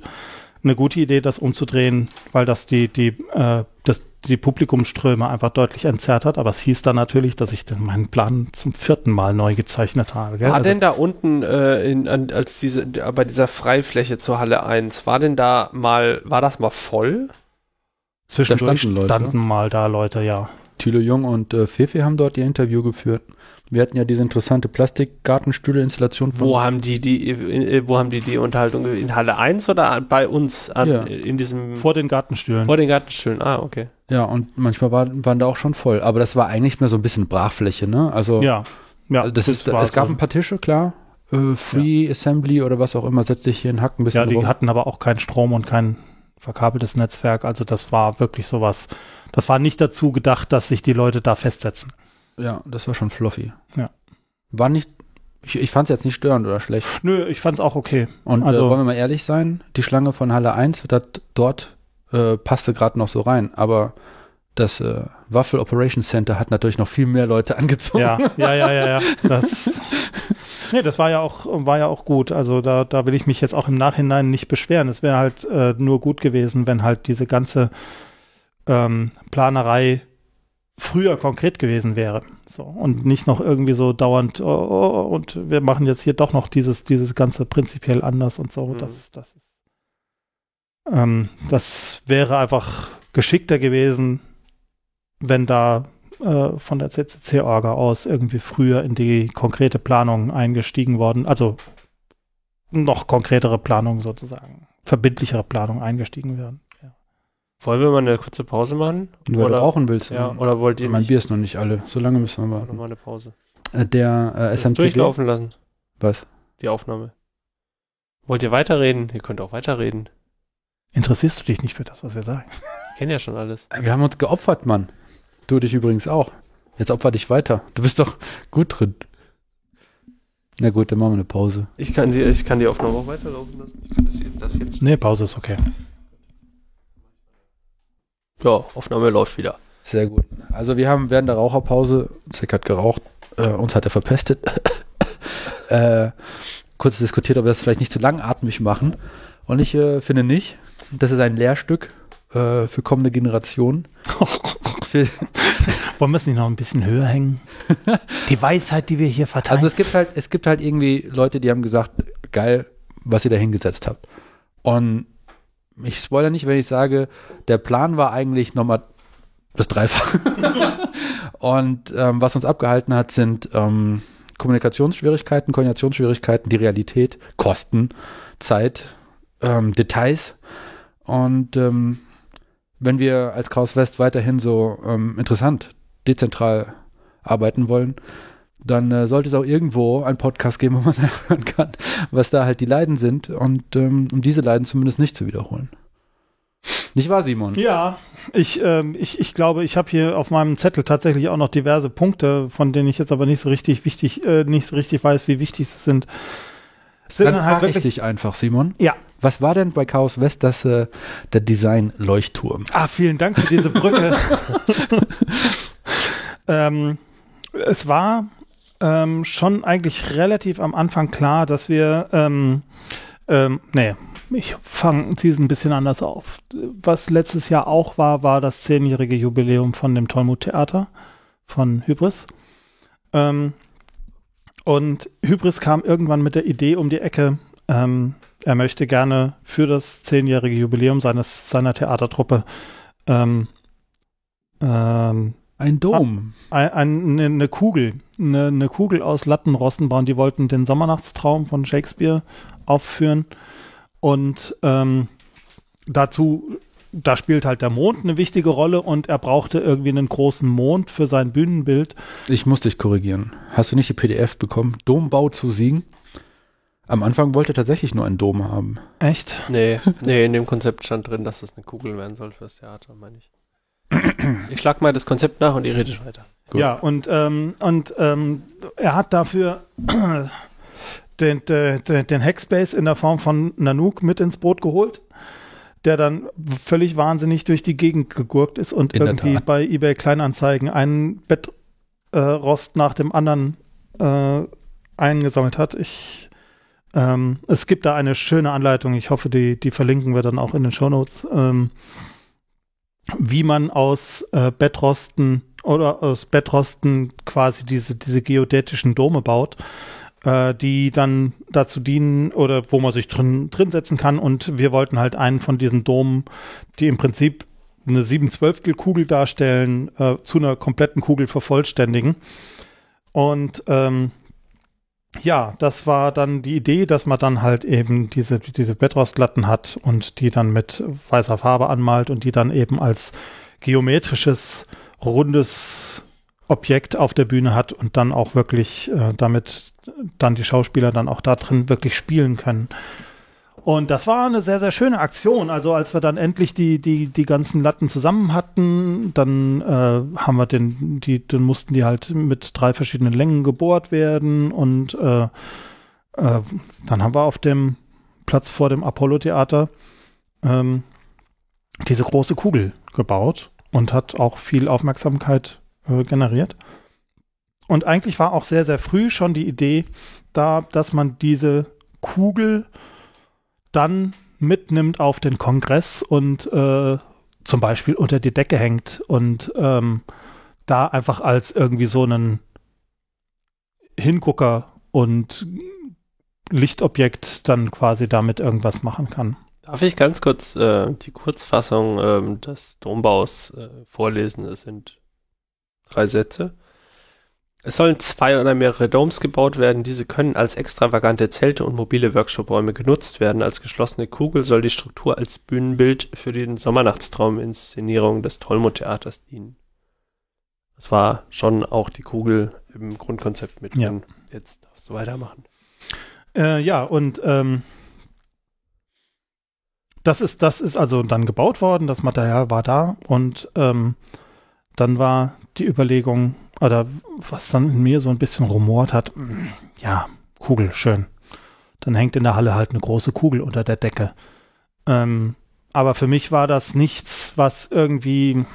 eine gute Idee, das umzudrehen, weil das die, die, äh, das, die Publikumsströme einfach deutlich entzerrt hat. Aber es hieß dann natürlich, dass ich dann meinen Plan zum vierten Mal neu gezeichnet habe. Gell? War Also- denn da unten, äh, in, an, als diese, bei dieser Freifläche zur Halle 1, war denn da mal, war das mal voll? Zwischendurch standen standen, Leute. mal da Leute, ja. Thilo Jung und äh, Fefe haben dort ihr Interview geführt. Wir hatten ja diese interessante Plastikgartenstühle-Installation Wo haben die die, äh, wo haben die die Unterhaltung in Halle 1 oder bei uns an, Ja. in diesem Vor den Gartenstühlen. vor den Gartenstühlen? Ah, okay. Ja, und manchmal war, waren da auch schon voll. Aber das war eigentlich mehr so ein bisschen Brachfläche, ne? Also, ja. Ja, also das ist, war es gab so. ein paar Tische, klar. Äh, Free Assembly oder was auch immer, setzt sich hier in Hack ein bisschen Ja, die drauf. hatten aber auch keinen Strom und kein verkabeltes Netzwerk. Also das war wirklich sowas. Das war nicht dazu gedacht, dass sich die Leute da festsetzen. Ja, das war schon fluffy. Ja. War nicht, ich, ich fand es jetzt nicht störend oder schlecht. Nö, ich fand's auch okay. Und Also- äh, wollen wir mal ehrlich sein, die Schlange von Halle 1, das dort äh, passte gerade noch so rein, aber das äh, Waffel Operations Center hat natürlich noch viel mehr Leute angezogen. Ja, ja, ja, ja, ja. Das, nee, das war ja auch, war ja auch gut. Also da, da will ich mich jetzt auch im Nachhinein nicht beschweren. Es wäre halt äh, nur gut gewesen, wenn halt diese ganze ähm, Planerei früher konkret gewesen wäre. So. Und nicht noch irgendwie so dauernd, oh, oh, und wir machen jetzt hier doch noch dieses, dieses Ganze prinzipiell anders und so. Mhm. Das, das ist, ähm, das wäre einfach geschickter gewesen, wenn da äh, von der CCC-Orga aus irgendwie früher in die konkrete Planung eingestiegen worden, also noch konkretere Planung sozusagen, verbindlichere Planung eingestiegen werden. Ja. Wollen wir mal eine kurze Pause machen? Und weil du Oder- rauchen willst. Ja, oder wollt ihr mein nicht Bier ist noch nicht alle. So lange müssen wir noch warten. mal eine Pause? Äh, der äh, SMTV. durchlaufen lassen, Was? die Aufnahme. Wollt ihr weiterreden? Ihr könnt auch weiterreden. Interessierst du dich nicht für das, was wir sagen? Ich kenne ja schon alles. Wir haben uns geopfert, Mann. Du dich übrigens auch. Jetzt opfer dich weiter. Du bist doch gut drin. Na gut, dann machen wir eine Pause. Ich kann die, ich kann die Aufnahme auch weiterlaufen lassen. Ich kann das, hier- das jetzt. Nee, Pause ist okay. Ja, Aufnahme läuft wieder. Sehr gut. Also wir haben während der Raucherpause, Zick hat geraucht, äh, uns hat er verpestet, äh, kurz diskutiert, ob wir das vielleicht nicht zu langatmig machen. Und ich äh, finde nicht. Das ist ein Lehrstück äh, für kommende Generationen. Für, Wollen wir es nicht noch ein bisschen höher hängen? Die Weisheit, die wir hier verteilen. also es gibt halt, es gibt halt irgendwie Leute, die haben gesagt, geil, was ihr da hingesetzt habt. Und ich spoilere nicht, wenn ich sage, der Plan war eigentlich nochmal das Dreifache. Und ähm, was uns abgehalten hat, sind ähm, Kommunikationsschwierigkeiten, Koordinationsschwierigkeiten, die Realität, Kosten, Zeit, ähm, Details. Und ähm, wenn wir als Chaos West weiterhin so ähm, interessant, dezentral arbeiten wollen, dann äh, sollte es auch irgendwo einen Podcast geben, wo man nachhören kann, was da halt die Leiden sind und ähm, um diese Leiden zumindest nicht zu wiederholen. Nicht wahr, Simon? Ja, ich, ähm, ich, ich glaube, ich habe hier auf meinem Zettel tatsächlich auch noch diverse Punkte, von denen ich jetzt aber nicht so richtig wichtig, äh, nicht so richtig weiß, wie wichtig sie sind. Sind Dann halt frage ich wirklich. dich einfach, Simon. Ja. Was war denn bei Chaos West das, äh, der Design-Leuchtturm? Ah, vielen Dank für diese Brücke. ähm, es war ähm, schon eigentlich relativ am Anfang klar, dass wir, ähm, ähm, nee, ich fange, ziehe es ein bisschen anders auf. Was letztes Jahr auch war, war das zehnjährige Jubiläum von dem Tollmut Theater von Hybris. Ähm, und Hybris kam irgendwann mit der Idee um die Ecke, ähm, er möchte gerne für das zehnjährige Jubiläum seines, seiner Theatertruppe ähm, ähm, Ein Dom. ein, ein, eine Kugel, eine, eine Kugel aus Lattenrosten bauen. Die wollten den Sommernachtstraum von Shakespeare aufführen und ähm, dazu, da spielt halt der Mond eine wichtige Rolle und er brauchte irgendwie einen großen Mond für sein Bühnenbild. Ich muss dich korrigieren. Hast du nicht die PDF bekommen? Dombau zu siegen? Am Anfang wollte er tatsächlich nur einen Dom haben. Echt? Nee, nee, in dem Konzept stand drin, dass das eine Kugel werden soll fürs Theater, meine ich. Ich schlag mal das Konzept nach und ihr redet weiter. Gut. Ja, und, ähm, und ähm, er hat dafür den, den, den, Hackspace in der Form von Nanook mit ins Boot geholt, der dann völlig wahnsinnig durch die Gegend gegurkt ist und In irgendwie bei eBay Kleinanzeigen einen Bettrost nach dem anderen äh, eingesammelt hat. Ich, ähm, es gibt da eine schöne Anleitung, ich hoffe, die, die verlinken wir dann auch in den Shownotes, ähm, wie man aus äh, Bettrosten oder aus Bettrosten quasi diese, diese geodätischen Dome baut, äh, die dann dazu dienen oder wo man sich drin, drin setzen kann. Und wir wollten halt einen von diesen Domen, die im Prinzip eine 7 12 Kugel darstellen, äh, zu einer kompletten Kugel vervollständigen. Und ähm, ja, das war dann die Idee, dass man dann halt eben diese, diese Bettrostlatten hat und die dann mit weißer Farbe anmalt und die dann eben als geometrisches, rundes Objekt auf der Bühne hat und dann auch wirklich äh, damit dann die Schauspieler dann auch da drin wirklich spielen können. Und das war eine sehr, sehr schöne Aktion. Also als wir dann endlich die, die, die ganzen Latten zusammen hatten, dann äh, haben wir den, die, dann mussten die halt mit drei verschiedenen Längen gebohrt werden und äh, äh, dann haben wir auf dem Platz vor dem Apollo-Theater ähm, diese große Kugel gebaut und hat auch viel Aufmerksamkeit äh, generiert. Und eigentlich war auch sehr, sehr früh schon die Idee da, dass man diese Kugel dann mitnimmt auf den Kongress und äh, zum Beispiel unter die Decke hängt und ähm, da einfach als irgendwie so einen Hingucker und Lichtobjekt dann quasi damit irgendwas machen kann. Darf ich ganz kurz äh, die Kurzfassung äh, des Dombaus äh, vorlesen? Es sind drei Sätze. Es sollen zwei oder mehrere Domes gebaut werden. Diese können als extravagante Zelte und mobile Workshopräume genutzt werden. Als geschlossene Kugel soll die Struktur als Bühnenbild für den Sommernachtstraum-Inszenierung des Tollmut-Theaters dienen. Das war schon auch die Kugel im Grundkonzept mit Ja. drin. Jetzt darfst du weitermachen. Äh, ja, und ähm, das ist, das ist also dann gebaut worden, das Material war da und ähm, dann war die Überlegung, oder was dann in mir so ein bisschen rumort hat, mm, ja, Kugel, schön. Dann hängt in der Halle halt eine große Kugel unter der Decke. Ähm, aber für mich war das nichts, was irgendwie.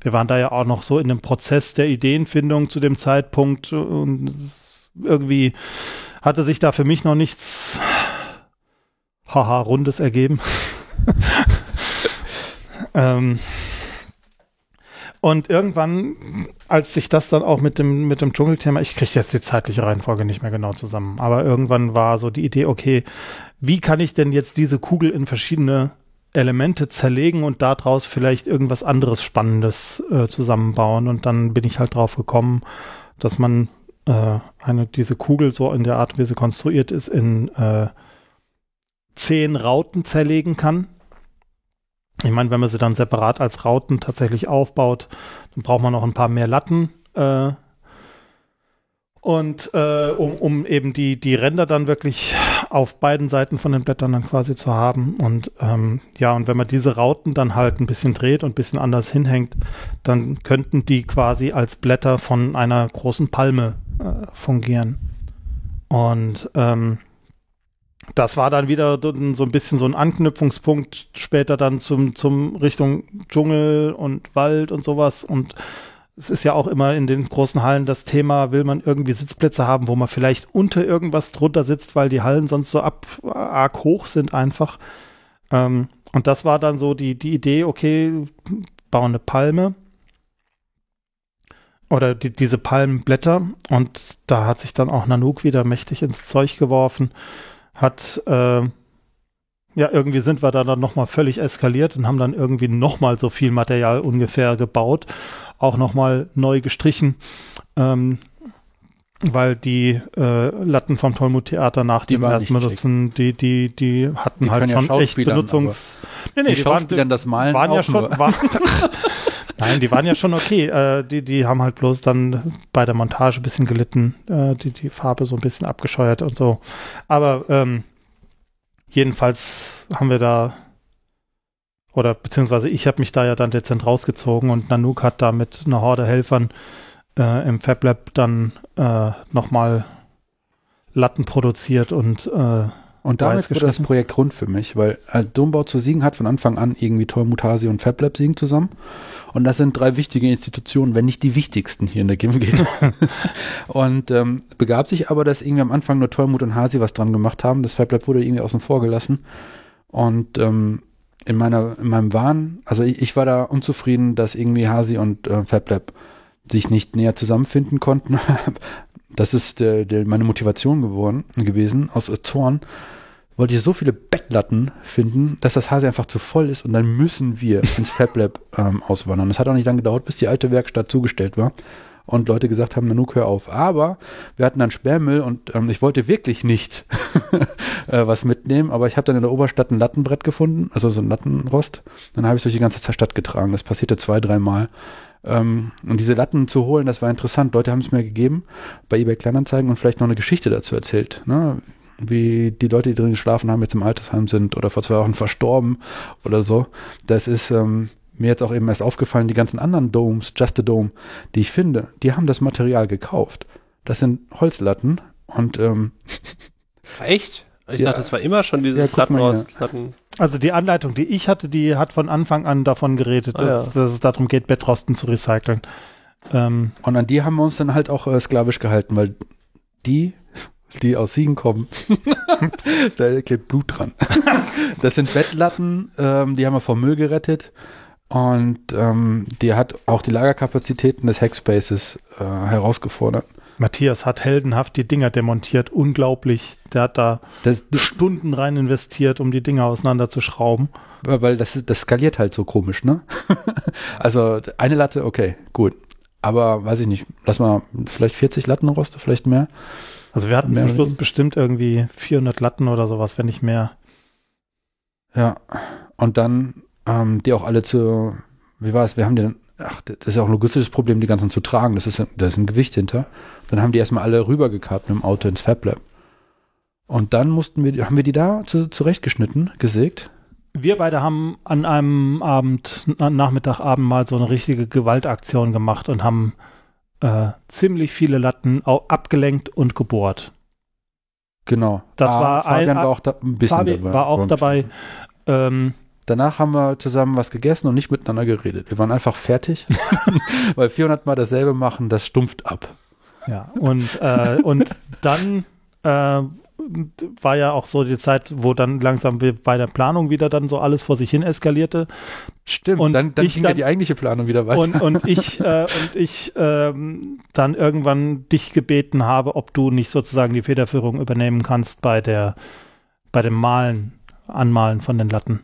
Wir waren da ja auch noch so in dem Prozess der Ideenfindung zu dem Zeitpunkt und irgendwie hatte sich da für mich noch nichts haha Rundes ergeben. ähm, und irgendwann, als sich das dann auch mit dem, mit dem Dschungelthema, ich kriege jetzt die zeitliche Reihenfolge nicht mehr genau zusammen, aber irgendwann war so die Idee, okay, wie kann ich denn jetzt diese Kugel in verschiedene Elemente zerlegen und daraus vielleicht irgendwas anderes Spannendes äh, zusammenbauen? Und dann bin ich halt drauf gekommen, dass man äh, eine, diese Kugel so in der Art, wie sie konstruiert ist, in äh, zehn Rauten zerlegen kann. Ich meine, wenn man sie dann separat als Rauten tatsächlich aufbaut, dann braucht man noch ein paar mehr Latten. Äh, und äh, um, um eben die, die Ränder dann wirklich auf beiden Seiten von den Blättern dann quasi zu haben. Und ähm, ja, und wenn man diese Rauten dann halt ein bisschen dreht und ein bisschen anders hinhängt, dann könnten die quasi als Blätter von einer großen Palme äh, fungieren. Und ähm, das war dann wieder so ein bisschen so ein Anknüpfungspunkt später dann zum, zum Richtung Dschungel und Wald und sowas. Und es ist ja auch immer in den großen Hallen das Thema, will man irgendwie Sitzplätze haben, wo man vielleicht unter irgendwas drunter sitzt, weil die Hallen sonst so ab arg hoch sind einfach. Ähm, und das war dann so die, die Idee, okay, bauen eine Palme oder die, diese Palmenblätter und da hat sich dann auch Nanook wieder mächtig ins Zeug geworfen hat, äh, ja, irgendwie sind wir da dann nochmal völlig eskaliert und haben dann irgendwie nochmal so viel Material ungefähr gebaut, auch nochmal neu gestrichen, ähm, weil die äh, Latten vom Tollmut-Theater nach Die dem waren ersten Benutzen, die, die, die hatten Die halt ja schon echt Benutzungs... Nee, die Schauspielern das Malen waren ja schon, nur. Nein, die waren ja schon okay. Äh, die, die haben halt bloß dann bei der Montage ein bisschen gelitten, äh, die, die Farbe so ein bisschen abgescheuert und so. Aber ähm, jedenfalls haben wir da, oder beziehungsweise ich habe mich da ja dann dezent rausgezogen und Nanook hat da mit einer Horde Helfern äh, im FabLab dann äh, nochmal Latten produziert und äh, Und damit wurde das? Projekt rund für mich, weil äh, Dombau zu Siegen hat von Anfang an irgendwie Tollmut Hasi und FabLab Siegen zusammen. Und das sind drei wichtige Institutionen, wenn nicht die wichtigsten hier in der GMG. und ähm, begab sich aber, dass irgendwie am Anfang nur Tollmut und Hasi was dran gemacht haben. Das FabLab wurde irgendwie außen vor gelassen. Und ähm, in meiner, in meinem Wahn, also ich, ich war da unzufrieden, dass irgendwie Hasi und äh, FabLab sich nicht näher zusammenfinden konnten. das ist der, der, meine Motivation geworden, gewesen, aus Zorn wollte ich so viele Bettlatten finden, dass das Hase einfach zu voll ist und dann müssen wir ins FabLab ähm, auswandern. Es hat auch nicht lange gedauert, bis die alte Werkstatt zugestellt war und Leute gesagt haben, Nanook, hör auf. Aber wir hatten dann Sperrmüll und ähm, ich wollte wirklich nicht äh, was mitnehmen, aber ich habe dann in der Oberstadt ein Lattenbrett gefunden, also so ein Lattenrost. Dann habe ich es durch die ganze Stadt getragen. Das passierte zwei, dreimal. Ähm, und diese Latten zu holen, das war interessant. Leute haben es mir gegeben bei eBay Kleinanzeigen und vielleicht noch eine Geschichte dazu erzählt. Ne? Wie die Leute, die drin geschlafen haben, jetzt im Altersheim sind oder vor zwei Wochen verstorben oder so. Das ist ähm, mir jetzt auch eben erst aufgefallen, die ganzen anderen Domes, Just a Dome, die ich finde, die haben das Material gekauft. Das sind Holzlatten und ähm, Echt? Ich Ja. dachte, das war immer schon dieses Ja. Latten. Also die Anleitung, die ich hatte, die hat von Anfang an davon geredet, Ah, dass, dass es darum geht, Bettrosten zu recyceln. Ähm, Und an die haben wir uns dann halt auch äh, sklavisch gehalten, weil die, die aus Siegen kommen, da klebt Blut dran. das sind Bettlatten, ähm, die haben wir vom Müll gerettet. Und ähm, die hat auch die Lagerkapazitäten des Hackspaces äh, herausgefordert. Matthias hat heldenhaft die Dinger demontiert. Unglaublich. Der hat da Das, Stunden rein investiert, um die Dinger auseinanderzuschrauben. weil das, das skaliert halt so komisch, ne? also eine Latte, okay, gut. Aber weiß ich nicht, lass mal vielleicht 40 Lattenroste, vielleicht mehr. Also wir hatten Mehr zum Schluss bestimmt irgendwie 400 Latten oder sowas, wenn nicht mehr. Ja, und dann ähm, die auch alle zu, wie war es, wir haben die dann, ach, das ist ja auch ein logistisches Problem, die ganzen zu tragen, das ist, da ist ein Gewicht hinter. Dann haben die erstmal alle rübergekarrt mit dem Auto ins FabLab. Und dann mussten wir, haben wir die da zu, zurechtgeschnitten, gesägt. Wir beide haben an einem Abend, na- Nachmittag, Abend mal so eine richtige Gewaltaktion gemacht und haben äh, ziemlich viele Latten abgelenkt und gebohrt. Genau. Das war Fabian ein- war auch da, ein bisschen Fabi dabei. war auch dabei. Ähm, Danach haben wir zusammen was gegessen und nicht miteinander geredet. Wir waren einfach fertig, weil 400 Mal dasselbe machen, das stumpft ab. Ja, und, äh, und dann äh, war ja auch so die Zeit, wo dann langsam wir bei der Planung wieder dann so alles vor sich hin eskalierte. Stimmt, Und dann, dann ging ja dann- die eigentliche Planung wieder weiter. Und, und ich, äh, und ich ähm, dann irgendwann dich gebeten habe, ob du nicht sozusagen die Federführung übernehmen kannst bei der, bei dem Malen, Anmalen von den Latten.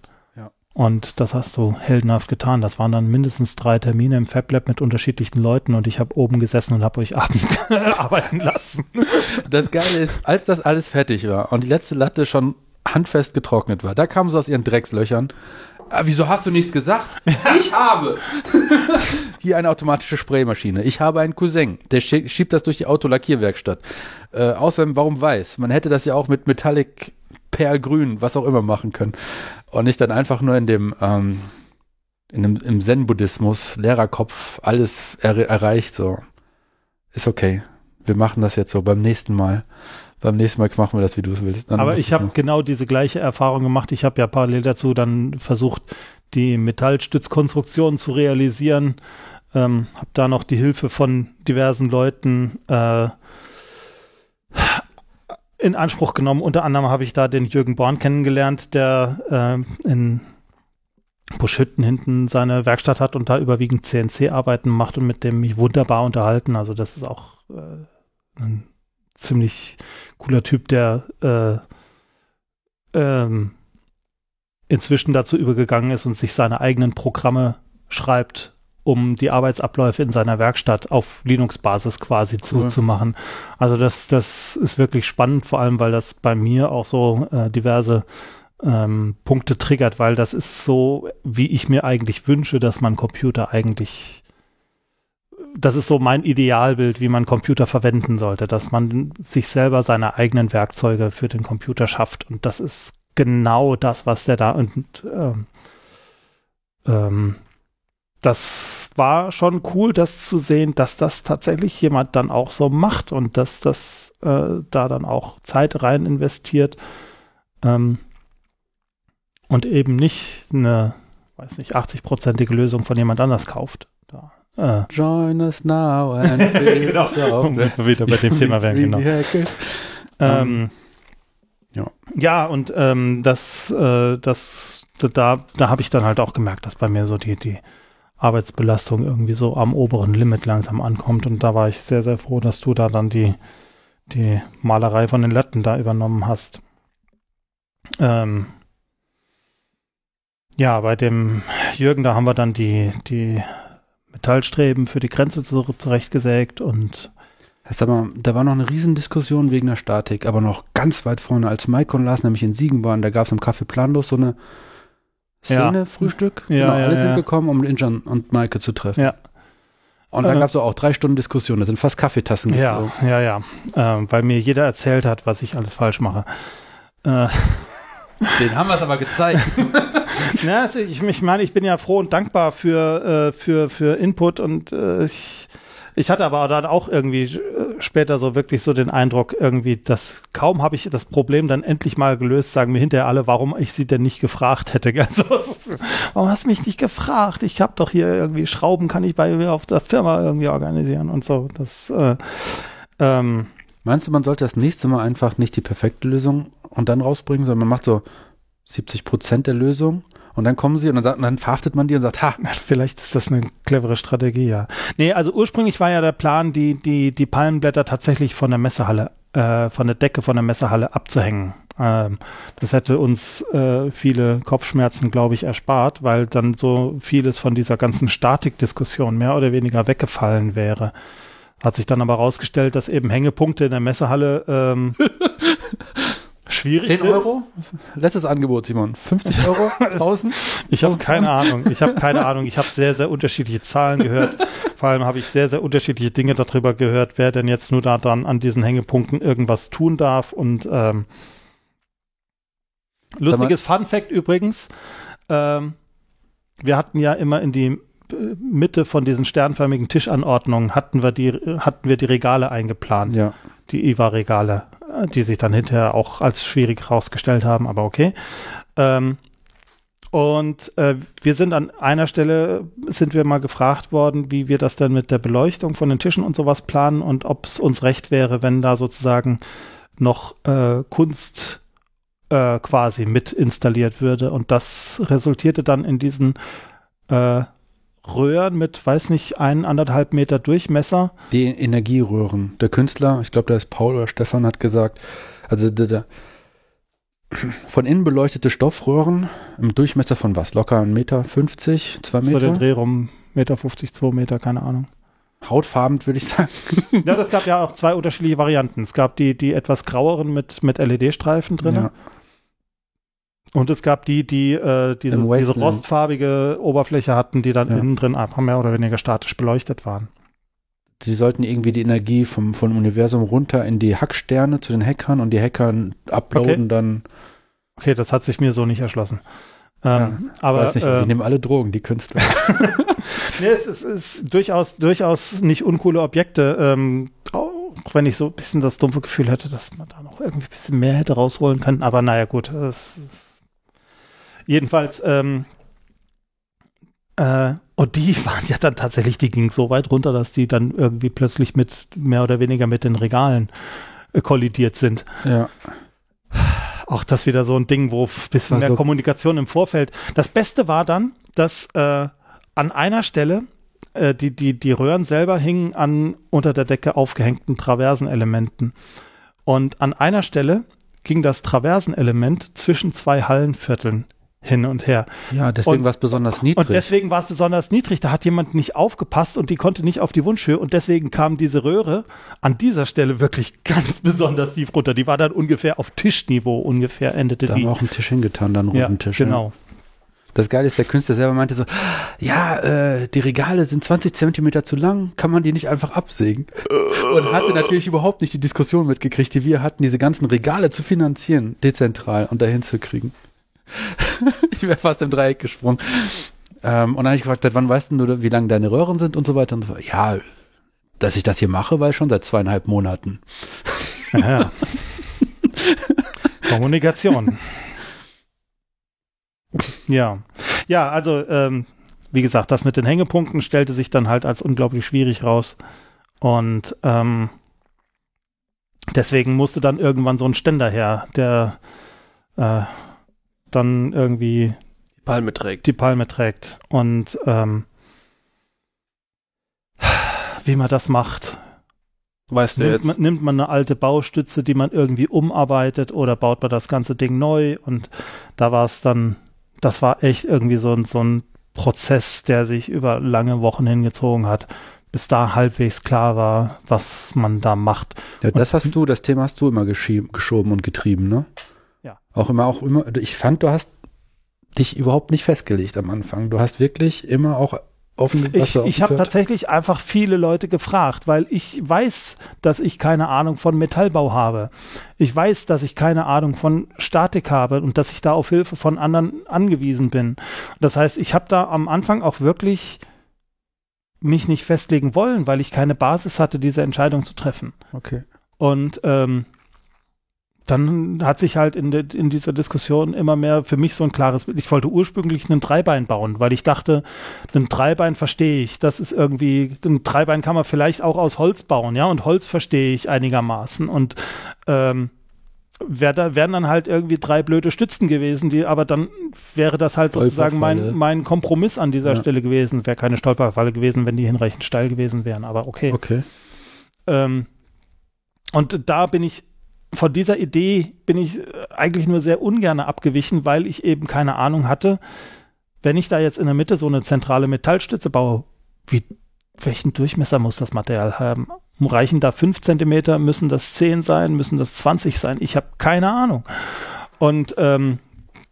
Und das hast du heldenhaft getan. Das waren dann mindestens drei Termine im FabLab mit unterschiedlichen Leuten und ich habe oben gesessen und habe euch Abend arbeiten lassen. Das Geile ist, als das alles fertig war und die letzte Latte schon handfest getrocknet war, da kamen sie aus ihren Dreckslöchern. Ah, wieso hast du nichts gesagt? Ich habe. Hier eine automatische Spraymaschine. Ich habe einen Cousin, der schie- schiebt das durch die Autolackierwerkstatt. Äh, außerdem, warum weiß? Man hätte das ja auch mit Metallic Perlgrün, was auch immer machen können. Und nicht dann einfach nur in dem, ähm, in dem im Zen-Buddhismus, Lehrerkopf, alles er erreicht. So. Ist okay. Wir machen das jetzt so beim nächsten Mal. Beim nächsten Mal machen wir das, wie du es willst. Dann Aber ich habe genau diese gleiche Erfahrung gemacht. Ich habe ja parallel dazu dann versucht, die Metallstützkonstruktion zu realisieren. Ähm, habe da noch die Hilfe von diversen Leuten äh, in Anspruch genommen. Unter anderem habe ich da den Jürgen Born kennengelernt, der äh, in Buschhütten hinten seine Werkstatt hat und da überwiegend CNC-Arbeiten macht und mit dem mich wunderbar unterhalten. Also das ist auch äh, ein ziemlich cooler Typ, der äh, ähm, inzwischen dazu übergegangen ist und sich seine eigenen Programme schreibt, um die Arbeitsabläufe in seiner Werkstatt auf Linux-Basis quasi Cool. zu machen. Also das, das ist wirklich spannend, vor allem weil das bei mir auch so äh, diverse ähm, Punkte triggert, weil das ist so, wie ich mir eigentlich wünsche, dass man Computer eigentlich das ist so mein Idealbild, wie man Computer verwenden sollte, dass man sich selber seine eigenen Werkzeuge für den Computer schafft. Und das ist genau das, was der da und ähm, ähm, das war schon cool, das zu sehen, dass das tatsächlich jemand dann auch so macht und dass das äh, da dann auch Zeit rein investiert. Ähm, und eben nicht eine, weiß nicht, 80-prozentige Lösung von jemand anders kauft. Da, äh, Join us now and genau, um wieder bei dem Thema werden, genau. Ähm, ja. ja, und ähm, das, äh, das, da, da habe ich dann halt auch gemerkt, dass bei mir so die, die Arbeitsbelastung irgendwie so am oberen Limit langsam ankommt. Und da war ich sehr, sehr froh, dass du da dann die, die Malerei von den Letten da übernommen hast. Ähm, ja, bei dem Jürgen, da haben wir dann die, die Metallstreben für die Grenze zu, zurechtgesägt und Sag mal, da war noch eine Riesendiskussion wegen der Statik, aber noch ganz weit vorne, als Mike und Lars nämlich in Siegen waren, da gab es im Café Planlos so eine Szene, Ja. Frühstück, Ja, genau, ja, alle ja. sind gekommen, um Injan und Maike zu treffen. Ja. Und da Äh. gab es auch drei Stunden Diskussion, da sind fast Kaffeetassen ja, geflogen. ja, ja, ähm, weil mir jeder erzählt hat, was ich alles falsch mache. Äh, Den haben wir es aber gezeigt. Ja, also ich, ich meine, ich bin ja froh und dankbar für, äh, für, für Input und äh, ich, ich hatte aber dann auch irgendwie äh, später so wirklich so den Eindruck, irgendwie, dass kaum habe ich das Problem dann endlich mal gelöst, sagen mir hinterher alle, warum ich sie denn nicht gefragt hätte. Also, warum hast du mich nicht gefragt? Ich habe doch hier irgendwie Schrauben, kann ich bei mir auf der Firma irgendwie organisieren und so. Das, äh, ähm, Meinst du, man sollte das nächste Mal einfach nicht die perfekte Lösung und dann rausbringen, sondern man macht so 70 Prozent der Lösung und dann kommen sie und dann, sagt, und dann verhaftet man die und sagt, ha, Vielleicht ist das eine clevere Strategie, ja. Nee, also ursprünglich war ja der Plan, die, die, die Palmenblätter tatsächlich von der Messehalle, äh, von der Decke von der Messehalle abzuhängen. Ähm, das hätte uns äh, viele Kopfschmerzen, glaube ich, erspart, weil dann so vieles von dieser ganzen Statikdiskussion mehr oder weniger weggefallen wäre. Hat sich dann aber herausgestellt, dass eben Hängepunkte in der Messehalle ähm, schwierig 10 sind. Euro? Letztes Angebot, Simon. 50 Euro? 1000? Ich habe keine Ahnung. Ich habe keine Ahnung. Ich habe sehr, sehr unterschiedliche Zahlen gehört. Vor allem habe ich sehr, sehr unterschiedliche Dinge darüber gehört, wer denn jetzt nur da dann an diesen Hängepunkten irgendwas tun darf. Und ähm, lustiges Fun Fact übrigens: ähm, Wir hatten ja immer in die äh, Mitte von diesen sternförmigen Tischanordnungen hatten wir die hatten wir die Regale eingeplant Ja. die IWA-Regale, äh, die sich dann hinterher auch als schwierig herausgestellt haben, aber okay. Ähm, und äh, wir sind an einer Stelle, sind wir mal gefragt worden, wie wir das denn mit der Beleuchtung von den Tischen und sowas planen und ob es uns recht wäre, wenn da sozusagen noch äh, Kunst äh, quasi mit installiert würde. Und das resultierte dann in diesen äh, Röhren mit, weiß nicht, ein, anderthalb Meter Durchmesser. Die Energieröhren. Der Künstler, ich glaube, da ist Paul oder Stefan, hat gesagt, also der, der von innen beleuchtete Stoffröhren im Durchmesser von was? Locker 1,50 Meter, 50, 2 So den Meter? Dreh rum, Meter 50, 2 Meter, keine Ahnung. Hautfarben, würde ich sagen. Ja, das gab ja auch zwei unterschiedliche Varianten. Es gab die, die etwas graueren mit, mit LED-Streifen drin. Ja. Und es gab die, die äh, diese, diese rostfarbige Oberfläche hatten, die dann Ja. innen drin einfach mehr oder weniger statisch beleuchtet waren. Die sollten irgendwie die Energie vom, vom Universum runter in die Hacksterne zu den Hackern und die Hacker uploaden Okay. dann. Okay, das hat sich mir so nicht erschlossen. Ähm, aber weiß nicht, äh, die nehmen alle Drogen, die Künstler. nee, es ist, ist durchaus, durchaus nicht uncoole Objekte. Ähm, auch wenn ich so ein bisschen das dumpfe Gefühl hätte, dass man da noch irgendwie ein bisschen mehr hätte rausholen können. Aber naja, gut. Es, es, jedenfalls, ähm, äh, und die waren ja dann tatsächlich, die gingen so weit runter, dass die dann irgendwie plötzlich mit mehr oder weniger mit den Regalen äh, kollidiert sind. ja. Auch das wieder so ein Ding, wo ein bisschen mehr Also- Kommunikation im Vorfeld. Das Beste war dann, dass äh, an einer Stelle äh, die, die, die Röhren selber hingen an unter der Decke aufgehängten Traversenelementen. Und an einer Stelle ging das Traversenelement zwischen zwei Hallenvierteln hin und her. Ja, deswegen war es besonders niedrig. Und deswegen war es besonders niedrig. Da hat jemand nicht aufgepasst und die konnte nicht auf die Wunschhöhe. Und deswegen kam diese Röhre an dieser Stelle wirklich ganz besonders tief runter. Die war dann ungefähr auf Tischniveau ungefähr endete da haben die. wir auch einen Tisch hingetan, dann einen Ja, runden Tisch. genau. Das Geile ist, der Künstler selber meinte so, ja, äh, die Regale sind 20 Zentimeter zu lang, kann man die nicht einfach absägen? Und hatte natürlich überhaupt nicht die Diskussion mitgekriegt, die wir hatten, diese ganzen Regale zu finanzieren, dezentral und dahin zu kriegen. ich wäre fast im Dreieck gesprungen. Ähm, und dann habe ich gefragt, seit wann weißt du, wie lang deine Röhren sind und so weiter und so fort. Ja, dass ich das hier mache, weiß schon seit zweieinhalb Monaten. Ja. Kommunikation. ja. Ja, also, ähm, wie gesagt, das mit den Hängepunkten stellte sich dann halt als unglaublich schwierig raus. Und ähm, deswegen musste dann irgendwann so ein Ständer her, der äh, dann irgendwie Die Palme trägt. die Palme trägt. Und ähm, wie man das macht. Weißt du Nimmt jetzt? man, nimmt man eine alte Baustütze, die man irgendwie umarbeitet oder baut man das ganze Ding neu? Und da war es dann, das war echt irgendwie so ein, so ein Prozess, der sich über lange Wochen hingezogen hat, bis da halbwegs klar war, was man da macht. Ja, das hast du, das Thema hast du immer geschoben und getrieben, ne? Auch immer, auch immer, ich fand, du hast dich überhaupt nicht festgelegt am Anfang. Du hast wirklich immer auch offen Ich, ich habe tatsächlich einfach viele Leute gefragt, weil ich weiß, dass ich keine Ahnung von Metallbau habe. Ich weiß, dass ich keine Ahnung von Statik habe und dass ich da auf Hilfe von anderen angewiesen bin. Das heißt, ich habe da am Anfang auch wirklich mich nicht festlegen wollen, weil ich keine Basis hatte, diese Entscheidung zu treffen. Okay. Und ähm, dann hat sich halt in, de, in dieser Diskussion immer mehr für mich so ein klares Bild. Ich wollte ursprünglich einen Dreibein bauen, weil ich dachte, ein Dreibein verstehe ich. Das ist irgendwie, ein Dreibein kann man vielleicht auch aus Holz bauen, ja, und Holz verstehe ich einigermaßen. Und ähm, wär da, wären dann halt irgendwie drei blöde Stützen gewesen, die, aber dann wäre das halt sozusagen mein, mein Kompromiss an dieser Ja. Stelle gewesen. Wäre keine Stolperfalle gewesen, wenn die hinreichend steil gewesen wären, aber okay. Okay. Ähm, und da bin ich von dieser Idee bin ich äh, eigentlich nur sehr ungern abgewichen, weil ich eben keine Ahnung hatte, wenn ich da jetzt in der Mitte so eine zentrale Metallstütze baue, wie, welchen Durchmesser muss das Material haben? Reichen da fünf Zentimeter? Müssen das zehn sein? Müssen das 20 sein? Ich habe keine Ahnung. Und ähm,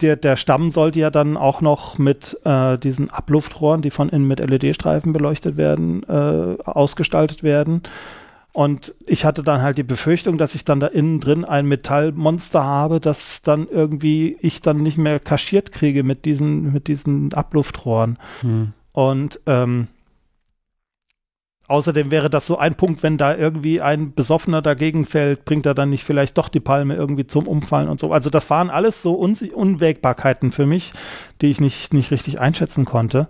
der, der Stamm sollte ja dann auch noch mit äh, diesen Abluftrohren, die von innen mit LED-Streifen beleuchtet werden, äh, ausgestaltet werden. Und ich hatte dann halt die Befürchtung, dass ich dann da innen drin ein Metallmonster habe, das dann irgendwie ich dann nicht mehr kaschiert kriege mit diesen, mit diesen Abluftrohren. Hm. Und ähm, außerdem wäre das so ein Punkt, wenn da irgendwie ein Besoffener dagegen fällt, bringt er dann nicht vielleicht doch die Palme irgendwie zum Umfallen und so. Also das waren alles so Un Unwägbarkeiten für mich, die ich nicht, nicht richtig einschätzen konnte.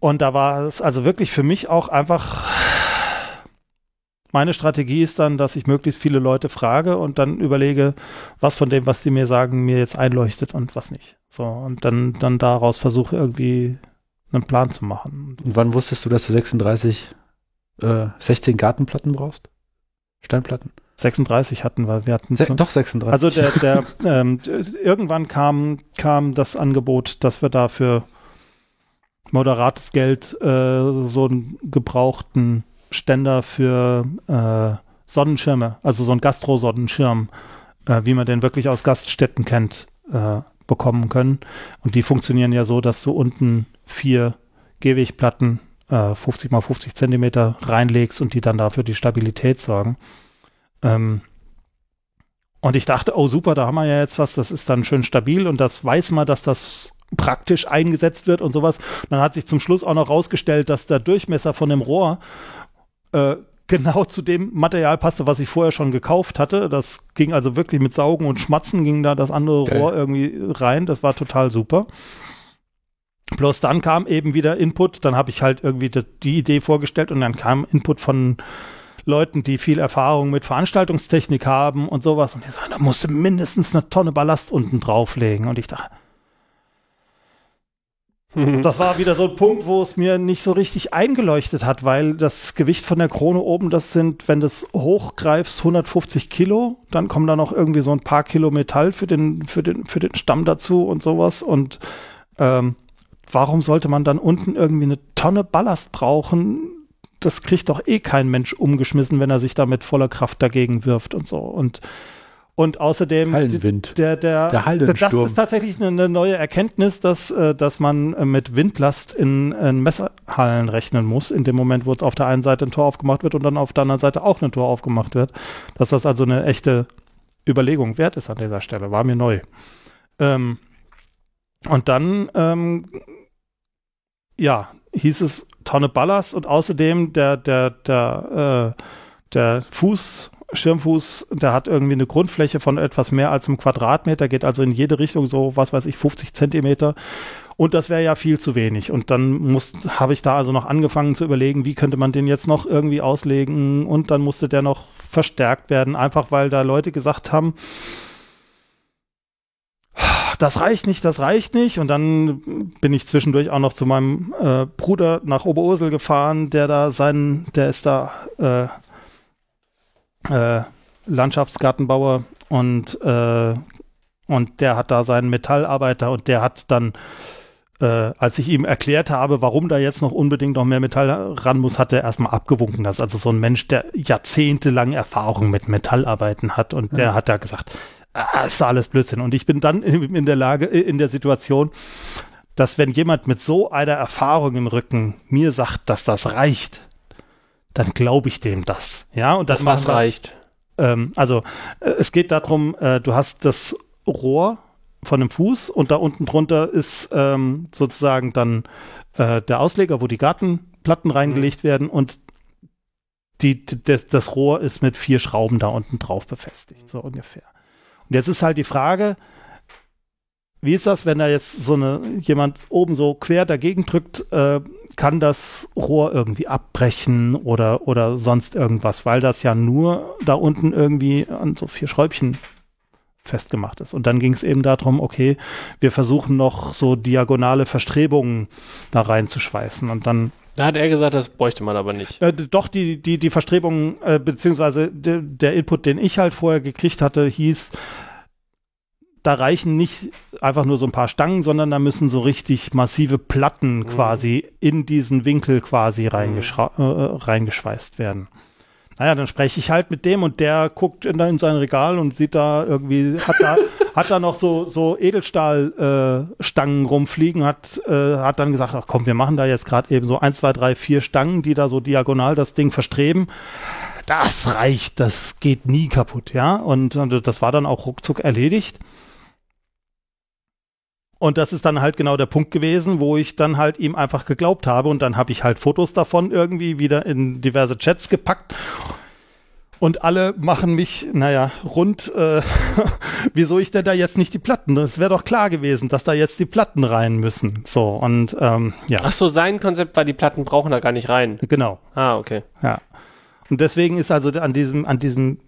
Und da war es also wirklich für mich auch einfach. Meine Strategie ist dann, dass ich möglichst viele Leute frage und dann überlege, was von dem, was die mir sagen, mir jetzt einleuchtet und was nicht. So, und dann, dann daraus versuche irgendwie einen Plan zu machen. Und wann wusstest du, dass du 36, äh, 16 Gartenplatten brauchst? Steinplatten? 36 hatten wir. Wir hatten Se doch 36. also der, der ähm, irgendwann kam, kam das Angebot, dass wir dafür moderates Geld äh, so einen gebrauchten Ständer für äh, Sonnenschirme, also so ein Gastro-Sonnenschirm, äh, wie man den wirklich aus Gaststätten kennt, äh, bekommen können. Und die funktionieren ja so, dass du unten vier Gehwegplatten äh, 50 mal 50 Zentimeter reinlegst und die dann dafür die Stabilität sorgen. Ähm, und ich dachte, oh super, da haben wir ja jetzt was, das ist dann schön stabil und das weiß man, dass das praktisch eingesetzt wird und sowas. Und dann hat sich zum Schluss auch noch rausgestellt, dass der Durchmesser von dem Rohr äh, genau zu dem Material passte, was ich vorher schon gekauft hatte. Das ging also wirklich mit Saugen und Schmatzen ging da das andere Geil. Rohr irgendwie rein. Das war total super. Bloß dann kam eben wieder Input, dann habe ich halt irgendwie die, die Idee vorgestellt und dann kam Input von Leuten, die viel Erfahrung mit Veranstaltungstechnik haben und sowas. Und die sagen, da musst du mindestens eine Tonne Ballast unten drauflegen. Und ich dachte, das war wieder so ein Punkt, wo es mir nicht so richtig eingeleuchtet hat, weil das Gewicht von der Krone oben, das sind, wenn du es hochgreifst, 150 Kilo. Dann kommen da noch irgendwie so ein paar Kilo Metall für den, für den, für den Stamm dazu und sowas. Und ähm, warum sollte man dann unten irgendwie eine Tonne Ballast brauchen? Das kriegt doch eh kein Mensch umgeschmissen, wenn er sich da mit voller Kraft dagegen wirft und so. Und, und außerdem. Hallenwind. Der, der, Der Hallensturm. Das ist tatsächlich eine, eine neue Erkenntnis, dass, äh, dass man äh, mit Windlast in, in Messerhallen rechnen muss, in dem Moment, wo es auf der einen Seite ein Tor aufgemacht wird und dann auf der anderen Seite auch ein Tor aufgemacht wird. Dass das also eine echte Überlegung wert ist an dieser Stelle. War mir neu. Ähm, und dann, ähm, ja, hieß es Tonne Ballast und außerdem der, der, der, äh, der Fuß Schirmfuß, der hat irgendwie eine Grundfläche von etwas mehr als einem Quadratmeter, geht also in jede Richtung so, was weiß ich, 50 Zentimeter. Und das wäre ja viel zu wenig. Und dann habe ich da also noch angefangen zu überlegen, wie könnte man den jetzt noch irgendwie auslegen. Und dann musste der noch verstärkt werden, einfach weil da Leute gesagt haben, das reicht nicht, das reicht nicht. Und dann bin ich zwischendurch auch noch zu meinem äh, Bruder nach Oberursel gefahren, der da seinen, der ist da äh, äh, Landschaftsgartenbauer und, äh, und der hat da seinen Metallarbeiter und der hat dann, äh, als ich ihm erklärt habe, warum da jetzt noch unbedingt noch mehr Metall ran muss, hat er erstmal abgewunken. Das ist also so ein Mensch, der jahrzehntelang Erfahrung mit Metallarbeiten hat und ja. der hat da gesagt, ah, ist alles Blödsinn. Und ich bin dann in, in der Lage, in der Situation, dass wenn jemand mit so einer Erfahrung im Rücken mir sagt, dass das reicht, dann glaube ich dem das. Ja, und das, das was reicht. Ähm, also äh, es geht darum, äh, du hast das Rohr von dem Fuß und da unten drunter ist ähm, sozusagen dann äh, der Ausleger, wo die Gartenplatten reingelegt mhm. werden und die, das, das Rohr ist mit vier Schrauben da unten drauf befestigt, so ungefähr. Und jetzt ist halt die Frage, wie ist das, wenn da jetzt so eine jemand oben so quer dagegen drückt, äh, kann das Rohr irgendwie abbrechen oder, oder sonst irgendwas, weil das ja nur da unten irgendwie an so vier Schräubchen festgemacht ist. Und dann ging es eben darum, okay, wir versuchen noch so diagonale Verstrebungen da reinzuschweißen und dann da hat er gesagt, das bräuchte man aber nicht. Äh, doch, die, die, die Verstrebungen, äh, beziehungsweise de, der Input, den ich halt vorher gekriegt hatte, hieß, da reichen nicht einfach nur so ein paar Stangen, sondern da müssen so richtig massive Platten mhm. quasi in diesen Winkel quasi mhm. äh, reingeschweißt werden. Naja, dann spreche ich halt mit dem und der guckt in, in sein Regal und sieht da irgendwie, hat da, hat da noch so, so Edelstahlstangen äh, rumfliegen, hat, äh, hat dann gesagt, ach komm, wir machen da jetzt gerade eben so eins, zwei, drei, vier Stangen, die da so diagonal das Ding verstreben. Das reicht, das geht nie kaputt, ja. Und, und das war dann auch ruckzuck erledigt. Und das ist dann halt genau der Punkt gewesen, wo ich dann halt ihm einfach geglaubt habe. Und dann habe ich halt Fotos davon irgendwie wieder in diverse Chats gepackt. Und alle machen mich, naja, rund, äh, wieso ich denn da jetzt nicht die Platten? Es wäre doch klar gewesen, dass da jetzt die Platten rein müssen. So, und ähm, ja. Ach so, sein Konzept war, die Platten brauchen da gar nicht rein. Genau. Ah, okay. Ja. Und deswegen ist also an diesem, an diesem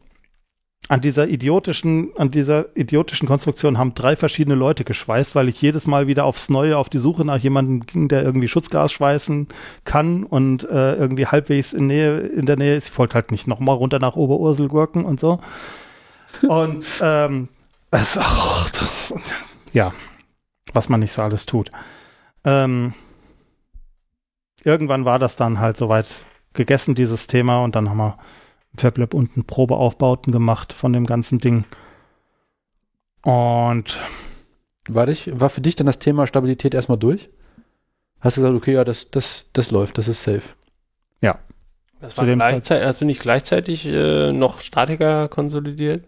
an dieser idiotischen, an dieser idiotischen Konstruktion haben drei verschiedene Leute geschweißt, weil ich jedes Mal wieder aufs Neue auf die Suche nach jemandem ging, der irgendwie Schutzgas schweißen kann und äh, irgendwie halbwegs in Nähe, in der Nähe ist. Ich wollte halt nicht nochmal runter nach Oberursel gurken und so. Und ähm, es, ach, das, ja, was man nicht so alles tut. Ähm, irgendwann war das dann halt soweit gegessen, dieses Thema, und dann haben wir FabLab unten Probeaufbauten gemacht von dem ganzen Ding. Und war, dich, war für dich dann das Thema Stabilität erstmal durch? Hast du gesagt, okay, ja, das, das, das läuft, das ist safe. Ja. Das war gleichzeitig, hast du nicht gleichzeitig äh, noch Statiker konsolidiert?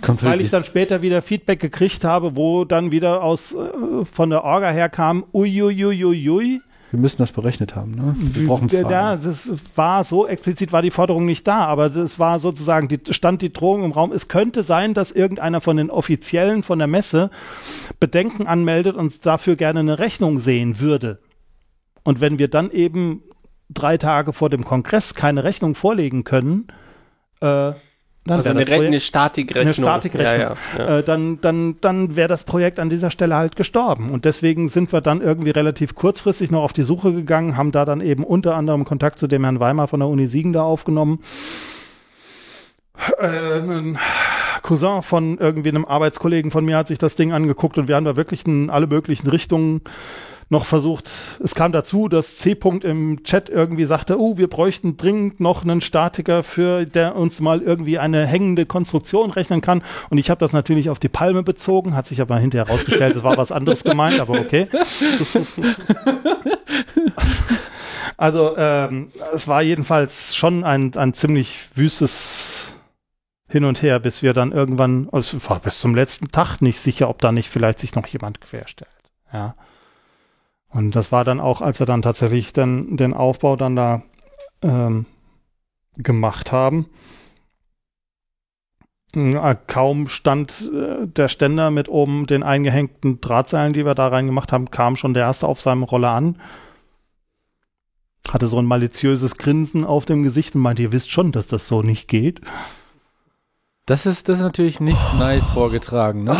konsolidiert? Weil ich dann später wieder Feedback gekriegt habe, wo dann wieder aus äh, von der Orga herkam, uiuiuiui, wir müssen das berechnet haben. Ne? Wir brauchen es Ja, das war so explizit war die Forderung nicht da, aber es war sozusagen die, stand die Drohung im Raum. Es könnte sein, dass irgendeiner von den Offiziellen von der Messe Bedenken anmeldet und dafür gerne eine Rechnung sehen würde. Und wenn wir dann eben drei Tage vor dem Kongress keine Rechnung vorlegen können, äh, dann also eine, Projekt, eine Statikrechnung. Eine Statikrechnung. Ja, ja, ja. Äh, dann dann, dann wäre das Projekt an dieser Stelle halt gestorben. Und deswegen sind wir dann irgendwie relativ kurzfristig noch auf die Suche gegangen, haben da dann eben unter anderem Kontakt zu dem Herrn Weimar von der Uni Siegen da aufgenommen. Äh, ein Cousin von irgendwie einem Arbeitskollegen von mir hat sich das Ding angeguckt und wir haben da wirklich in alle möglichen Richtungen noch versucht, es kam dazu, dass C. -Punkt im Chat irgendwie sagte, oh, wir bräuchten dringend noch einen Statiker, für der uns mal irgendwie eine hängende Konstruktion rechnen kann. Und ich habe das natürlich auf die Palme bezogen, hat sich aber hinterher herausgestellt, es war was anderes gemeint, aber okay. Also ähm, es war jedenfalls schon ein, ein ziemlich wüstes Hin und Her, bis wir dann irgendwann, also war bis zum letzten Tag nicht sicher, ob da nicht vielleicht sich noch jemand querstellt. Ja. Und das war dann auch, als wir dann tatsächlich dann den Aufbau dann da ähm, gemacht haben, kaum stand äh, der Ständer mit oben den eingehängten Drahtseilen, die wir da reingemacht haben, kam schon der erste auf seinem Roller an. Hatte so ein maliziöses Grinsen auf dem Gesicht und meinte, ihr wisst schon, dass das so nicht geht. Das ist, das ist natürlich nicht oh. nice vorgetragen, ne?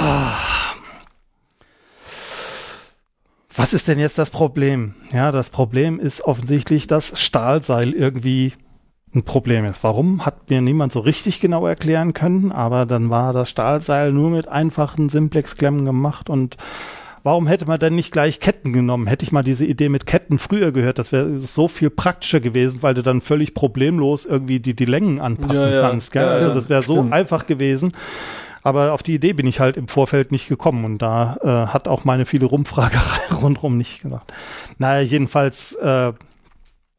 Was ist denn jetzt das Problem? Ja, das Problem ist offensichtlich, dass Stahlseil irgendwie ein Problem ist. Warum, hat mir niemand so richtig genau erklären können, aber dann war das Stahlseil nur mit einfachen Simplex-Klemmen gemacht und warum hätte man denn nicht gleich Ketten genommen? Hätte ich mal diese Idee mit Ketten früher gehört, das wäre so viel praktischer gewesen, weil du dann völlig problemlos irgendwie die, die Längen anpassen ja, ja. kannst. Gell? Ja, also das wäre so einfach gewesen. Aber auf die Idee bin ich halt im Vorfeld nicht gekommen und da äh, hat auch meine viele Rumfragerei rundherum nicht gemacht. Naja, jedenfalls äh,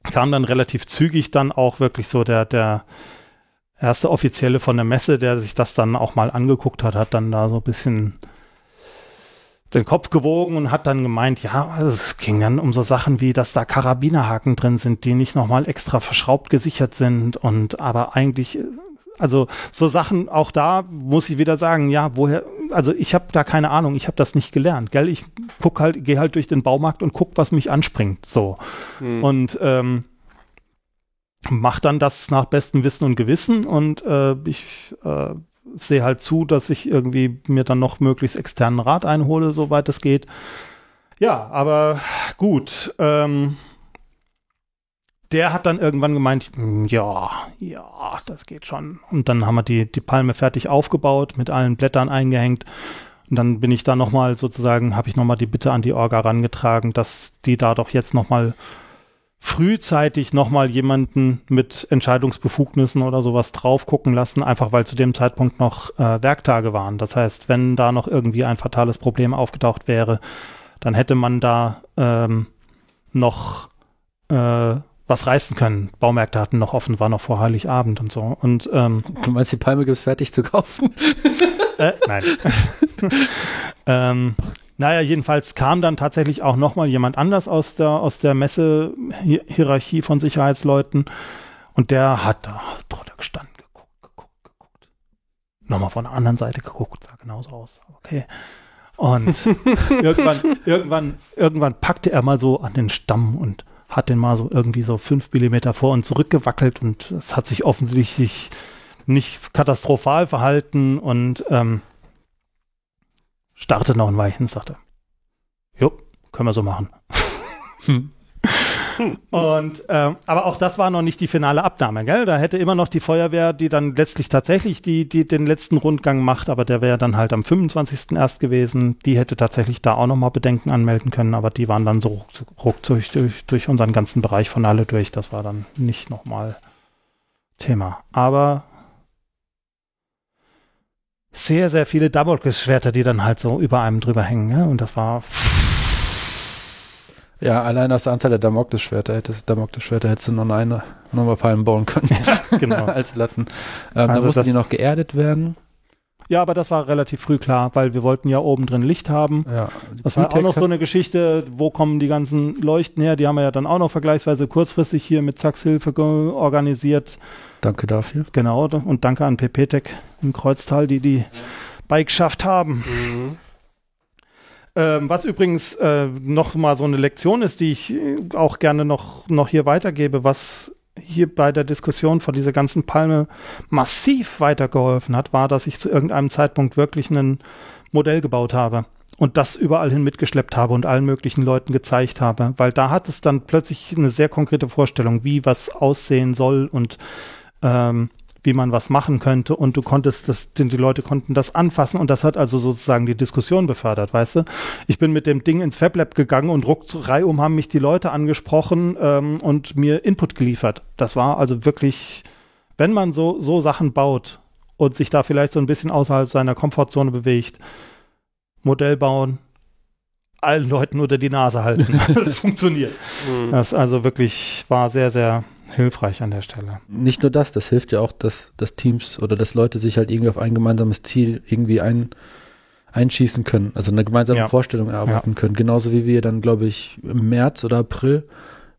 kam dann relativ zügig dann auch wirklich so der, der erste Offizielle von der Messe, der sich das dann auch mal angeguckt hat, hat dann da so ein bisschen den Kopf gewogen und hat dann gemeint, ja, es ging dann um so Sachen wie, dass da Karabinerhaken drin sind, die nicht nochmal extra verschraubt gesichert sind und aber eigentlich also so Sachen, auch da muss ich wieder sagen, ja, woher, also ich habe da keine Ahnung, ich habe das nicht gelernt, gell? Ich guck halt, gehe halt durch den Baumarkt und guck, was mich anspringt, so. Hm. Und ähm, mach dann das nach bestem Wissen und Gewissen und äh, ich äh, sehe halt zu, dass ich irgendwie mir dann noch möglichst externen Rat einhole, soweit es geht. Ja, aber gut. Ähm, der hat dann irgendwann gemeint, hm, ja, ja, das geht schon. Und dann haben wir die, die Palme fertig aufgebaut, mit allen Blättern eingehängt. Und dann bin ich da nochmal sozusagen, habe ich nochmal die Bitte an die Orga rangetragen, dass die da doch jetzt nochmal frühzeitig nochmal jemanden mit Entscheidungsbefugnissen oder sowas drauf gucken lassen, einfach weil zu dem Zeitpunkt noch äh, Werktage waren. Das heißt, wenn da noch irgendwie ein fatales Problem aufgetaucht wäre, dann hätte man da ähm, noch äh, was reißen können. Baumärkte hatten noch offen, war noch vor Heiligabend und so. Und ähm, du meinst, die Palme gibt es fertig zu kaufen? äh, nein. ähm, naja, jedenfalls kam dann tatsächlich auch noch mal jemand anders aus der aus der Messe-Hierarchie von Sicherheitsleuten und der hat da drunter gestanden, geguckt, geguckt, geguckt. Nochmal von der anderen Seite geguckt, sah genauso aus. Okay. Und irgendwann, irgendwann, irgendwann packte er mal so an den Stamm und hat den mal so irgendwie so fünf Millimeter vor und zurück gewackelt und es hat sich offensichtlich nicht katastrophal verhalten und ähm, startet noch ein Weichen, sagte. Jo, können wir so machen. Hm. Und ähm, aber auch das war noch nicht die finale Abnahme, gell? Da hätte immer noch die Feuerwehr, die dann letztlich tatsächlich die, die den letzten Rundgang macht, aber der wäre dann halt am 25. erst gewesen. Die hätte tatsächlich da auch noch mal Bedenken anmelden können, aber die waren dann so ruckzuck durch, durch unseren ganzen Bereich von alle durch. Das war dann nicht noch mal Thema. Aber sehr, sehr viele Damoklesschwerter, die dann halt so über einem drüber hängen. Ja? Und das war ja, allein aus der Anzahl der Damoklesschwerter hättest, Damoklesschwerter hättest du noch eine nochmal Palmen bauen können. Ja, genau. als Latten. Ähm, also da mussten die noch geerdet werden. Ja, aber das war relativ früh klar, weil wir wollten ja oben drin Licht haben. Ja, das war auch noch so eine Geschichte, wo kommen die ganzen Leuchten her? Die haben wir ja dann auch noch vergleichsweise kurzfristig hier mit Zacks Hilfe organisiert. Danke dafür. Genau, und danke an PPTech im Kreuztal, die die Bike geschafft haben. Mhm. Ähm, was übrigens äh, noch mal so eine Lektion ist, die ich äh, auch gerne noch, noch hier weitergebe, was hier bei der Diskussion von dieser ganzen Palme massiv weitergeholfen hat, war, dass ich zu irgendeinem Zeitpunkt wirklich ein Modell gebaut habe und das überall hin mitgeschleppt habe und allen möglichen Leuten gezeigt habe, weil da hat es dann plötzlich eine sehr konkrete Vorstellung, wie was aussehen soll und ähm, wie man was machen könnte und du konntest das, die Leute konnten das anfassen und das hat also sozusagen die Diskussion befördert, weißt du? Ich bin mit dem Ding ins FabLab gegangen und ruckzuck um haben mich die Leute angesprochen ähm, und mir Input geliefert. Das war also wirklich, wenn man so, so Sachen baut und sich da vielleicht so ein bisschen außerhalb seiner Komfortzone bewegt, Modell bauen, allen Leuten unter die Nase halten. das funktioniert. Mhm. Das also wirklich war sehr, sehr hilfreich an der Stelle. Nicht nur das, das hilft ja auch, dass, dass Teams oder dass Leute sich halt irgendwie auf ein gemeinsames Ziel irgendwie ein, einschießen können, also eine gemeinsame ja. Vorstellung erarbeiten ja. können. Genauso wie wir dann, glaube ich, im März oder April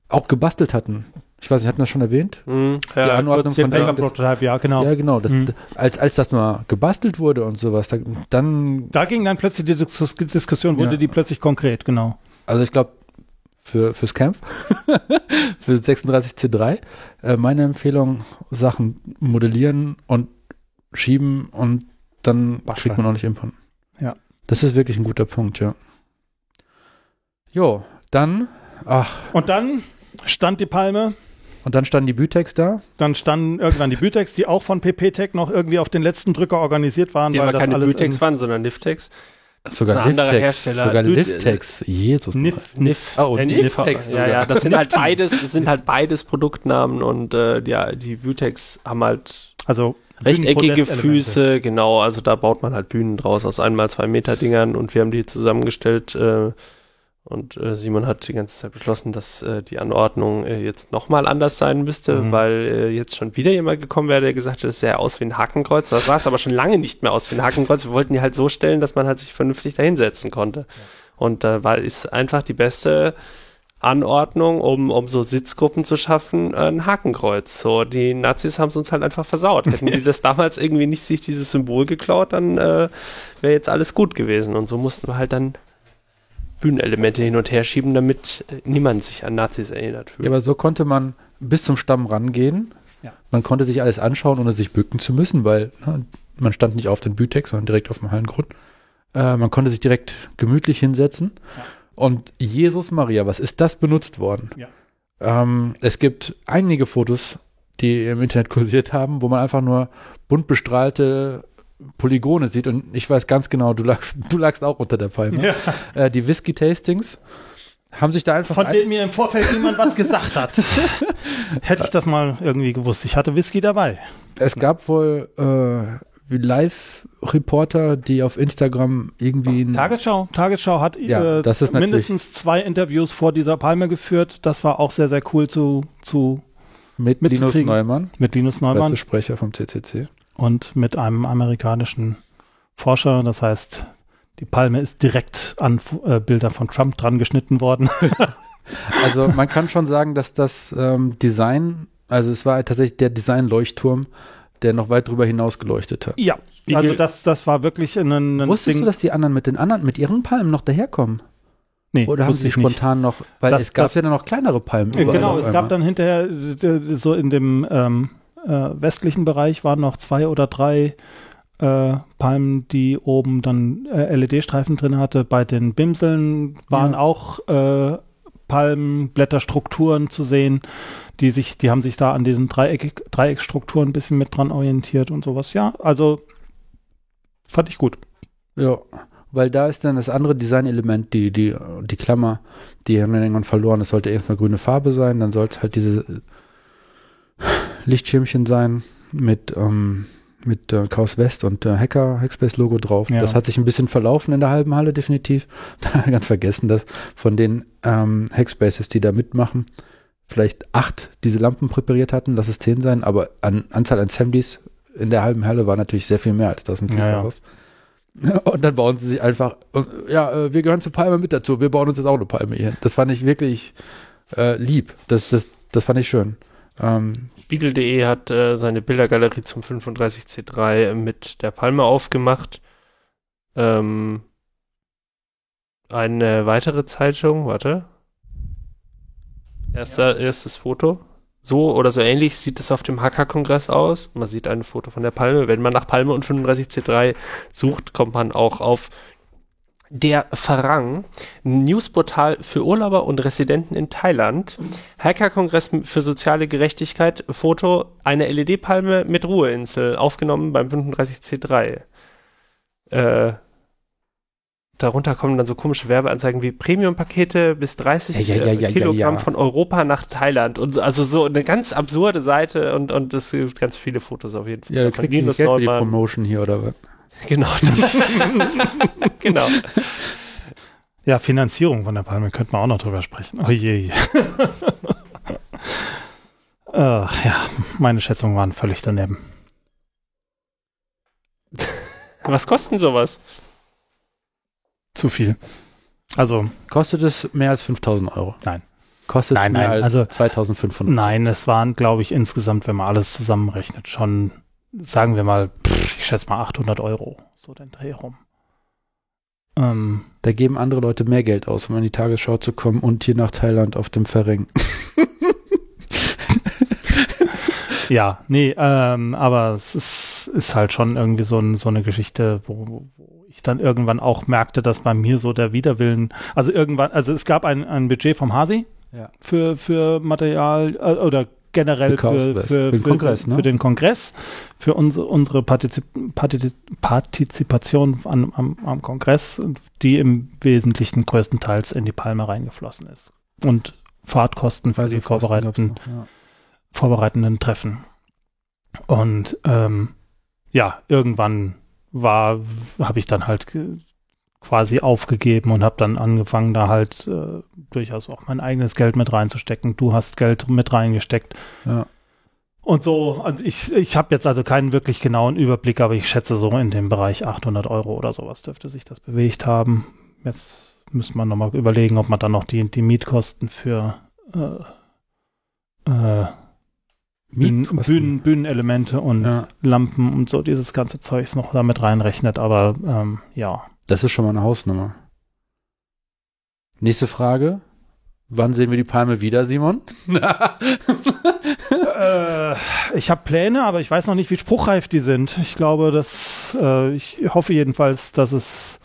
auch gebastelt hatten Ich weiß nicht, hatten wir das schon erwähnt? Hm, Die Anordnung von Paper das- ja, genau. Ja, genau. Das, Mhm. als, als das mal gebastelt wurde und sowas, da, dann, Da ging dann plötzlich die Dis Diskussion, wurde Ja. die plötzlich konkret, genau. also ich glaube, für, fürs Camp, für 36C3, äh, meine Empfehlung, Sachen modellieren und schieben und dann Basteln. kriegt man auch nicht Impern. Ja. Das ist wirklich ein guter Punkt, ja. Jo, dann, ach, Und dann stand die Palme, und dann standen die Bütex da. dann standen irgendwann die Bütex, die auch von PP-Tech noch irgendwie auf den letzten Drücker organisiert waren, Die weil aber das keine in- waren, sondern Niftex. Sogar Liftex. Sogar Lü- Liftex. Jesus. Nif, Nif. Oh, Äh, Niftex Ja, sogar. ja, das sind halt beides, das sind halt beides Produktnamen und äh, ja, die Butex haben halt also rechteckige. Füße, genau, also da baut man halt Bühnen draus aus einmal zwei Meter Dingern und wir haben die zusammengestellt äh, und äh, Simon hat die ganze Zeit beschlossen, dass äh, die Anordnung äh, jetzt nochmal anders sein müsste, Mhm. weil äh, jetzt schon wieder jemand gekommen wäre, der gesagt hat, das sähe aus wie ein Hakenkreuz. Das sah es aber schon lange nicht mehr aus wie ein Hakenkreuz. Wir wollten die halt so stellen, dass man halt sich vernünftig da hinsetzen konnte. Und da war ist einfach die beste Anordnung, um, um so Sitzgruppen zu schaffen, äh, ein Hakenkreuz. So, die Nazis haben es uns halt einfach versaut. Hätten die das damals irgendwie nicht sich dieses Symbol geklaut, dann äh, wäre jetzt alles gut gewesen. Und so mussten wir halt dann Bühnenelemente hin und her schieben, damit äh, niemand sich an Nazis erinnert fühlt. Ja, aber so konnte man bis zum Stamm rangehen. Ja. Man konnte sich alles anschauen, ohne sich bücken zu müssen, weil ne, man stand nicht auf den Bütex, sondern direkt auf dem Hallengrund. Äh, man konnte sich direkt gemütlich hinsetzen. Ja. Und Jesus Maria, was ist das benutzt worden? Ja. Ähm, es gibt einige Fotos, die im Internet kursiert haben, wo man einfach nur bunt bestrahlte Polygone sieht. Und ich weiß ganz genau, du lagst, du lagst auch unter der Palme. Ja, Äh, die Whisky-Tastings haben sich da einfach von ein- denen mir im Vorfeld niemand was gesagt hat. Hätte ich das mal irgendwie gewusst. Ich hatte Whisky dabei. Es gab wohl äh, Live-Reporter, die auf Instagram irgendwie ein, Tagesschau. Tagesschau hat Ja, äh, das ist natürlich- mindestens zwei Interviews vor dieser Palme geführt. Das war auch sehr, sehr cool zu, zu mit Linus. Neumann, mit Linus Neumann Pressesprecher vom CCC. Und mit einem amerikanischen Forscher. Das heißt, die Palme ist direkt an äh, Bilder von Trump dran geschnitten worden. Also man kann schon sagen, dass das ähm, Design, also es war tatsächlich der Design-Leuchtturm, der noch weit drüber hinaus geleuchtet hat. ja, also das, das war wirklich ein, ein Wusstest du, dass die anderen mit den anderen, mit ihren Palmen noch daherkommen? Nee, Oder haben sie ich nicht. spontan noch, weil Das- es gab das- ja dann noch kleinere Palmen. Genau, es einmal. gab dann hinterher äh, so in dem ähm, äh, westlichen Bereich waren noch zwei oder drei äh, Palmen, die oben dann äh, LED-Streifen drin hatte. Bei den Bimseln waren Ja. auch äh, Palmenblätterstrukturen zu sehen, die sich, die haben sich da an diesen Dreieck, Dreieckstrukturen ein bisschen mit dran orientiert und sowas. Ja, also fand ich gut. Ja, weil da ist dann das andere Designelement, die, die, die Klammer, die haben dann irgendwann verloren. Es sollte erstmal grüne Farbe sein, dann soll es halt diese Lichtschirmchen sein mit, ähm, mit äh, Chaos West und äh, Hacker Hackspace Logo drauf. Ja. Das hat sich ein bisschen verlaufen in der halben Halle, definitiv. Ganz vergessen, dass von den ähm, Hackspaces, die da mitmachen, vielleicht acht diese Lampen präpariert hatten, lass es zehn sein, aber an Anzahl an Assemblies in der halben Halle war natürlich sehr viel mehr als das. Ein Ja, ja. Und dann bauen sie sich einfach, ja, äh, wir gehören zu Palme mit dazu, wir bauen uns jetzt auch eine Palme hier. Das fand ich wirklich äh, lieb. Das, das, das fand ich schön. Ähm, Spiegel.de hat äh, seine Bildergalerie zum 35C3 mit der Palme aufgemacht. Ähm, eine weitere Zeitung, warte. Erster, Erstes Foto. So oder so ähnlich sieht es auf dem Hacker-Kongress aus. Man sieht ein Foto von der Palme. Wenn man nach Palme und 35C3 sucht, kommt man auch auf der Farang, Newsportal für Urlauber und Residenten in Thailand. Hacker-Kongress für soziale Gerechtigkeit, Foto, eine LED-Palme mit Ruheinsel, aufgenommen beim 35C3. Äh, darunter kommen dann so komische Werbeanzeigen wie Premium-Pakete bis 30 Ja, ja, ja, äh, Kilogramm ja. von Europa nach Thailand. Und so- also so eine ganz absurde Seite und, und es gibt ganz viele Fotos auf jeden Fall. ja, du kriegst Geld Linus für die. Promotion hier oder was? Genau. genau. Ja, Finanzierung von der Palme könnte man auch noch drüber sprechen. Oh je. äh, ja, meine Schätzungen waren völlig daneben. Was kostet denn sowas? Zu viel. Also, Kostet es mehr als 5000 Euro? Kostet Nein, mehr nein, als also- 2500. Nein, es waren, glaube ich, insgesamt, wenn man alles zusammenrechnet, schon, sagen wir mal, ich schätze mal 800 Euro, so den Dreh rum. Ähm, Da geben andere Leute mehr Geld aus, um in die Tagesschau zu kommen und hier nach Thailand auf dem Ferring. ja, nee, ähm, aber es ist, ist halt schon irgendwie so, ein, so eine Geschichte, wo, wo ich dann irgendwann auch merkte, dass bei mir so der Widerwillen, also irgendwann, also es gab ein, ein Budget vom Hasi Ja. für, für Material äh, oder generell Für für, für, den Kongress, ne? für den Kongress, für unsere, unsere Partizip Partizip Partizipation an, am, am Kongress, die im Wesentlichen größtenteils in die Palme reingeflossen ist. Und Fahrtkosten für Also die vorbereitenden, Ja. vorbereitenden Treffen. Und ähm, ja, irgendwann war, habe ich dann halt quasi aufgegeben und habe dann angefangen, da halt äh, durchaus auch mein eigenes Geld mit reinzustecken. Du hast Geld mit reingesteckt. Ja. Und so, und ich, ich habe jetzt also keinen wirklich genauen Überblick, aber ich schätze so in dem Bereich 800 Euro oder sowas dürfte sich das bewegt haben. Jetzt müsste man nochmal überlegen, ob man dann noch die, die Mietkosten für äh, äh, Mietkosten. Bühnen, Bühnenelemente und Ja. Lampen und so dieses ganze Zeugs noch damit reinrechnet, aber ähm, ja. Das ist schon mal eine Hausnummer. Nächste Frage. Wann sehen wir die Palme wieder, Simon? äh, ich habe Pläne, aber ich weiß noch nicht, wie spruchreif die sind. Ich glaube, dass äh, ich hoffe jedenfalls, dass es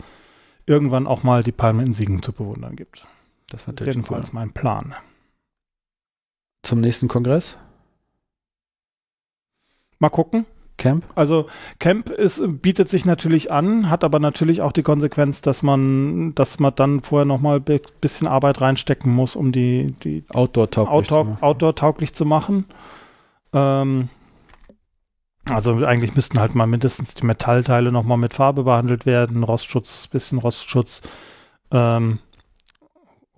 irgendwann auch mal die Palme in Siegen zu bewundern gibt. Das Das ist natürlich cool. jedenfalls mein Plan. Zum nächsten Kongress? Mal gucken. Camp? Also Camp ist, bietet sich natürlich an, hat aber natürlich auch die Konsequenz, dass man, dass man dann vorher noch mal ein bisschen Arbeit reinstecken muss, um die, die Outdoor-tauglich. zu Outdoor, machen. Outdoor-tauglich zu machen. Ähm, also eigentlich müssten halt mal mindestens die Metallteile noch mal mit Farbe behandelt werden, Rostschutz, bisschen Rostschutz. Ähm,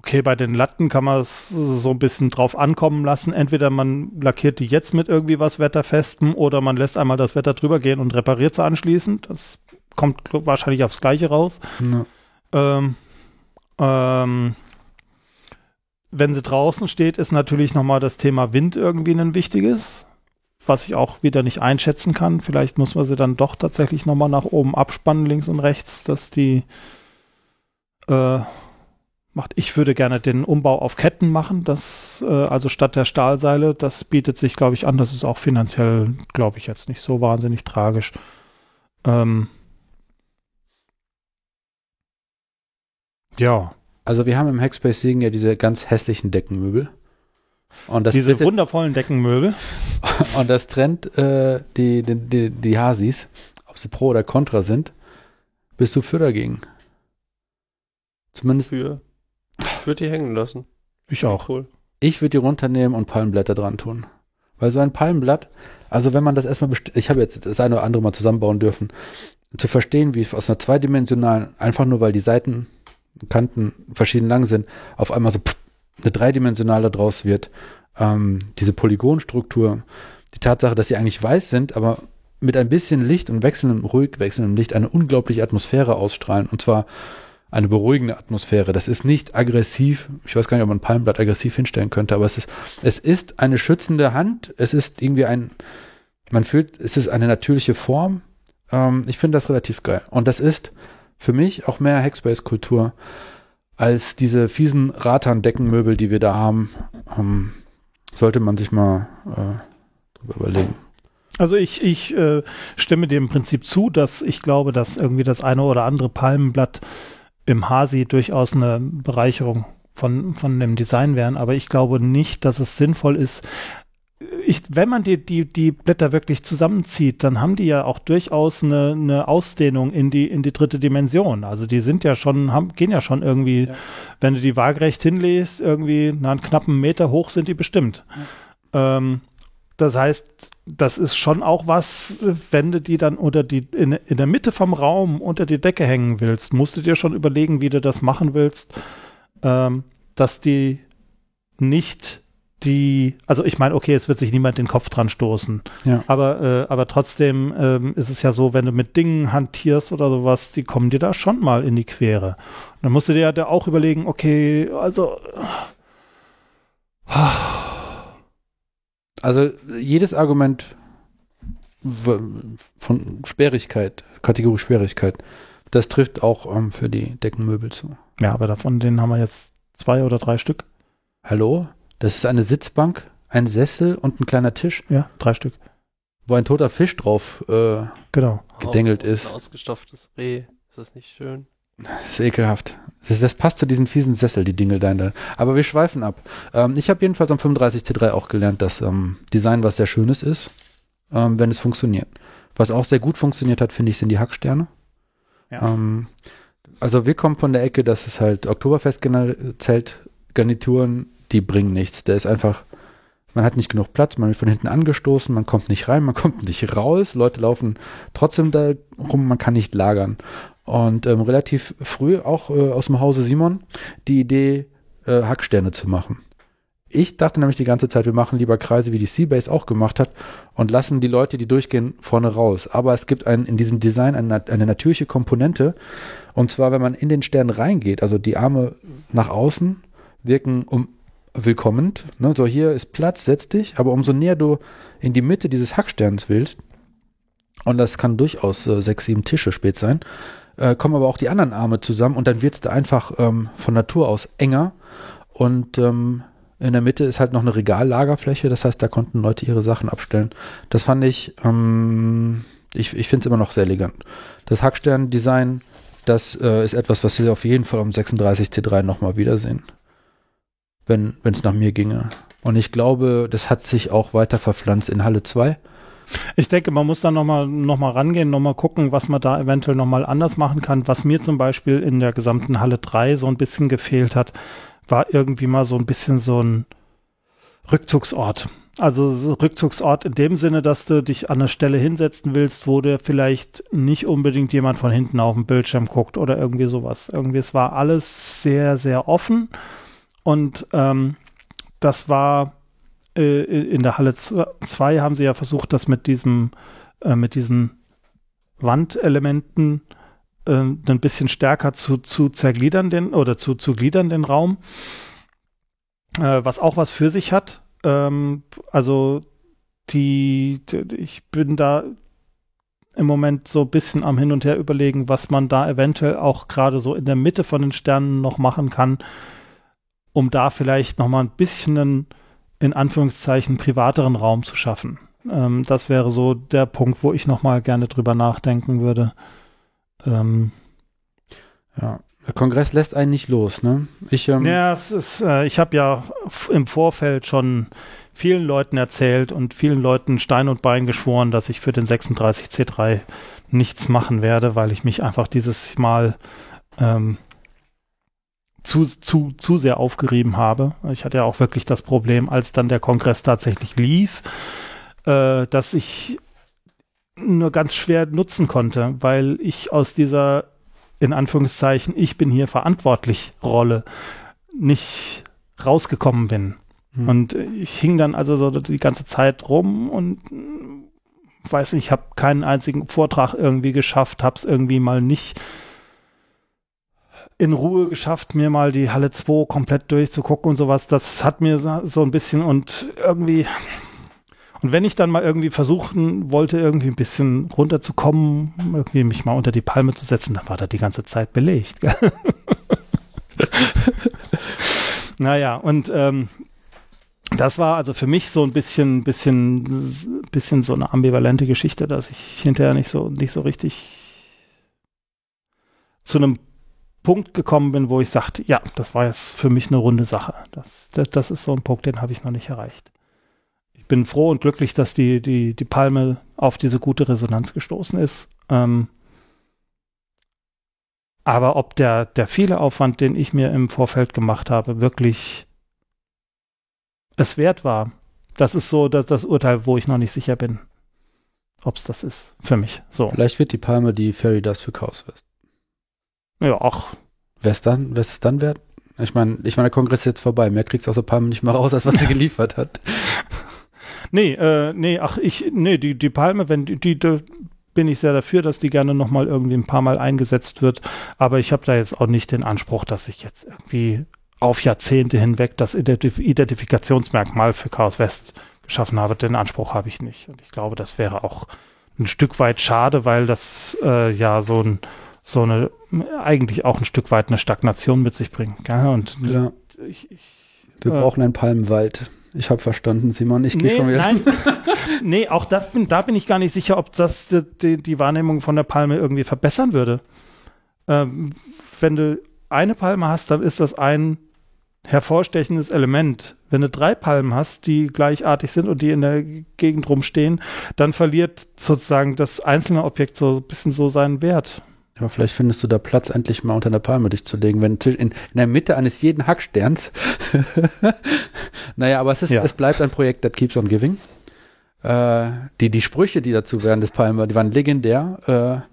okay, bei den Latten kann man es so ein bisschen drauf ankommen lassen. Entweder man lackiert die jetzt mit irgendwie was Wetterfestem oder man lässt einmal das Wetter drüber gehen und repariert sie anschließend. Das kommt wahrscheinlich aufs Gleiche raus. Ja. Ähm, ähm, wenn sie draußen steht, ist natürlich nochmal das Thema Wind irgendwie ein wichtiges, was ich auch wieder nicht einschätzen kann. Vielleicht muss man sie dann doch tatsächlich nochmal nach oben abspannen, links und rechts, dass die äh, macht. Ich würde gerne den Umbau auf Ketten machen, das, äh, also statt der Stahlseile, das bietet sich, glaube ich, an. Das ist auch finanziell, glaube ich, jetzt nicht so wahnsinnig tragisch. Ähm, ja. Also wir haben im Hackspace Siegen ja diese ganz hässlichen Deckenmöbel. Und das, Diese wundervollen Deckenmöbel. und das trennt äh, die, die, die, die Hasis, ob sie pro oder contra sind. Bist du für dagegen? Zumindest Für. Ich würde die hängen lassen. Ich auch. Cool. ich würde die runternehmen und Palmblätter dran tun. Weil so ein Palmblatt, also wenn man das erstmal, best- ich habe jetzt das eine oder andere mal zusammenbauen dürfen, zu verstehen, wie aus einer zweidimensionalen, einfach nur weil die Seiten, Kanten verschieden lang sind, auf einmal so pff, eine dreidimensionale draus wird. Ähm, diese Polygonstruktur, die Tatsache, dass sie eigentlich weiß sind, aber mit ein bisschen Licht und wechselndem, ruhig wechselndem Licht eine unglaubliche Atmosphäre ausstrahlen. Und zwar eine beruhigende Atmosphäre. Das ist nicht aggressiv. Ich weiß gar nicht, ob man ein Palmblatt aggressiv hinstellen könnte, aber es ist, es ist eine schützende Hand. Es ist irgendwie ein, man fühlt, es ist eine natürliche Form. Ähm, ich finde das relativ geil. Und das ist für mich auch mehr Hackspace-Kultur als diese fiesen Ratan-Deckenmöbel, die wir da haben. Ähm, sollte man sich mal äh, drüber überlegen. Also ich, ich äh, stimme dem Prinzip zu, dass ich glaube, dass irgendwie das eine oder andere Palmenblatt im Hasi durchaus eine Bereicherung von, von dem Design wären, aber ich glaube nicht, dass es sinnvoll ist. Ich, wenn man die, die, die Blätter wirklich zusammenzieht, dann haben die ja auch durchaus eine, eine Ausdehnung in die, in die dritte Dimension. Also die sind ja schon, haben, gehen ja schon irgendwie, Ja. wenn du die waagerecht hinlegst, irgendwie na, einen knappen Meter hoch sind die bestimmt. Ähm, das heißt, das ist schon auch was, wenn du die dann unter die, in, in der Mitte vom Raum unter die Decke hängen willst, musst du dir schon überlegen, wie du das machen willst, ähm, dass die nicht die, also ich meine, okay, es wird sich niemand den Kopf dran stoßen, Ja. aber, äh, aber trotzdem ähm, ist es ja so, wenn du mit Dingen hantierst oder sowas, die kommen dir da schon mal in die Quere. Und dann musst du dir ja da auch überlegen, okay, also Also jedes Argument von Sperrigkeit, Kategorie Schwierigkeit, das trifft auch ähm, für die Deckenmöbel zu. Ja, aber davon, den haben wir jetzt zwei oder drei Stück. Hallo? Das ist eine Sitzbank, ein Sessel und ein kleiner Tisch, Ja, drei Stück. wo ein toter Fisch drauf äh, Genau. Gedengelt Oh, ein ist. ausgestopftes Reh. Ist das nicht schön? Das ist ekelhaft. Das, das passt zu diesen fiesen Sessel, die Dingeldein da. Aber wir schweifen ab. Ähm, ich habe jedenfalls am 35C3 auch gelernt, dass ähm, Design was sehr Schönes ist, ähm, wenn es funktioniert. Was auch sehr gut funktioniert hat, finde ich, sind die Hacksterne. Ja. Ähm, also wir kommen von der Ecke, dass es halt Oktoberfest-Zeltgarnituren, die bringen nichts. Der ist einfach, man hat nicht genug Platz, man wird von hinten angestoßen, man kommt nicht rein, man kommt nicht raus, Leute laufen trotzdem da rum, man kann nicht lagern. Und ähm, relativ früh auch äh, aus dem Hause Simon die Idee, äh, Hacksterne zu machen. Ich dachte nämlich die ganze Zeit, wir machen lieber Kreise, wie die Seabase auch gemacht hat und lassen die Leute, die durchgehen, vorne raus. Aber es gibt ein, in diesem Design eine, eine natürliche Komponente. Und zwar, wenn man in den Stern reingeht, also die Arme nach außen wirken um willkommend. Ne? So, hier ist Platz, setz dich. Aber umso näher du in die Mitte dieses Hacksterns willst, und das kann durchaus äh, sechs, sieben Tische spät sein, äh, kommen aber auch die anderen Arme zusammen und dann wird es da einfach ähm, von Natur aus enger. Und ähm, in der Mitte ist halt noch eine Regallagerfläche, das heißt, da konnten Leute ihre Sachen abstellen. Das fand ich, ähm, ich, ich finde es immer noch sehr elegant. Das Hackstern-Design, das äh, ist etwas, was wir auf jeden Fall um 36C3 nochmal wiedersehen. Wenn es nach mir ginge. Und ich glaube, das hat sich auch weiter verpflanzt in Halle 2. Ich denke, man muss da nochmal noch mal rangehen, nochmal gucken, was man da eventuell nochmal anders machen kann. Was mir zum Beispiel in der gesamten Halle 3 so ein bisschen gefehlt hat, war irgendwie mal so ein bisschen so ein Rückzugsort. Also so Rückzugsort in dem Sinne, dass du dich an eine Stelle hinsetzen willst, wo dir vielleicht nicht unbedingt jemand von hinten auf dem Bildschirm guckt oder irgendwie sowas. Irgendwie, es war alles sehr, sehr offen und ähm, das war äh, in der Halle 2 haben sie ja versucht, das mit diesem, äh, mit diesen Wandelementen äh, ein bisschen stärker zu, zu zergliedern, den, oder zu, zu gliedern, den Raum. Äh, was auch was für sich hat. Ähm, also die, die, ich bin da im Moment so ein bisschen am Hin und Her überlegen, was man da eventuell auch gerade so in der Mitte von den Sternen noch machen kann, um da vielleicht noch mal ein bisschen einen in Anführungszeichen privateren Raum zu schaffen. Ähm, das wäre so der Punkt, wo ich noch mal gerne drüber nachdenken würde. Ähm, ja, der Kongress lässt einen nicht los, ne? Ich, ähm, ja, es ist, äh, ich habe ja im Vorfeld schon vielen Leuten erzählt und vielen Leuten Stein und Bein geschworen, dass ich für den 36C3 nichts machen werde, weil ich mich einfach dieses Mal ähm, zu, zu, zu sehr aufgerieben habe. Ich hatte ja auch wirklich das Problem, als dann der Kongress tatsächlich lief, äh, dass ich nur ganz schwer nutzen konnte, weil ich aus dieser, in Anführungszeichen, ich bin hier verantwortlich Rolle nicht rausgekommen bin. Hm. Und ich hing dann also so die ganze Zeit rum und weiß nicht, ich habe keinen einzigen Vortrag irgendwie geschafft, habe es irgendwie mal nicht in Ruhe geschafft, mir mal die Halle 2 komplett durchzugucken und sowas. Das hat mir so ein bisschen und irgendwie. Und wenn ich dann mal irgendwie versuchen wollte, irgendwie ein bisschen runterzukommen, irgendwie mich mal unter die Palme zu setzen, dann war da die ganze Zeit belegt. naja, und ähm, das war also für mich so ein bisschen, bisschen, bisschen so eine ambivalente Geschichte, dass ich hinterher nicht so, nicht so richtig zu einem Punkt gekommen bin, wo ich sagte, ja, das war jetzt für mich eine runde Sache. Das, das, das ist so ein Punkt, den habe ich noch nicht erreicht. Ich bin froh und glücklich, dass die, die, die Palme auf diese gute Resonanz gestoßen ist. Ähm, aber ob der, der viele Aufwand, den ich mir im Vorfeld gemacht habe, wirklich es wert war, das ist so das, das Urteil, wo ich noch nicht sicher bin, ob es das ist für mich. So. Vielleicht wird die Palme die Fairy Dust für Chaos West. Ja, auch. Wer ist dann, wer ist es dann wert? Ich meine, ich meine, der Kongress ist jetzt vorbei. Mehr kriegst du aus der Palme nicht mehr raus, als was sie geliefert hat. Nee, äh, nee, ach, ich, nee, die, die Palme, wenn die, die, die bin ich sehr dafür, dass die gerne nochmal irgendwie ein paar Mal eingesetzt wird. Aber ich habe da jetzt auch nicht den Anspruch, dass ich jetzt irgendwie auf Jahrzehnte hinweg das Identif Identifikationsmerkmal für Chaos West geschaffen habe. Den Anspruch habe ich nicht. Und ich glaube, das wäre auch ein Stück weit schade, weil das äh, ja so ein so eine eigentlich auch ein Stück weit eine Stagnation mit sich bringt. Gell? Und Ja, ich, ich, wir Äh. brauchen einen Palmenwald. Ich habe verstanden, Simon. Ich gehe nee, schon wieder. nein, nee, auch das bin, da bin ich gar nicht sicher, ob das die, die, die Wahrnehmung von der Palme irgendwie verbessern würde. Ähm, wenn du eine Palme hast, dann ist das ein hervorstechendes Element. Wenn du drei Palmen hast, die gleichartig sind und die in der Gegend rumstehen, dann verliert sozusagen das einzelne Objekt so ein bisschen so seinen Wert. Aber vielleicht findest du da Platz, endlich mal unter einer Palme dich zu legen, wenn in, in der Mitte eines jeden Hacksterns. naja, aber es ist, Ja. es bleibt ein Projekt that keeps on giving. Äh, die, die Sprüche, die dazu während des Palme, die waren legendär.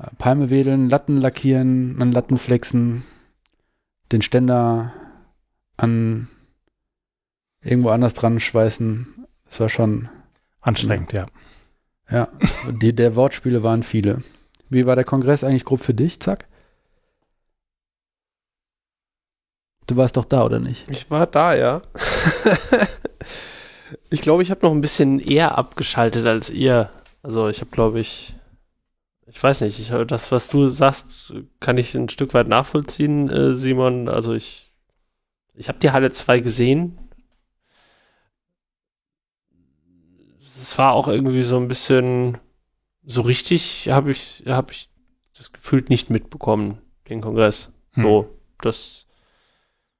Äh, Palme wedeln, Latten lackieren, an Latten flexen, den Ständer an irgendwo anders dran schweißen. Das war schon, Anstrengend, ja. ja, die, der Wortspiele waren viele. Wie war der Kongress eigentlich grob für dich, Zack? Du warst doch da, oder nicht? Ich war da, ja. ich glaube, ich habe noch ein bisschen eher abgeschaltet als ihr. Also ich habe, glaube ich, ich weiß nicht, ich, das, was du sagst, kann ich ein Stück weit nachvollziehen, äh, Simon. Also ich, ich habe die Halle 2 gesehen. Es war auch irgendwie so ein bisschen, so richtig habe ich, habe ich das gefühlt nicht mitbekommen, den Kongress. Hm. So, das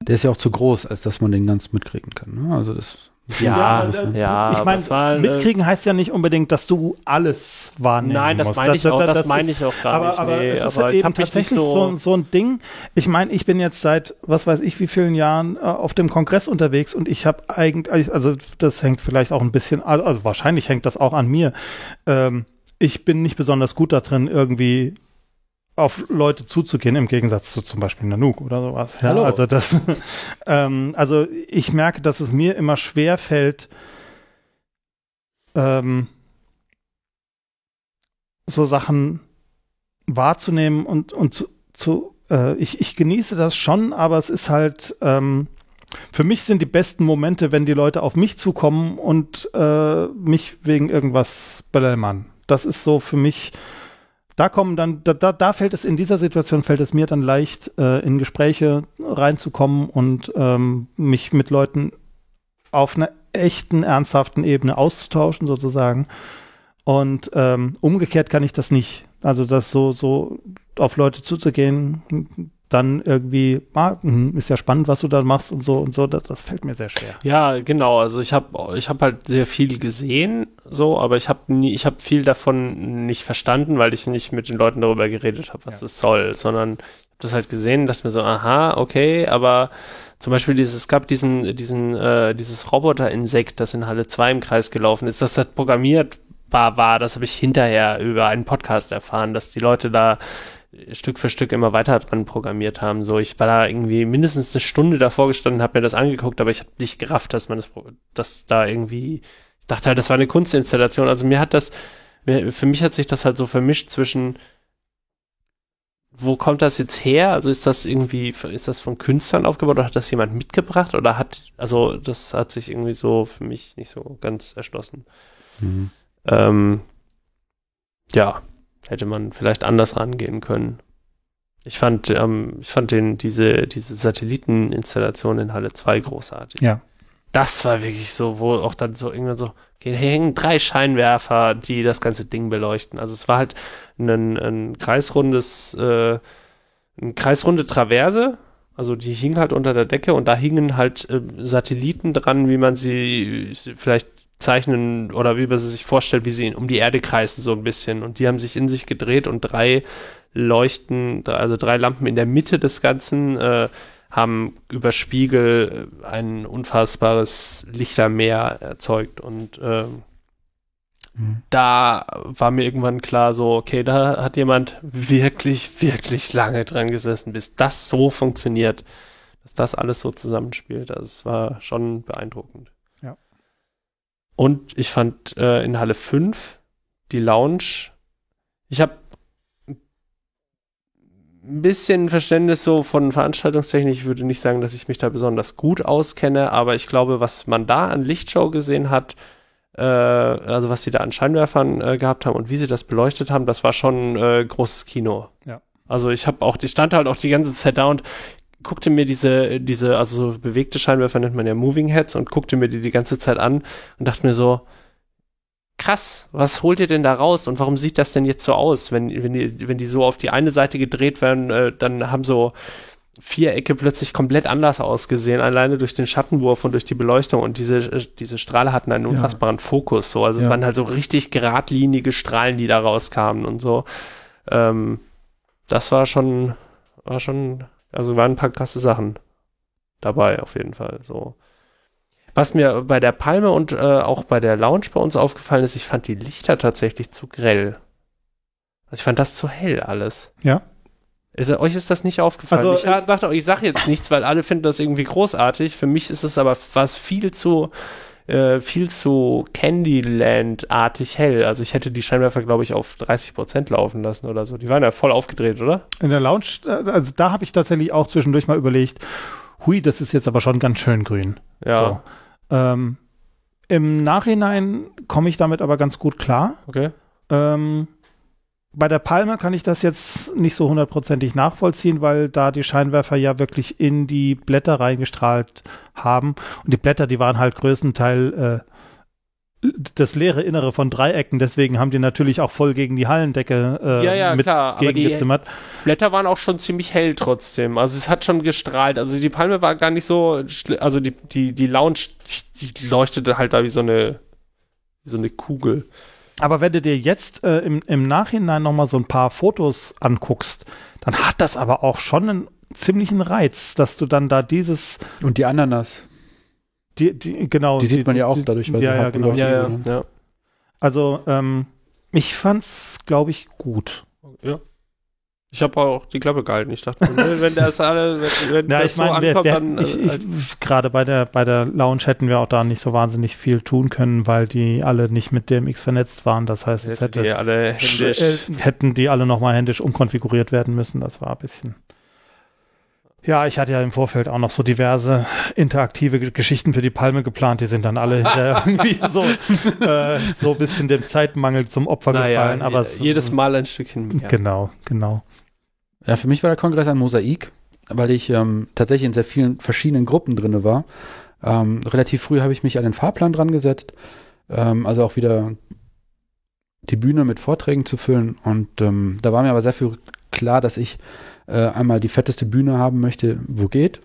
Der ist ja auch zu groß, als dass man den ganz mitkriegen kann. Ne? Also das. Ja, äh, ja, ich meine, äh, mitkriegen heißt ja nicht unbedingt, dass du alles wahrnehmen Nein, das meine ich auch, das, ist- meine ich auch gar aber, nicht. aber nee, es ist aber ich eben tatsächlich so, so. so ein Ding. Ich meine, ich bin jetzt seit was weiß ich wie vielen Jahren äh, auf dem Kongress unterwegs und ich habe eigentlich, also das hängt vielleicht auch ein bisschen, also also wahrscheinlich hängt das auch an mir. Ähm, ich bin nicht besonders gut da drin, irgendwie auf Leute zuzugehen, im Gegensatz zu zum Beispiel Nanook oder sowas. Ja, Hallo. Also das, ähm, also ich merke, dass es mir immer schwer fällt, ähm, so Sachen wahrzunehmen und, und zu, zu äh, ich, ich genieße das schon, aber es ist halt, ähm, für mich sind die besten Momente, wenn die Leute auf mich zukommen und äh, mich wegen irgendwas belämmern. Das ist so für mich, da kommen dann, da, da, da fällt es in dieser Situation, fällt es mir dann leicht, äh, in Gespräche reinzukommen und ähm, mich mit Leuten auf einer echten, ernsthaften Ebene auszutauschen, sozusagen. Und ähm, umgekehrt kann ich das nicht. Also das so, so auf Leute zuzugehen, dann irgendwie, ah, hm, ist ja spannend, was du da machst und so und so, das, das fällt mir sehr schwer. Ja, genau. Also ich habe ich hab halt sehr viel gesehen, so, aber ich habe nie, ich habe viel davon nicht verstanden, weil ich nicht mit den Leuten darüber geredet habe, was Ja. das soll, sondern ich habe das halt gesehen, dass mir so, aha, okay, aber zum Beispiel dieses, es gab diesen, diesen, äh, dieses Roboter-Insekt, das in Halle 2 im Kreis gelaufen ist, das halt programmierbar war, das habe ich hinterher über einen Podcast erfahren, dass die Leute da Stück für Stück immer weiter dran programmiert haben. So, ich war da irgendwie mindestens eine Stunde davor gestanden, habe mir das angeguckt, aber ich habe nicht gerafft, dass man das, dass da irgendwie, ich dachte halt, das war eine Kunstinstallation. Also mir hat das, mir, für mich hat sich das halt so vermischt zwischen, wo kommt das jetzt her? Also ist das irgendwie, ist das von Künstlern aufgebaut oder hat das jemand mitgebracht oder hat, also das hat sich irgendwie so für mich nicht so ganz erschlossen. Mhm. Ähm, ja, hätte man vielleicht anders rangehen können. Ich fand, ähm, ich fand den, diese, diese Satelliteninstallation in Halle 2 großartig. Ja. Das war wirklich so, wo auch dann so irgendwann so, okay, hier hängen drei Scheinwerfer, die das ganze Ding beleuchten. Also es war halt ein, ein kreisrundes, äh, eine kreisrunde Traverse, also die hing halt unter der Decke und da hingen halt äh, Satelliten dran, wie man sie vielleicht zeichnen oder wie man sie sich vorstellt, wie sie um die Erde kreisen so ein bisschen. Und die haben sich in sich gedreht und drei Leuchten, also drei Lampen in der Mitte des Ganzen äh, haben über Spiegel äh, ein unfassbares Lichtermeer erzeugt und Mhm. da war mir irgendwann klar, so, okay, da hat jemand wirklich, wirklich lange dran gesessen, bis das so funktioniert, dass das alles so zusammenspielt. Also es war schon beeindruckend. Und ich fand äh, in Halle 5 die Lounge, ich habe ein bisschen Verständnis so von Veranstaltungstechnik. Ich würde nicht sagen, dass ich mich da besonders gut auskenne, aber ich glaube, was man da an Lichtshow gesehen hat, äh, also was sie da an Scheinwerfern äh, gehabt haben und wie sie das beleuchtet haben, das war schon äh, großes Kino. Ja. Also ich habe auch, ich stand halt auch die ganze Zeit da und guckte mir diese, diese, also bewegte Scheinwerfer nennt man ja Moving Heads und guckte mir die die ganze Zeit an und dachte mir so, krass, was holt ihr denn da raus und warum sieht das denn jetzt so aus? Wenn, wenn, die, wenn die so auf die eine Seite gedreht werden, äh, dann haben so Vierecke plötzlich komplett anders ausgesehen, alleine durch den Schattenwurf und durch die Beleuchtung und diese, äh, diese Strahle hatten einen unfassbaren ja. Fokus, so, also ja. es waren halt so richtig geradlinige Strahlen, die da rauskamen und so. Ähm, das war schon, war schon, also waren ein paar krasse Sachen dabei auf jeden Fall, so. Was mir bei der Palme und äh, auch bei der Lounge bei uns aufgefallen ist, ich fand die Lichter tatsächlich zu grell. Also ich fand das zu hell alles. Ja. Ist, euch ist das nicht aufgefallen? Also, ich äh, dachte, ich sage jetzt nichts, weil alle finden das irgendwie großartig. Für mich ist es aber was viel zu äh, viel zu Candyland-artig hell. Also ich hätte die Scheinwerfer, glaube ich, auf 30 Prozent laufen lassen oder so. Die waren ja voll aufgedreht, oder? In der Lounge, äh, also da habe ich tatsächlich auch zwischendurch mal überlegt, hui, das ist jetzt aber schon ganz schön grün. Ja. So. Ähm, Im Nachhinein komme ich damit aber ganz gut klar. Okay. Ähm, bei der Palme kann ich das jetzt nicht so hundertprozentig nachvollziehen, weil da die Scheinwerfer ja wirklich in die Blätter reingestrahlt haben. Und die Blätter, die waren halt größtenteils äh, das leere Innere von Dreiecken, deswegen haben die natürlich auch voll gegen die Hallendecke äh, ja, ja, mit klar, aber die Blätter waren auch schon ziemlich hell trotzdem. Also es hat schon gestrahlt. Also die Palme war gar nicht so, also die, die, die Lounge, die leuchtete halt da wie so eine, wie so eine Kugel. Aber wenn du dir jetzt äh, im, im Nachhinein nochmal so ein paar Fotos anguckst, dann hat das aber auch schon einen ziemlichen Reiz, dass du dann da dieses. Und die Ananas. Die, die, genau. Die sieht man ja auch dadurch, weil ja, sie ja, genau. Ja, ja, ja. Also, ähm, ich fand's, glaube ich, gut. Ja. Ich habe auch die Klappe gehalten. Ich dachte, wenn das alle, wenn, wenn ja, das so mein, ankommt, wir, dann. Ich, ich, äh, Gerade bei der, bei der Lounge hätten wir auch da nicht so wahnsinnig viel tun können, weil die alle nicht mit DMX vernetzt waren. Das heißt, es hätte, die alle händisch. Äh, hätten die alle nochmal händisch umkonfiguriert werden müssen. Das war ein bisschen. Ja, ich hatte ja im Vorfeld auch noch so diverse interaktive Geschichten für die Palme geplant. Die sind dann alle irgendwie so, äh, so ein bisschen dem Zeitmangel zum Opfer naja, gefallen. Aber jedes Mal ein Stückchen mehr. Genau, genau. Ja, für mich war der Kongress ein Mosaik, weil ich ähm, tatsächlich in sehr vielen verschiedenen Gruppen drin war. Ähm, relativ früh habe ich mich an den Fahrplan dran gesetzt, ähm, also auch wieder die Bühne mit Vorträgen zu füllen. Und ähm, da war mir aber sehr viel klar, dass ich äh, einmal die fetteste Bühne haben möchte, wo geht.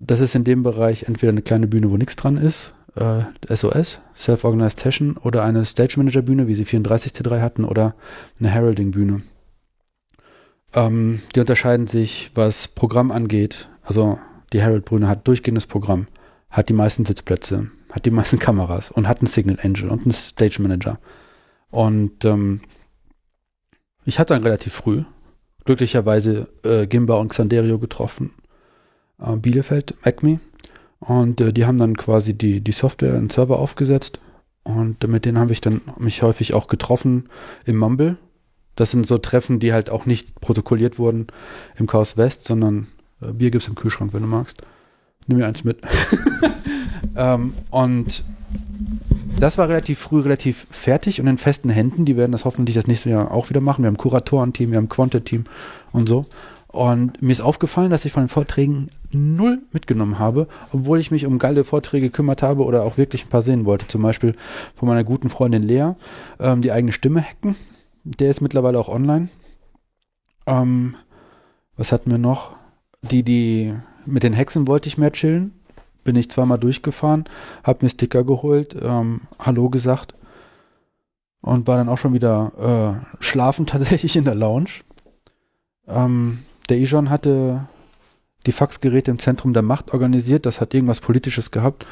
Das ist in dem Bereich entweder eine kleine Bühne, wo nichts dran ist, äh, SOS, Self-Organized Session, oder eine Stage Manager Bühne, wie sie 34C3 hatten, oder eine Heralding Bühne. Ähm, die unterscheiden sich, was Programm angeht. Also die Herald-Brüne hat durchgehendes Programm, hat die meisten Sitzplätze, hat die meisten Kameras und hat einen Signal Angel und einen Stage Manager. Und ähm, ich hatte dann relativ früh glücklicherweise äh, Gimba und Xanderio getroffen. Äh, Bielefeld, Acme. Und äh, die haben dann quasi die, die Software und Server aufgesetzt. Und mit denen habe ich dann mich häufig auch getroffen im Mumble. Das sind so Treffen, die halt auch nicht protokolliert wurden im Chaos West, sondern äh, Bier gibt's im Kühlschrank, wenn du magst. Nimm mir eins mit. ähm, und das war relativ früh relativ fertig und in festen Händen. Die werden das hoffentlich das nächste Jahr auch wieder machen. Wir haben ein Kuratorenteam, wir haben ein Quantet-Team und so. Und mir ist aufgefallen, dass ich von den Vorträgen null mitgenommen habe, obwohl ich mich um geile Vorträge gekümmert habe oder auch wirklich ein paar sehen wollte. Zum Beispiel von meiner guten Freundin Lea, ähm, die eigene Stimme hacken. Der ist mittlerweile auch online. Ähm, was hatten wir noch? Die, die mit den Hexen wollte ich mehr chillen. Bin ich zweimal durchgefahren, hab mir Sticker geholt, ähm, Hallo gesagt und war dann auch schon wieder äh, schlafen tatsächlich in der Lounge. Ähm, der Ijon hatte die Faxgeräte im Zentrum der Macht organisiert. Das hat irgendwas Politisches gehabt.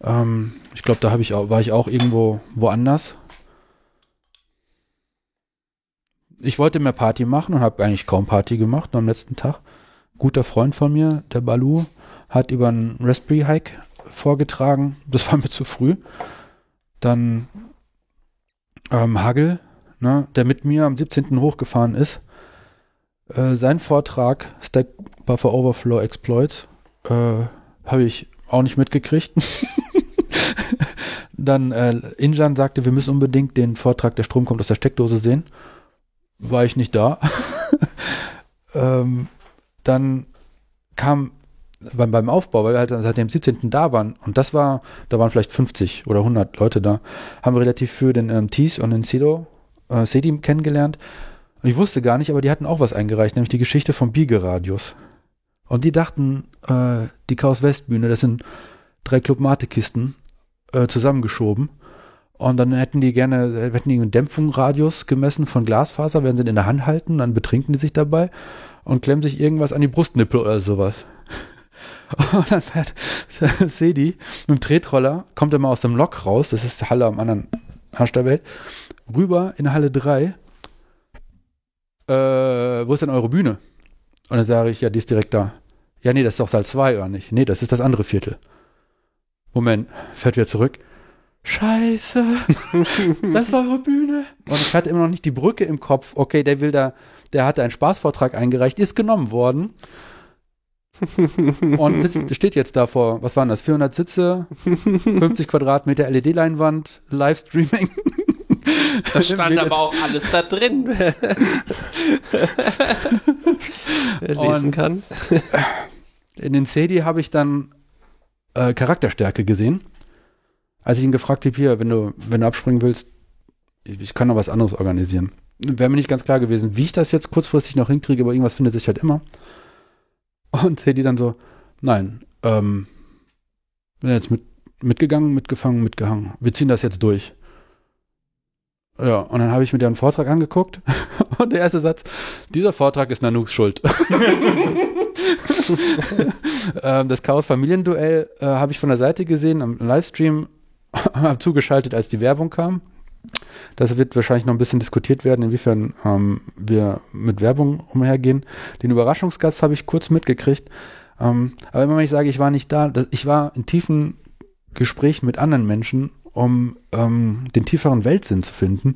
Ähm, ich glaube, da ich auch, war ich auch irgendwo woanders. ich wollte mehr Party machen und habe eigentlich kaum Party gemacht. Und am letzten Tag, guter Freund von mir, der Balu, hat über einen Raspberry Hike vorgetragen. Das war mir zu früh. Dann ähm, Hagel, ne, der mit mir am 17. hochgefahren ist, Äh, sein Vortrag, Stack Buffer Overflow Exploits, äh, habe ich auch nicht mitgekriegt. Dann äh, Injan sagte, wir müssen unbedingt den Vortrag, der Strom kommt aus der Steckdose sehen. War ich nicht da. ähm, dann kam beim, beim Aufbau, weil wir halt seit dem 17. da waren, und das war, da waren vielleicht 50 oder 100 Leute da, haben wir relativ für den ähm, Tees und den Sido, äh, Sedi kennengelernt. Und ich wusste gar nicht, aber die hatten auch was eingereicht, nämlich die Geschichte vom Biegeradius. Und die dachten, äh, die Chaos West Bühne, das sind drei Club Mate Kisten äh, zusammengeschoben. Und dann hätten die gerne, hätten die einen Dämpfungsradius gemessen von Glasfaser, werden sie in der Hand halten, dann betrinken die sich dabei und klemmen sich irgendwas an die Brustnippel oder sowas. Und dann fährt Sedi mit dem Tretroller, kommt er mal aus dem Lok raus, das ist die Halle am anderen Arsch der Welt, rüber in Halle 3. Äh, wo ist denn eure Bühne? Und dann sage ich, ja, die ist direkt da. Ja, nee, das ist doch Saal 2, oder nicht? Nee, das ist das andere Viertel. Moment, fährt wieder zurück. Scheiße, das ist eure Bühne. Und ich hatte immer noch nicht die Brücke im Kopf. Okay, der will da, der hatte einen Spaßvortrag eingereicht, ist genommen worden. Und sitzt, steht jetzt da vor, was waren das, 400 Sitze, 50 Quadratmeter LED-Leinwand, Livestreaming. Da stand aber auch alles da drin. Wer lesen Und- kann. In den CD habe ich dann äh, Charakterstärke gesehen. Als ich ihn gefragt habe, hier, wenn du, wenn du abspringen willst, ich, ich kann noch was anderes organisieren. Wäre mir nicht ganz klar gewesen, wie ich das jetzt kurzfristig noch hinkriege, aber irgendwas findet sich halt immer. Und CD dann so, nein, ähm, bin jetzt mit, mitgegangen, mitgefangen, mitgehangen. Wir ziehen das jetzt durch. Ja, und dann habe ich mir den Vortrag angeguckt und der erste Satz, dieser Vortrag ist Nanooks Schuld. ähm, das Chaos Familienduell äh, habe ich von der Seite gesehen, am Livestream, habe zugeschaltet, als die Werbung kam. Das wird wahrscheinlich noch ein bisschen diskutiert werden, inwiefern ähm, wir mit Werbung umhergehen. Den Überraschungsgast habe ich kurz mitgekriegt. Ähm, aber immer wenn ich sage, ich war nicht da, ich war in tiefen Gesprächen mit anderen Menschen, um ähm, den tieferen Weltsinn zu finden.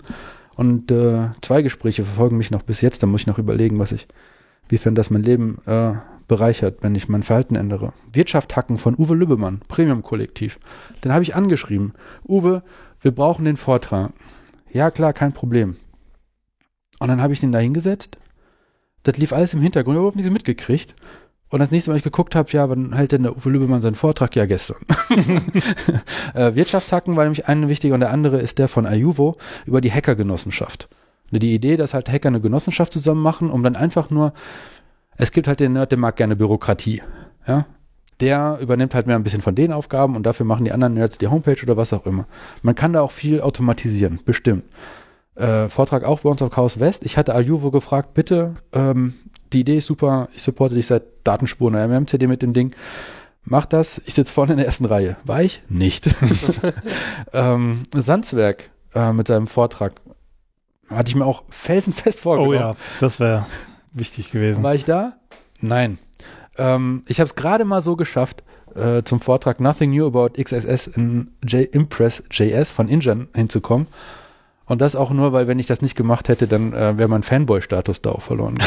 Und äh, zwei Gespräche verfolgen mich noch bis jetzt. Da muss ich noch überlegen, was ich, wiefern das mein Leben äh, bereichert, wenn ich mein Verhalten ändere. Wirtschaft hacken von Uwe Lübbemann, Premium-Kollektiv. Den habe ich angeschrieben. Uwe, wir brauchen den Vortrag. Ja, klar, kein Problem. Und dann habe ich den da hingesetzt. Das lief alles im Hintergrund, überhaupt nichts mitgekriegt. Und das nächste Mal, ich geguckt habe, ja, wann hält denn der Uwe Lübbemann seinen Vortrag? Ja, gestern. äh, Wirtschaft hacken war nämlich ein wichtiger und der andere ist der von Ayuvo über die Hackergenossenschaft. Die Idee, dass halt Hacker eine Genossenschaft zusammen machen, um dann einfach nur, es gibt halt den Nerd, der mag gerne Bürokratie. Ja, der übernimmt halt mehr ein bisschen von den Aufgaben und dafür machen die anderen Nerds die Homepage oder was auch immer. Man kann da auch viel automatisieren, bestimmt. Äh, Vortrag auch bei uns auf Chaos West. Ich hatte Ayuvo gefragt, bitte, ähm, die Idee ist super, ich supporte dich seit Datenspuren oder MMCD mit dem Ding. Mach das, ich sitze vorne in der ersten Reihe. War ich? Nicht. ähm, Sandswerk äh, mit seinem Vortrag hatte ich mir auch felsenfest Oh vorgenommen. ja, das wäre wichtig gewesen. War ich da? Nein. Ähm, ich habe es gerade mal so geschafft, äh, zum Vortrag Nothing New About XSS in J Impress JS von Injan hinzukommen. Und das auch nur, weil wenn ich das nicht gemacht hätte, dann äh, wäre mein Fanboy-Status da auch verloren.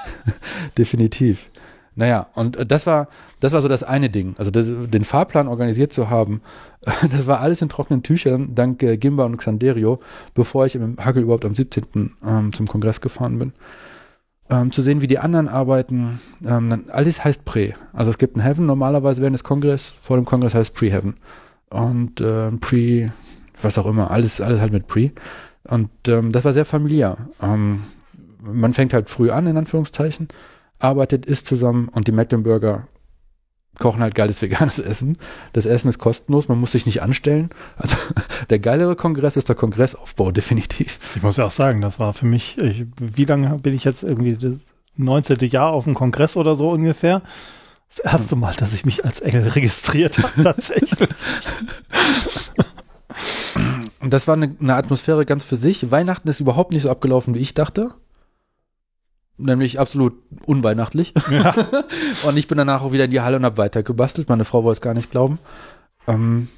Definitiv. Naja, und äh, das war, das war so das eine Ding. Also das, den Fahrplan organisiert zu haben, das war alles in trockenen Tüchern, dank äh, Gimba und Xanderio, bevor ich im Hagel überhaupt am 17. Ähm, zum Kongress gefahren bin. Ähm, zu sehen, wie die anderen arbeiten, ähm, alles heißt Pre. Also es gibt ein Heaven normalerweise während des Kongress, vor dem Kongress heißt Pre-Heaven. Und äh, Pre, was auch immer, alles, alles halt mit Pre. Und ähm, das war sehr familiär. Ähm, man fängt halt früh an, in Anführungszeichen, arbeitet, isst zusammen und die Mecklenburger kochen halt geiles veganes Essen. Das Essen ist kostenlos, man muss sich nicht anstellen. Also der geilere Kongress ist der Kongressaufbau, definitiv. Ich muss ja auch sagen, das war für mich, ich, wie lange bin ich jetzt irgendwie das 19. Jahr auf dem Kongress oder so ungefähr? Das erste Mal, dass ich mich als Engel registriert habe, tatsächlich. Und das war eine, eine Atmosphäre ganz für sich. Weihnachten ist überhaupt nicht so abgelaufen, wie ich dachte. Nämlich absolut unweihnachtlich. ja. Und ich bin danach auch wieder in die Halle und habe weitergebastelt. Meine Frau wollte es gar nicht glauben. Ähm,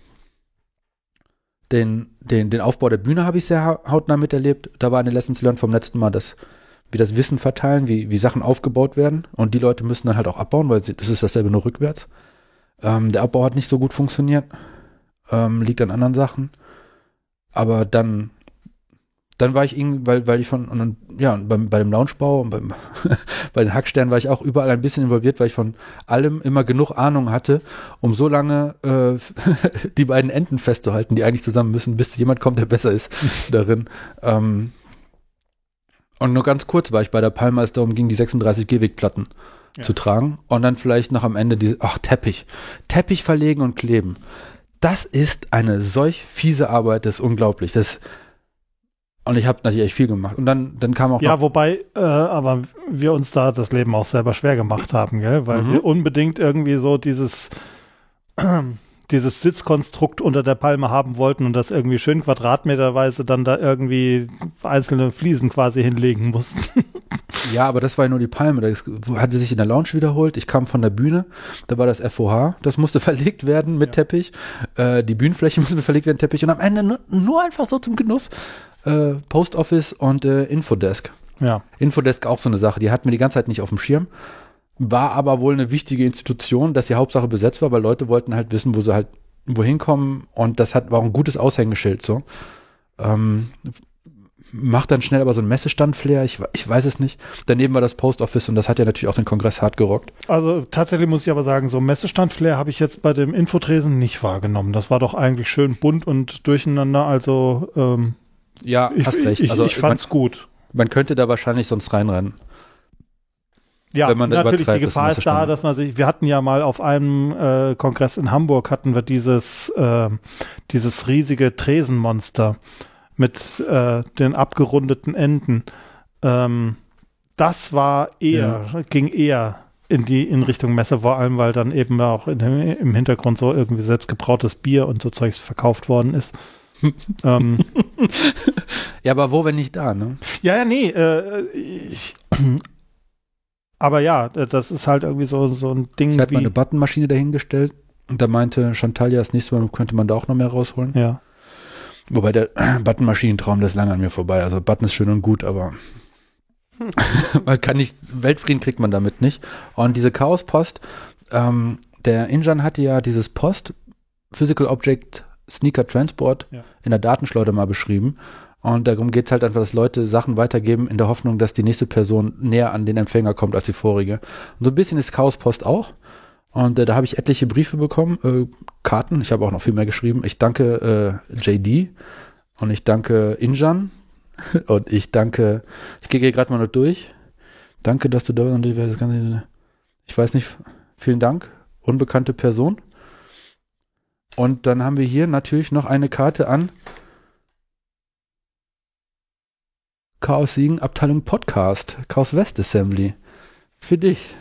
den, den, den Aufbau der Bühne habe ich sehr ha- hautnah miterlebt. Da war eine Lessons learned vom letzten Mal, dass wie das Wissen verteilen, wie, wie Sachen aufgebaut werden. Und die Leute müssen dann halt auch abbauen, weil sie, das ist dasselbe nur rückwärts. Ähm, der Abbau hat nicht so gut funktioniert. Ähm, liegt an anderen Sachen. Aber dann, dann war ich irgendwie, weil, weil ich von, und, ja, beim, bei dem Launchbau und beim, bei den Hacksternen war ich auch überall ein bisschen involviert, weil ich von allem immer genug Ahnung hatte, um so lange äh, die beiden Enden festzuhalten, die eigentlich zusammen müssen, bis jemand kommt, der besser ist darin. Ähm, und nur ganz kurz war ich bei der Palma, als es darum ging, die 36 Gehwegplatten Ja. zu tragen. Und dann vielleicht noch am Ende diese, ach, Teppich. Teppich verlegen und kleben. Das ist eine solch fiese Arbeit, das ist unglaublich. Das, und ich habe natürlich echt viel gemacht. Und dann, dann kam auch Ja, wobei, äh, aber wir uns da das Leben auch selber schwer gemacht haben, gell? Weil Mhm. wir unbedingt irgendwie so dieses, dieses Sitzkonstrukt unter der Palme haben wollten und das irgendwie schön quadratmeterweise dann da irgendwie einzelne Fliesen quasi hinlegen mussten. ja, aber das war ja nur die Palme. Das hatte sich in der Lounge wiederholt. Ich kam von der Bühne, da war das FOH, das musste verlegt werden mit Ja. Teppich. Äh, die Bühnenfläche musste verlegt werden, Teppich. Und am Ende nur, nur einfach so zum Genuss. Äh, Post Office und äh, Infodesk. Ja. Infodesk auch so eine Sache, die hatten wir die ganze Zeit nicht auf dem Schirm. War aber wohl eine wichtige Institution, dass die Hauptsache besetzt war, weil Leute wollten halt wissen, wo sie halt wohin kommen und das hat, war auch ein gutes Aushängeschild so. Ähm, macht dann schnell aber so ein Messestand-Flair, ich, ich weiß es nicht. Daneben war das Post Office und das hat ja natürlich auch den Kongress hart gerockt. Also tatsächlich muss ich aber sagen, so Messestand-Flair habe ich jetzt bei dem Infotresen nicht wahrgenommen. Das war doch eigentlich schön bunt und durcheinander. Also ähm, Ja, ich, hast recht. ich, also ich fand's man, gut. man könnte da wahrscheinlich sonst reinrennen. Ja, natürlich, die übertreibt, ist Gefahr ist da, dass man sich, wir hatten ja mal auf einem äh, Kongress in Hamburg hatten wir dieses, äh, dieses riesige Tresenmonster mit äh, den abgerundeten Enden. Ähm, das war eher, ging eher in die in Richtung Messe, vor allem weil dann eben auch in im Hintergrund so irgendwie selbstgebrautes Bier und so Zeugs verkauft worden ist. ähm, Ja, aber wo, wenn nicht da, ne? ja, ja, nee, äh, ich, aber ja, äh, das ist halt irgendwie so, so ein Ding Ich hatte mal eine Buttonmaschine dahingestellt und da meinte Chantal ja, das nächste Mal könnte man da auch noch mehr rausholen. ja. Wobei der Buttonmaschinentraum, das ist lange an mir vorbei. Also Button ist schön und gut, aber man kann nicht, Weltfrieden kriegt man damit nicht. Und diese Chaos-Post, ähm, der Injan hatte ja dieses Post, Physical Object Sneaker Transport Ja. in der Datenschleuder mal beschrieben. Und darum geht es halt einfach, dass Leute Sachen weitergeben in der Hoffnung, dass die nächste Person näher an den Empfänger kommt als die vorige. Und so ein bisschen ist Chaos Post auch. Und äh, da habe ich etliche Briefe bekommen, äh, Karten. Ich habe auch noch viel mehr geschrieben. Ich danke äh, JD und ich danke Injan und ich danke, ich gehe gerade mal nur durch. Danke, dass du da und das Ganze, ich weiß nicht, vielen Dank, unbekannte Person. Und dann haben wir hier natürlich noch eine Karte an Chaos Siegen Abteilung Podcast, Chaos West Assembly. Für dich.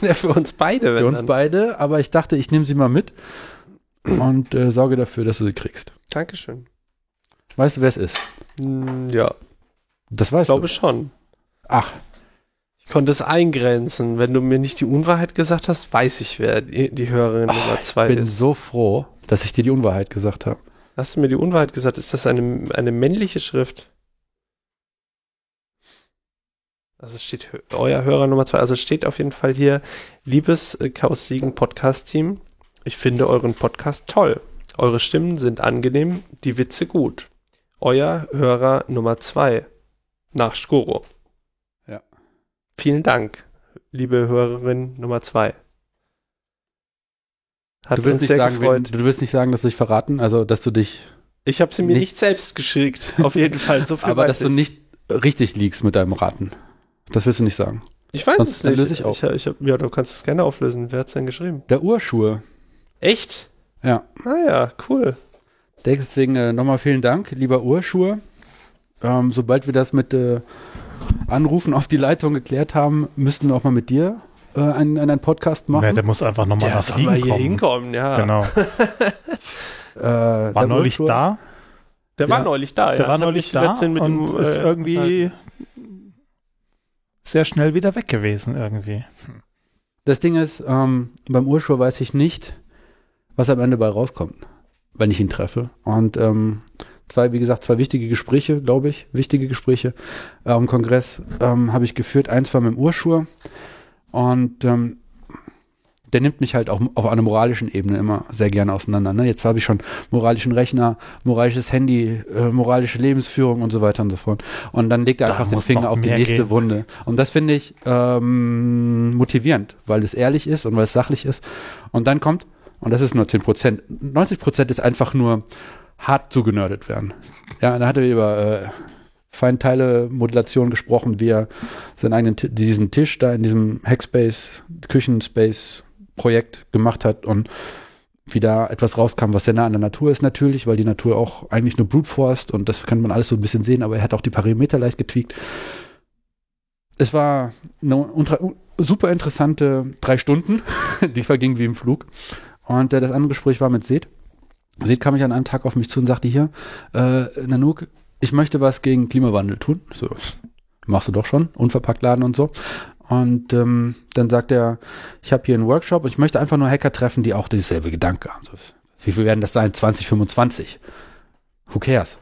Ja, für uns beide. Für uns dann. beide, aber ich dachte, ich nehme sie mal mit und äh, sorge dafür, dass du sie kriegst. Dankeschön. Weißt du, wer es ist? Hm, Ja, Das ich weißt glaube du. schon. Ach, Ich konnte es eingrenzen. Wenn du mir nicht die Unwahrheit gesagt hast, weiß ich, wer die, die Hörerin Nummer zwei bin ist. so froh, dass ich dir die Unwahrheit gesagt habe. Hast du mir die Unwahrheit gesagt? Ist das eine, eine männliche Schrift? Also es steht euer Hörer Nummer zwei. Also es steht auf jeden Fall hier, liebes äh, Chaos Siegen Podcast Team, ich finde euren Podcast toll. Eure Stimmen sind angenehm, die Witze gut. Euer Hörer Nummer zwei nach Skoro. Ja. Vielen Dank, liebe Hörerin Nummer zwei. Hat Du willst, uns nicht sehr sagen, gefreut. wenn, du willst nicht sagen, dass du dich verraten, also dass du dich, Ich habe sie mir Nicht- nicht, selbst geschickt, auf jeden Fall. So viel aber dass du ich. nicht richtig liegst mit deinem Raten. Das willst du nicht sagen. Ich weiß Sonst- es nicht. löse ich auf. Ich, ich hab, ja, du kannst es gerne auflösen. Wer hat es denn geschrieben? Der Urschuhe. Echt? Ja. Naja, cool. Deswegen äh, nochmal vielen Dank, lieber Urschuhe. Ähm, sobald wir das mit äh, Anrufen auf die Leitung geklärt haben, müssten wir auch mal mit dir äh, einen, einen Podcast machen. Nee, der muss einfach nochmal Der nach soll mal Siegen hier kommen. hinkommen, ja. Genau. äh, War der neulich Urschuhe- da. Der Ja. war neulich da. Der ja. war neulich da und ihm, ist äh, irgendwie sehr schnell wieder weg gewesen irgendwie. Das Ding ist, ähm, beim Urschuhe weiß ich nicht, was am Ende bei rauskommt, wenn ich ihn treffe. Und ähm, zwei, wie gesagt, zwei wichtige Gespräche, glaube ich, wichtige Gespräche äh, am Kongress ähm, habe ich geführt. Eins war mit dem Urschur und ähm, der nimmt mich halt auch auf einer moralischen Ebene immer sehr gerne auseinander. Ne? Jetzt habe ich schon moralischen Rechner, moralisches Handy, äh, moralische Lebensführung und so weiter und so fort. Und dann legt er Da einfach den Finger auf die nächste gehen. Wunde. Und das finde ich ähm, motivierend, weil es ehrlich ist und weil es sachlich ist. Und dann kommt, und das ist nur 10 Prozent, 90 Prozent ist einfach nur hart zugenördet werden. Ja, da hat er über äh, Feinteile-Modulation gesprochen, wie er seinen eigenen, diesen Tisch da in diesem Hackspace, Küchenspace-Projekt gemacht hat und wie da etwas rauskam, was sehr nah an der Natur ist natürlich, weil die Natur auch eigentlich nur Brute Force und das kann man alles so ein bisschen sehen, aber er hat auch die Parameter leicht getweakt. Es war eine super interessante drei Stunden, die vergingen wie im Flug. Und äh, das andere Gespräch war mit Seth. Seth kam mich an einem Tag auf mich zu und sagte, hier, äh, Nanook, ich möchte was gegen Klimawandel tun. So, machst du doch schon, unverpackt laden und so. Und ähm, dann sagt er, ich habe hier einen Workshop und ich möchte einfach nur Hacker treffen, die auch dieselbe Gedanke haben. Wie viel werden das sein? 2025? Who cares?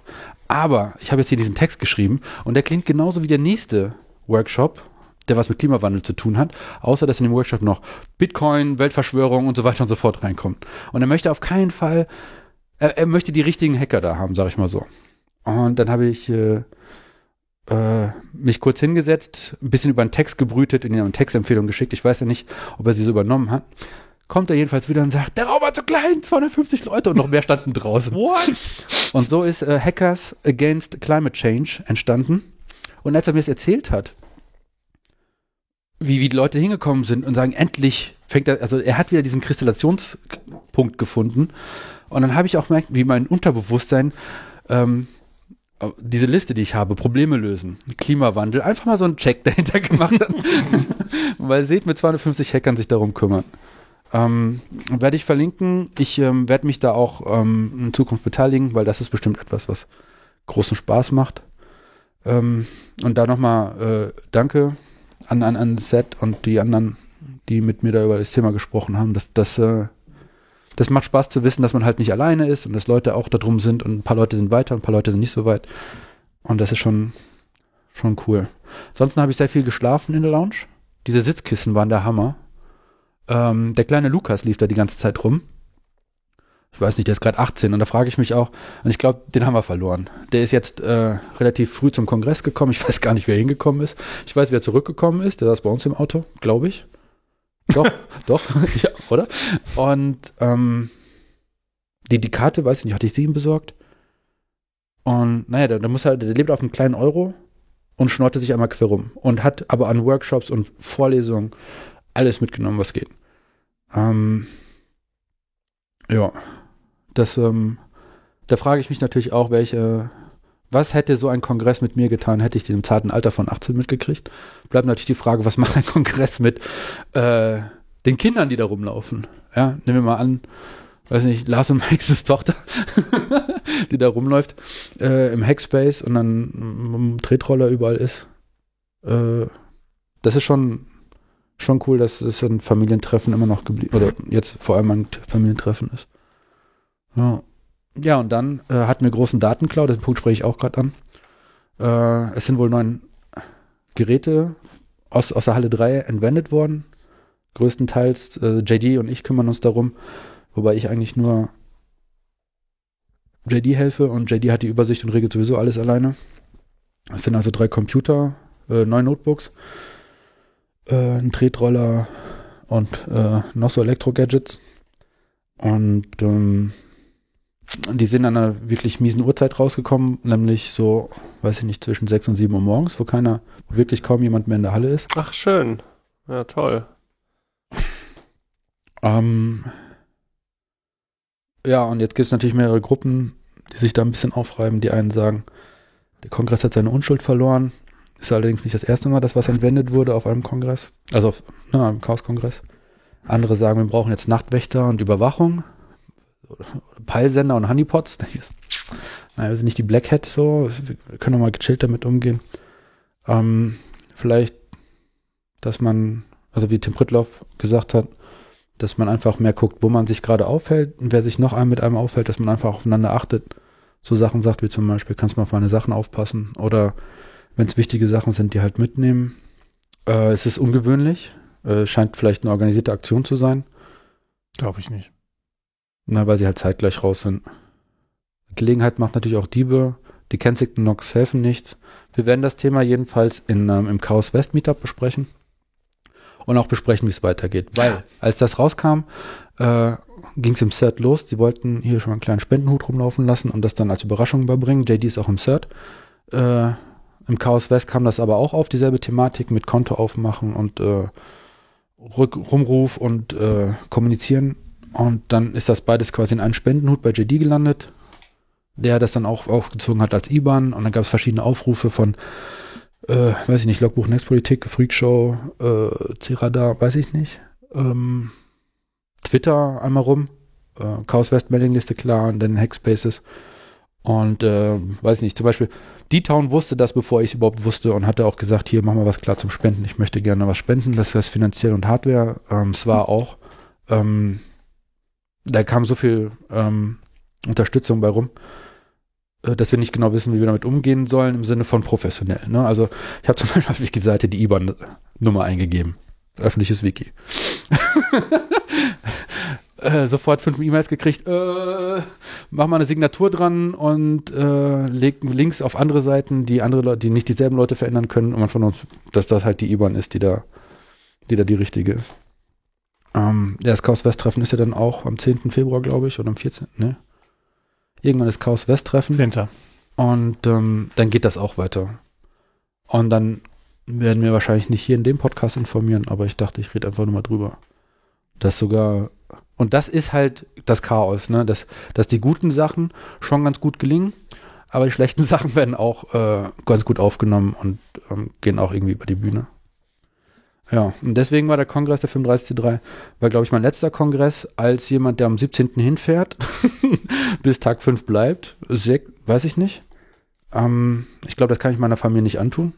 Aber ich habe jetzt hier diesen Text geschrieben und der klingt genauso wie der nächste Workshop, der was mit Klimawandel zu tun hat, außer dass in dem Workshop noch Bitcoin, Weltverschwörung und so weiter und so fort reinkommt. Und er möchte auf keinen Fall, er, er möchte die richtigen Hacker da haben, sag ich mal so. Und dann habe ich äh, äh, mich kurz hingesetzt, ein bisschen über einen Text gebrütet, in eine Textempfehlung geschickt. Ich weiß ja nicht, ob er sie so übernommen hat. Kommt er jedenfalls wieder und sagt, der Raum war zu klein, 250 Leute und noch mehr standen draußen. What? Und so ist äh, Hackers Against Climate Change entstanden. Und als er mir das erzählt hat, wie, wie die Leute hingekommen sind und sagen, endlich fängt er, also er hat wieder diesen Kristallationspunkt gefunden. Und dann habe ich auch gemerkt, wie mein Unterbewusstsein ähm, diese Liste, die ich habe, Probleme lösen, Klimawandel, einfach mal so einen Check dahinter gemacht hat. Weil seht, mit 250 Hackern sich darum kümmern. Ähm, werde ich verlinken. Ich ähm, werde mich da auch ähm, in Zukunft beteiligen, weil das ist bestimmt etwas, was großen Spaß macht. Ähm, und da nochmal äh, danke an, an, an Seth und die anderen, die mit mir da über das Thema gesprochen haben. Das, das, äh, das macht Spaß zu wissen, dass man halt nicht alleine ist und dass Leute auch da drum sind und ein paar Leute sind weiter und ein paar Leute sind nicht so weit. Und das ist schon, schon cool. Ansonsten habe ich sehr viel geschlafen in der Lounge. Diese Sitzkissen waren der Hammer. Ähm, der kleine Lukas lief da die ganze Zeit rum. Ich weiß nicht, der ist gerade 18 und da frage ich mich auch, und ich glaube, den haben wir verloren. Der ist jetzt äh, relativ früh zum Kongress gekommen. Ich weiß gar nicht, wer hingekommen ist. Ich weiß, wer zurückgekommen ist. Der saß bei uns im Auto, glaube ich. Doch, doch, ja, oder? Und ähm, die, die Karte, weiß ich nicht, hatte ich sie ihm besorgt? Und naja, der, der muss halt, der lebt auf einem kleinen Euro und schnorte sich einmal quer rum und hat aber an Workshops und Vorlesungen alles mitgenommen, was geht. Ähm, ja, das, ähm, da frage ich mich natürlich auch, welche, was hätte so ein Kongress mit mir getan, hätte ich den im zarten Alter von 18 mitgekriegt? Bleibt natürlich die Frage, was macht ein Kongress mit äh, den Kindern, die da rumlaufen? Ja, nehmen wir mal an, weiß nicht, Lars und Maxes Tochter, die da rumläuft äh, im Hackspace und dann im Tretroller überall ist. Äh, das ist schon, schon cool, dass es ein Familientreffen immer noch geblieben, oder jetzt vor allem ein Familientreffen ist. Ja. Ja, und dann äh, hatten wir großen Datencloud, den Punkt spreche ich auch gerade an. Äh, es sind wohl neun Geräte aus, aus der Halle 3 entwendet worden. Größtenteils äh, JD und ich kümmern uns darum, wobei ich eigentlich nur JD helfe und JD hat die Übersicht und regelt sowieso alles alleine. Es sind also drei Computer, äh, neun Notebooks, äh, ein Tretroller und äh, noch so Elektro-Gadgets. Und ähm, die sind an einer wirklich miesen Uhrzeit rausgekommen, nämlich so, weiß ich nicht, zwischen 6 und 7 Uhr morgens, wo keiner, wo wirklich kaum jemand mehr in der Halle ist. Ach, schön. Ja, toll. Ähm, ja, und jetzt gibt es natürlich mehrere Gruppen, die sich da ein bisschen aufreiben. Die einen sagen, der Kongress hat seine Unschuld verloren. Ist allerdings nicht das erste Mal, dass was entwendet wurde auf einem Kongress. Also auf ne, einem Chaos-Kongress. Andere sagen, wir brauchen jetzt Nachtwächter und Überwachung. Peilsender und Honeypots. Naja, wir sind nicht die Black Hat so. Wir können doch mal gechillt damit umgehen. Ähm, vielleicht, dass man, also wie Tim Pritloff gesagt hat, dass man einfach mehr guckt, wo man sich gerade aufhält und wer sich noch einem mit einem aufhält, dass man einfach aufeinander achtet. so Sachen sagt, wie zum Beispiel, kannst du mal auf meine Sachen aufpassen oder wenn es wichtige Sachen sind, die halt mitnehmen. Äh, es ist ungewöhnlich, äh, scheint vielleicht eine organisierte Aktion zu sein. Glaube ich nicht. Na, weil sie halt zeitgleich raus sind. Gelegenheit macht natürlich auch Diebe. Die Kensington Knocks helfen nichts. Wir werden das Thema jedenfalls in, ähm, im Chaos West Meetup besprechen. Und auch besprechen, wie es weitergeht. Weil, als das rauskam, äh, ging es im Cert los. Die wollten hier schon mal einen kleinen Spendenhut rumlaufen lassen und das dann als Überraschung überbringen. JD ist auch im Cert. Äh, Im Chaos West kam das aber auch auf, dieselbe Thematik mit Konto aufmachen und äh, Rück Rumruf und äh, kommunizieren. Und dann ist das beides quasi in einen Spendenhut bei JD gelandet, der das dann auch aufgezogen hat als IBAN. Und dann gab es verschiedene Aufrufe von, äh, weiß ich nicht, Logbuch Netzpolitik, Freakshow, äh, Cirada, weiß ich nicht. Ähm, Twitter einmal rum, äh, Chaos West Mailingliste klar und dann Hackspaces. Und äh, weiß nicht, zum Beispiel, D-Town wusste das, bevor ich es überhaupt wusste und hatte auch gesagt, hier, mach mal was klar zum Spenden. Ich möchte gerne was spenden, das heißt finanziell und Hardware. Ähm, es war auch, ähm, da kam so viel ähm, Unterstützung bei rum, äh, dass wir nicht genau wissen, wie wir damit umgehen sollen, im Sinne von professionell. Ne? Also ich habe zum Beispiel auf Wiki-Seite die IBAN-Nummer eingegeben. Öffentliches Wiki. äh, sofort fünf E-Mails gekriegt, äh, mach mal eine Signatur dran und äh, leg Links auf andere Seiten, die andere Leute, die nicht dieselben Leute verändern können und man von uns, dass das halt die IBAN ist, die da, die da die richtige ist. Ähm, ja, das Chaos West Treffen ist ja dann auch am 10. Februar, glaube ich, oder am 14. Ne? Irgendwann ist Chaos West Treffen. Winter. Und ähm, dann geht das auch weiter. Und dann werden wir wahrscheinlich nicht hier in dem Podcast informieren, aber ich dachte, ich rede einfach nur mal drüber. Dass sogar, und das ist halt das Chaos, ne? Dass, dass die guten Sachen schon ganz gut gelingen, aber die schlechten Sachen werden auch äh, ganz gut aufgenommen und ähm, gehen auch irgendwie über die Bühne. Ja, und deswegen war der Kongress der 35C3, war, glaube ich, mein letzter Kongress als jemand, der am 17. hinfährt, bis Tag 5 bleibt. Sehr, weiß ich nicht. Ähm, ich glaube, das kann ich meiner Familie nicht antun.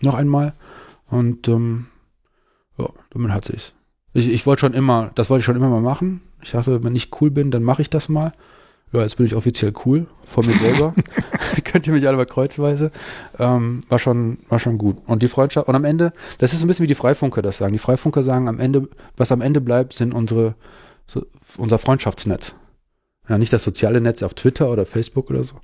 Noch einmal. Und ähm, ja, damit hat sich's. Ich, ich wollte schon immer, das wollte ich schon immer mal machen. Ich dachte, wenn ich cool bin, dann mache ich das mal. Ja, jetzt bin ich offiziell cool von mir selber. Könnt ihr mich alle mal kreuzweise. Ähm, war schon, war schon gut. Und die Freundschaft, und am Ende, das ist ein bisschen wie die Freifunker das sagen. Die Freifunker sagen am Ende, was am Ende bleibt, sind unsere, so, unser Freundschaftsnetz. Ja, nicht das soziale Netz auf Twitter oder Facebook oder so,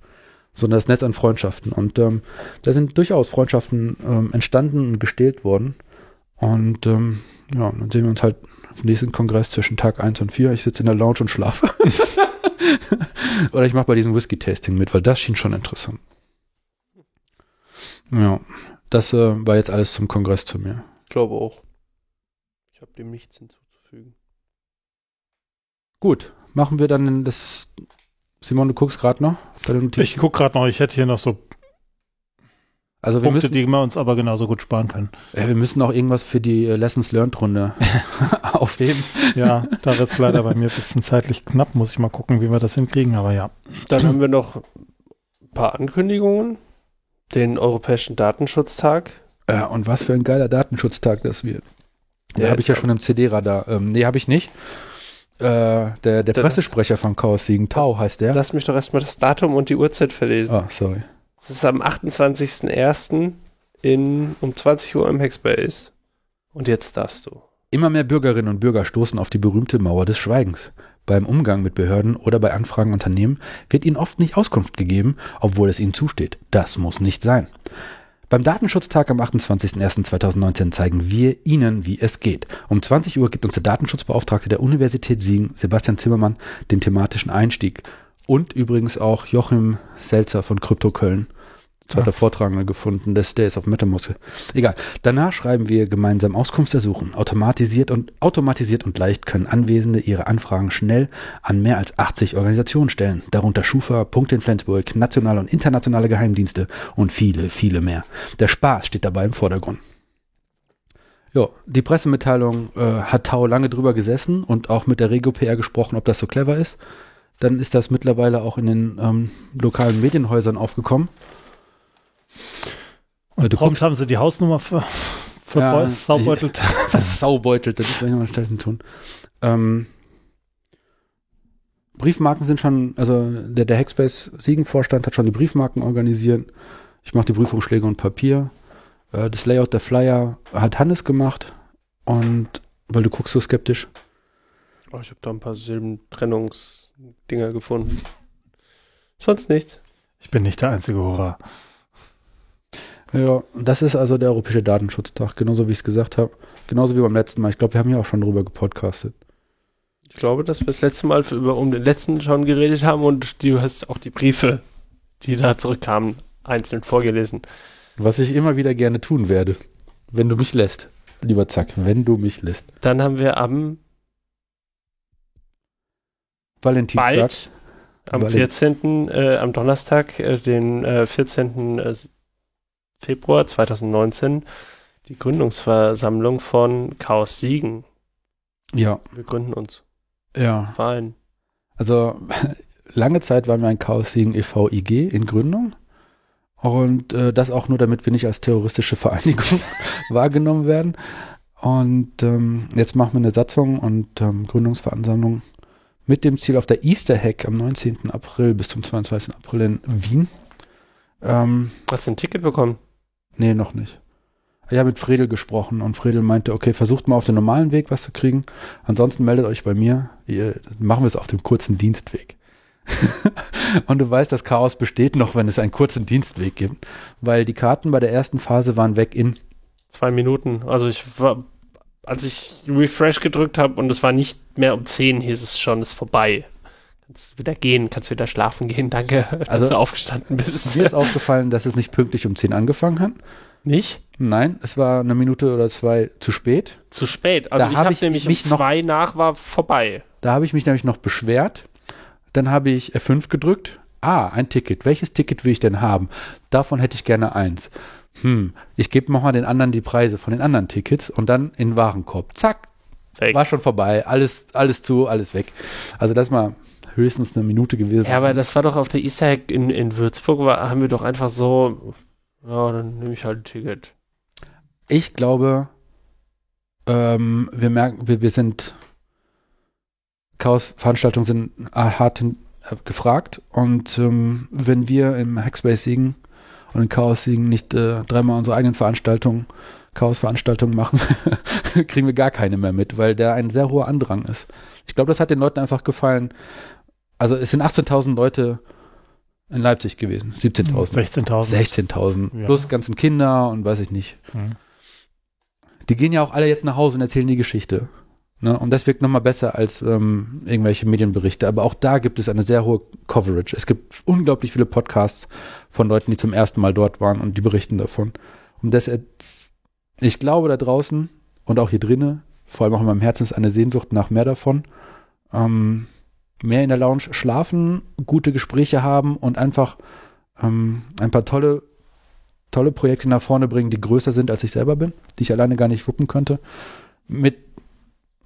sondern das Netz an Freundschaften. Und ähm, da sind durchaus Freundschaften ähm, entstanden und gestählt worden. Und ähm, ja, dann sehen wir uns halt auf dem nächsten Kongress zwischen Tag 1 und 4. Ich sitze in der Lounge und schlafe. Oder ich mache bei diesem Whisky-Tasting mit, weil das schien schon interessant. Ja, das äh, war jetzt alles zum Kongress zu mir. Ich glaube auch. Ich habe dem nichts hinzuzufügen. Gut, machen wir dann das. Simon, du guckst gerade noch? Ich gucke gerade noch, ich hätte hier noch so also wir Punkte, müssen, die wir uns aber genauso gut sparen können. äh, wir müssen auch irgendwas für die äh, Lessons Learned Runde aufheben. Ja, da wird es leider bei mir ein bisschen zeitlich knapp. Muss ich mal gucken, wie wir das hinkriegen, aber ja. Dann haben wir noch ein paar Ankündigungen. Den Europäischen Datenschutztag. Ja, Äh, und was für ein geiler Datenschutztag das wird. Der Da habe ich ja schon im CD-Radar. Ähm, nee, habe ich nicht. Äh, der der Der- Pressesprecher von Chaos Siegen, Tau heißt der. Lass mich doch erstmal das Datum und die Uhrzeit verlesen. Ah, sorry. Es ist am 28.01. in um 20 Uhr im Hackspace. Und jetzt darfst du. Immer mehr Bürgerinnen und Bürger stoßen auf die berühmte Mauer des Schweigens. Beim Umgang mit Behörden oder bei Anfragen Unternehmen wird ihnen oft nicht Auskunft gegeben, obwohl es ihnen zusteht. Das muss nicht sein. Beim Datenschutztag am 28.01.2019 zeigen wir Ihnen, wie es geht. Um 20 Uhr gibt uns der Datenschutzbeauftragte der Universität Siegen, Sebastian Zimmermann, den thematischen Einstieg. Und übrigens auch Joachim Selzer von Krypto Köln. Zweiter Vortragender gefunden, das, der ist auf MetaMouse. Egal. Danach schreiben wir gemeinsam Auskunftsersuchen. Automatisiert und, automatisiert und leicht können Anwesende ihre Anfragen schnell an mehr als 80 Organisationen stellen. Darunter Schufa, Punkt in Flensburg, nationale und internationale Geheimdienste und viele, viele mehr. Der Spaß steht dabei im Vordergrund. Ja, die Pressemitteilung äh, hat Tau lange drüber gesessen und auch mit der Regio PR gesprochen, ob das so clever ist. Dann ist das mittlerweile auch in den ähm, lokalen Medienhäusern aufgekommen. Und du prompt guckst- haben sie die Hausnummer ver Ja, verbeult, saubeutelt. Was saubeutelt, das ist vielleicht nochmal schnell tun. Ähm, Briefmarken sind schon, also der, der Hackspace Siegenvorstand hat schon die Briefmarken organisiert. Ich mache die Prüfungsschläge und Papier. Äh, das Layout der Flyer hat Hannes gemacht. Und weil du guckst so skeptisch. Oh, ich habe da ein paar Silbentrennungsdinger gefunden. Sonst nichts. Ich bin nicht der einzige Horror. Ja, das ist also der Europäische Datenschutztag, genauso wie ich es gesagt habe. Genauso wie beim letzten Mal. Ich glaube, wir haben ja auch schon drüber gepodcastet. Ich glaube, dass wir das letzte Mal über um den letzten schon geredet haben und du hast auch die Briefe, die da zurückkamen, einzeln vorgelesen. Was ich immer wieder gerne tun werde, wenn du mich lässt. Lieber Zack, wenn du mich lässt. Dann haben wir am Valentinstag. bald, am Valent- 14., äh, am Donnerstag, äh, den äh, 14. Februar 2019, die Gründungsversammlung von Chaos Siegen. Ja, Wir gründen uns. ja. Verein. Also lange Zeit waren wir ein Chaos Siegen e.V. IG in Gründung. Und äh, das auch nur, damit wir nicht als terroristische Vereinigung wahrgenommen werden. Und ähm, jetzt machen wir eine Satzung und ähm, Gründungsveransammlung mit dem Ziel auf der Easter Hack am 19. April bis zum 22. April in Wien. Ähm, Hast du ein Ticket bekommen? Nee, noch nicht. Ich habe mit Fredel gesprochen und Fredel meinte, okay, versucht mal auf dem normalen Weg was zu kriegen. Ansonsten meldet euch bei mir. Ihr, machen wir es auf dem kurzen Dienstweg. und du weißt, das Chaos besteht noch, wenn es einen kurzen Dienstweg gibt, weil die Karten bei der ersten Phase waren weg in. Zwei Minuten. Also ich war, als ich Refresh gedrückt habe und es war nicht mehr um 10, hieß es schon, ist vorbei. Kannst wieder gehen, kannst wieder schlafen gehen, danke, dass Also, du aufgestanden bist. Mir ist aufgefallen, dass es nicht pünktlich um 10 angefangen hat. Nicht? Nein, es war eine Minute oder zwei zu spät. Zu spät. Also Da ich hab habe ich nämlich um mich noch- zwei nach war vorbei. Da habe ich mich nämlich noch beschwert. Dann habe ich F5 gedrückt. Ah, ein Ticket. Welches Ticket will ich denn haben? Davon hätte ich gerne eins. Hm, ich gebe nochmal den anderen die Preise von den anderen Tickets und dann in den Warenkorb. Zack, Weg. war schon vorbei. Alles, alles zu, alles weg. Also das mal höchstens eine Minute gewesen. Ja, aber das war doch auf der Egg in, in Würzburg, war, haben wir doch einfach so, ja, dann nehme ich halt ein Ticket. Ich glaube, ähm, wir merken, wir, wir sind Chaos-Veranstaltungen sind äh, hart hin, äh, gefragt und ähm, wenn wir im Hackspace siegen und in Chaos siegen nicht äh, dreimal unsere eigenen Veranstaltungen, Chaos-Veranstaltungen machen, kriegen wir gar keine mehr mit, weil der ein sehr hoher Andrang ist. Ich glaube, das hat den Leuten einfach gefallen. Also es sind 18.000 Leute in Leipzig gewesen, 17.000. 16.000. 16.000 Ja. plus ganzen Kinder und weiß ich nicht. Mhm. Die gehen ja auch alle jetzt nach Hause und erzählen die Geschichte. Ne? Und das wirkt nochmal besser als ähm, irgendwelche Medienberichte. Aber auch da gibt es eine sehr hohe Coverage. Es gibt unglaublich viele Podcasts von Leuten, die zum ersten Mal dort waren und die berichten davon. Und das, jetzt- ich glaube da draußen und auch hier drinnen, vor allem auch in meinem Herzen ist eine Sehnsucht nach mehr davon. Ähm, mehr in der Lounge schlafen, gute Gespräche haben und einfach ähm, ein paar tolle, tolle Projekte nach vorne bringen, die größer sind, als ich selber bin, die ich alleine gar nicht wuppen könnte. Mit,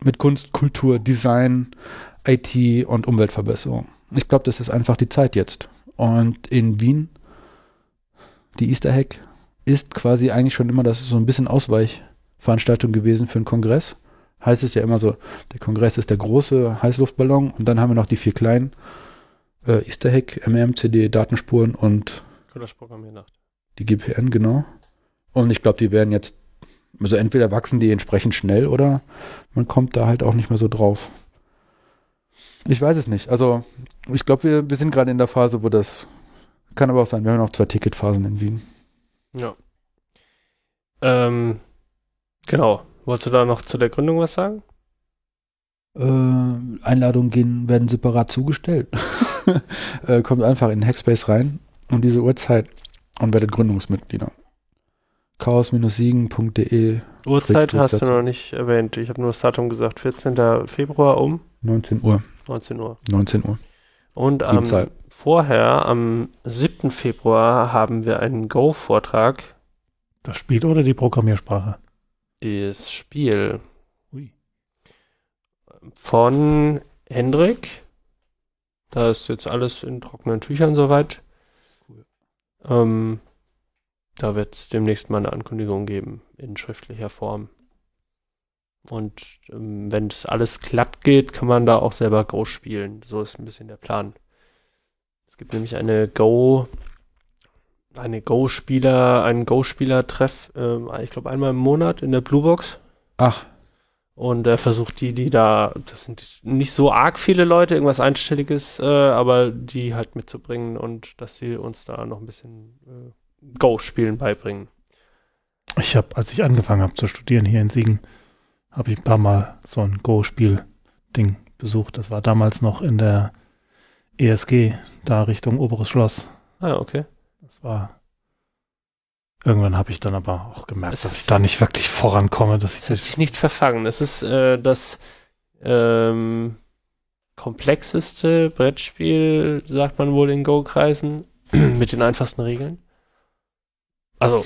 mit Kunst, Kultur, Design, IT und Umweltverbesserung. Ich glaube, das ist einfach die Zeit jetzt. Und in Wien, die Easter Hack, ist quasi eigentlich schon immer das so ein bisschen Ausweichveranstaltung gewesen für einen Kongress. Heißt es ja immer so, der Kongress ist der große Heißluftballon und dann haben wir noch die vier kleinen äh, Easter Hack, MMCD, Datenspuren und die GPN, genau. Und ich glaube, die werden jetzt, also entweder wachsen die entsprechend schnell oder man kommt da halt auch nicht mehr so drauf. Ich weiß es nicht. Also, ich glaube, wir, wir sind gerade in der Phase, wo das kann aber auch sein. Wir haben noch zwei Ticketphasen in Wien. Ja. Ähm, genau. Wolltest du da noch zu der Gründung was sagen? Äh, Einladungen gehen, werden separat zugestellt. äh, kommt einfach in Hackspace rein um diese Uhrzeit und werdet Gründungsmitglieder. chaos-siegen.de Uhrzeit hast du noch nicht erwähnt. Ich habe nur das Datum gesagt. 14. Februar um 19 Uhr. 19 Uhr. 19 Uhr. Und am, Zahl. vorher, am 7. Februar, haben wir einen Go-Vortrag. Das Spiel oder die Programmiersprache? Das Spiel Ui. von Hendrik. Da ist jetzt alles in trockenen Tüchern soweit. Cool. Ähm, da wird es demnächst mal eine Ankündigung geben in schriftlicher Form. Und ähm, wenn es alles glatt geht, kann man da auch selber Go spielen. So ist ein bisschen der Plan. Es gibt nämlich eine Go, eine Go-Spieler, einen Go-Spieler-Treff, ähm, ich glaube einmal im Monat in der Bluebox. Ach, Und er versucht die, die da, das sind nicht so arg viele Leute, irgendwas Einstelliges, äh, aber die halt mitzubringen und dass sie uns da noch ein bisschen äh, Go-Spielen beibringen. Ich habe, als ich angefangen habe zu studieren hier in Siegen, habe ich ein paar Mal so ein Go-Spiel-Ding besucht. Das war damals noch in der ESG, da Richtung Oberes Schloss. Ah, okay. Das war. Irgendwann habe ich dann aber auch gemerkt, Es dass ich da nicht wirklich vorankomme, dass ich Es hat sich nicht verfangen. Es ist äh, das ähm, komplexeste Brettspiel, sagt man wohl in Go-Kreisen, mit den einfachsten Regeln. Also,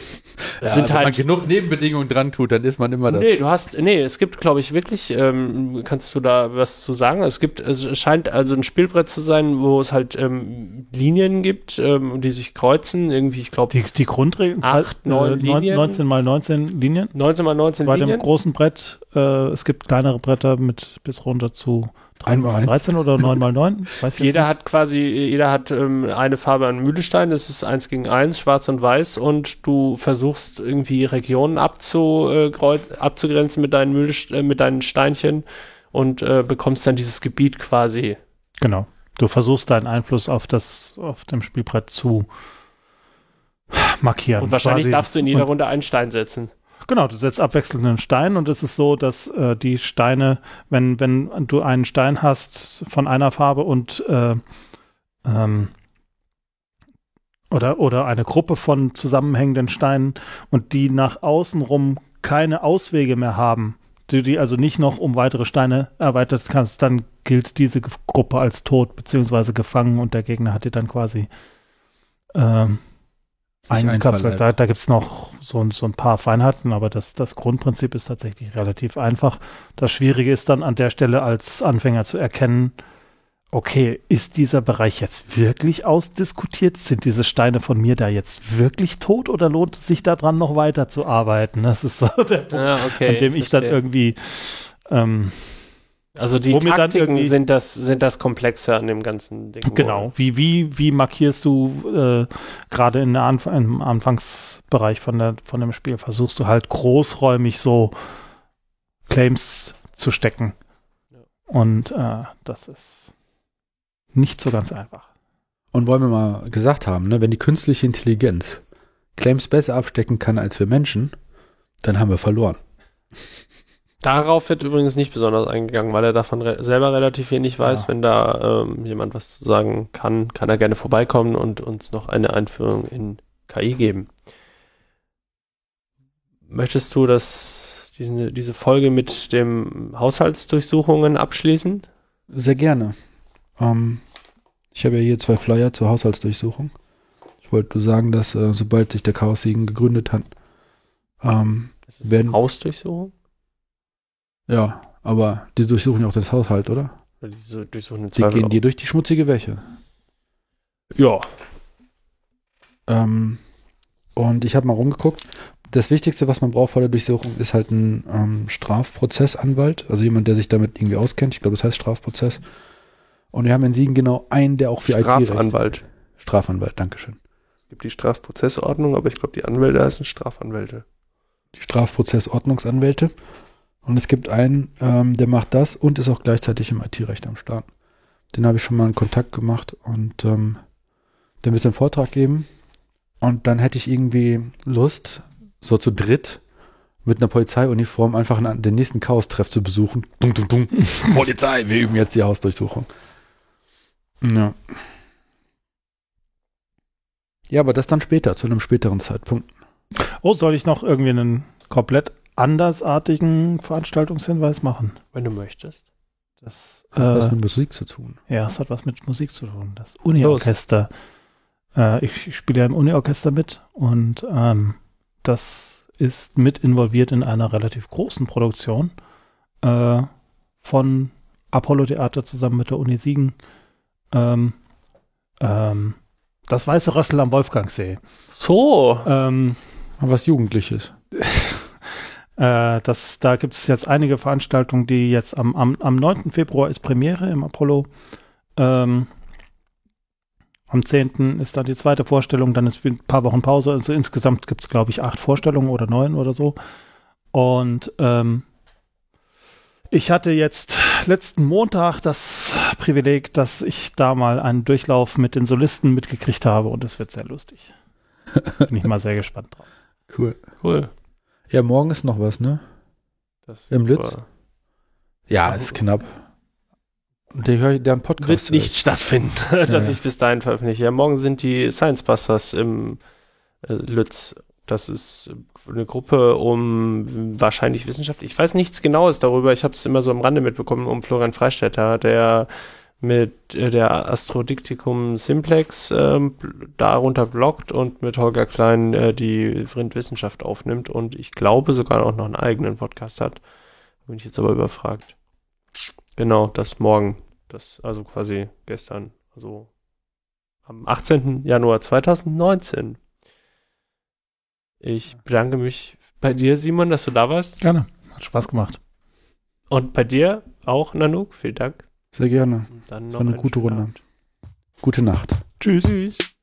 es sind wenn man halt. genug Nebenbedingungen dran tut, dann ist man immer das. Nee, du hast, nee, es gibt, glaube ich, wirklich, ähm, kannst du da was zu sagen? Es gibt, es scheint also ein Spielbrett zu sein, wo es halt ähm, Linien gibt, ähm, die sich kreuzen, irgendwie, ich glaube, die, die Grundregeln, Acht, neun neun- Linien. 19 mal 19 Linien. 19 mal 19 Bei dem Linien. großen Brett, äh, es gibt kleinere Bretter mit bis runter zu Einmal eins. 13 oder 9 mal 9. Weiß ich Jeder jetzt hat quasi, jeder hat ähm, eine Farbe an Mühlestein, das ist eins gegen eins, schwarz und weiß, und du versuchst irgendwie Regionen äh, abzugrenzen mit deinen, Mühlst äh, mit deinen Steinchen und äh, bekommst dann dieses Gebiet quasi. nicht. Genau. Du versuchst deinen Einfluss auf das, auf dem Spielbrett zu markieren. Und wahrscheinlich quasi. darfst du in jeder Und- Runde einen Stein setzen. Genau, du setzt abwechselnden Stein und es ist so, dass äh, die Steine, wenn, wenn du einen Stein hast von einer Farbe und äh, ähm, oder, oder eine Gruppe von zusammenhängenden Steinen und die nach außen rum keine Auswege mehr haben, du die also nicht noch um weitere Steine erweitert kannst, dann gilt diese Gruppe als tot beziehungsweise gefangen und der Gegner hat dir dann quasi ähm, Einverleiben. Da, da gibt es noch so, so ein paar Feinheiten, aber das, das Grundprinzip ist tatsächlich relativ einfach. Das Schwierige ist dann an der Stelle als Anfänger zu erkennen, okay, ist dieser Bereich jetzt wirklich ausdiskutiert? Sind diese Steine von mir da jetzt wirklich tot oder lohnt es sich daran noch weiter zu arbeiten? Das ist so der Punkt, Ja, okay. an dem ich dann verstehe. irgendwie ähm, Also die wo mir dann Taktiken sind das, sind das Komplexe an dem ganzen Ding. Genau. Wie, wie, wie markierst du äh, gerade in der Anf im Anfangsbereich von, der, von dem Spiel? Versuchst du halt großräumig so Claims zu stecken. Ja. Und äh, das ist nicht so ganz einfach. Und wollen wir mal gesagt haben, ne, wenn die künstliche Intelligenz Claims besser abstecken kann als wir Menschen, dann haben wir verloren. Darauf wird übrigens nicht besonders eingegangen, weil er davon re selber relativ wenig weiß. Ja. Wenn da ähm, jemand was zu sagen kann, kann er gerne vorbeikommen und uns noch eine Einführung in KI geben. Möchtest du das, diese, diese Folge mit dem Haushaltsdurchsuchungen abschließen? Sehr gerne. Ähm, ich habe ja hier zwei Flyer zur Haushaltsdurchsuchung. Ich wollte nur sagen, dass äh, sobald sich der Chaos Siegen gegründet hat, ähm, Werden- Hausdurchsuchung? Ja, aber die durchsuchen ja auch das Haushalt, oder? Diese durchsuchen Die gehen dir durch die schmutzige Wäsche. Ja. Ähm, und ich habe mal rumgeguckt. Das Wichtigste, was man braucht vor der Durchsuchung, ist halt ein ähm, Strafprozessanwalt, also jemand, der sich damit irgendwie auskennt. Ich glaube, das heißt Strafprozess. Und wir haben in Siegen genau einen, der auch für IT recht- Strafanwalt. Strafanwalt, Dankeschön. Es gibt die Strafprozessordnung, aber ich glaube, die Anwälte heißen Strafanwälte. Die Strafprozessordnungsanwälte. Und es gibt einen, ähm, der macht das und ist auch gleichzeitig im IT-Recht am Start. Den habe ich schon mal in Kontakt gemacht und ähm, der wird einen Vortrag geben. Und dann hätte ich irgendwie Lust, so zu dritt mit einer Polizeiuniform einfach einen, den nächsten Chaos-Treff zu besuchen. Dum, dum, dum. Polizei, wir üben jetzt die Hausdurchsuchung. Ja. Ja, aber das dann später, zu einem späteren Zeitpunkt. Oh, soll ich noch irgendwie einen komplett andersartigen Veranstaltungshinweis machen? Wenn du möchtest. Das, Hat was äh, mit Musik zu tun. ja, es hat was mit Musik zu tun. Das Uni-Orchester. Äh, ich, ich spiele ja im Uni-Orchester mit und ähm, das ist mit involviert in einer relativ großen Produktion äh, von Apollo Theater zusammen mit der Uni Siegen. Ähm, ähm, das Weiße Rössel am Wolfgangsee. So. Ähm, was Jugendliches. Äh, das, da gibt es jetzt einige Veranstaltungen, die jetzt am, am, am 9. Februar ist Premiere im Apollo. Ähm, am 10. ist dann die zweite Vorstellung, dann ist ein paar Wochen Pause. Also insgesamt gibt es, glaube ich, acht Vorstellungen oder neun oder so. Und ähm, ich hatte jetzt letzten Montag das Privileg, dass ich da mal einen Durchlauf mit den Solisten mitgekriegt habe und es wird sehr lustig. Bin ich mal sehr gespannt drauf. Cool. Cool. Ja, morgen ist noch was, ne? Das Im. Lütz? Ja, Aber- ist knapp. Der, hör- der Podcast. Wird nicht stattfinden, dass Ja. ich bis dahin veröffentliche. Ja, morgen sind die Science Busters im äh, Lütz. Das ist eine Gruppe um wahrscheinlich Wissenschaft. Ich weiß nichts Genaues darüber. Ich habe es immer so am Rande mitbekommen um Florian Freistetter, der mit äh, der Astrodiktikum Simplex ähm, darunter bloggt und mit Holger Klein äh, die Wissenschaft aufnimmt und ich glaube sogar auch noch einen eigenen Podcast hat. Bin ich jetzt aber überfragt. Genau, das morgen. Das, also quasi gestern. Also am 18. Januar 2019. Ich bedanke mich bei dir, Simon, dass du da warst. Gerne. Hat Spaß gemacht. Und bei dir auch, Nanook. Vielen Dank. Sehr gerne. Dann Das noch war eine gute Runde. Abend. Gute Nacht. Tschüss. Tschüss.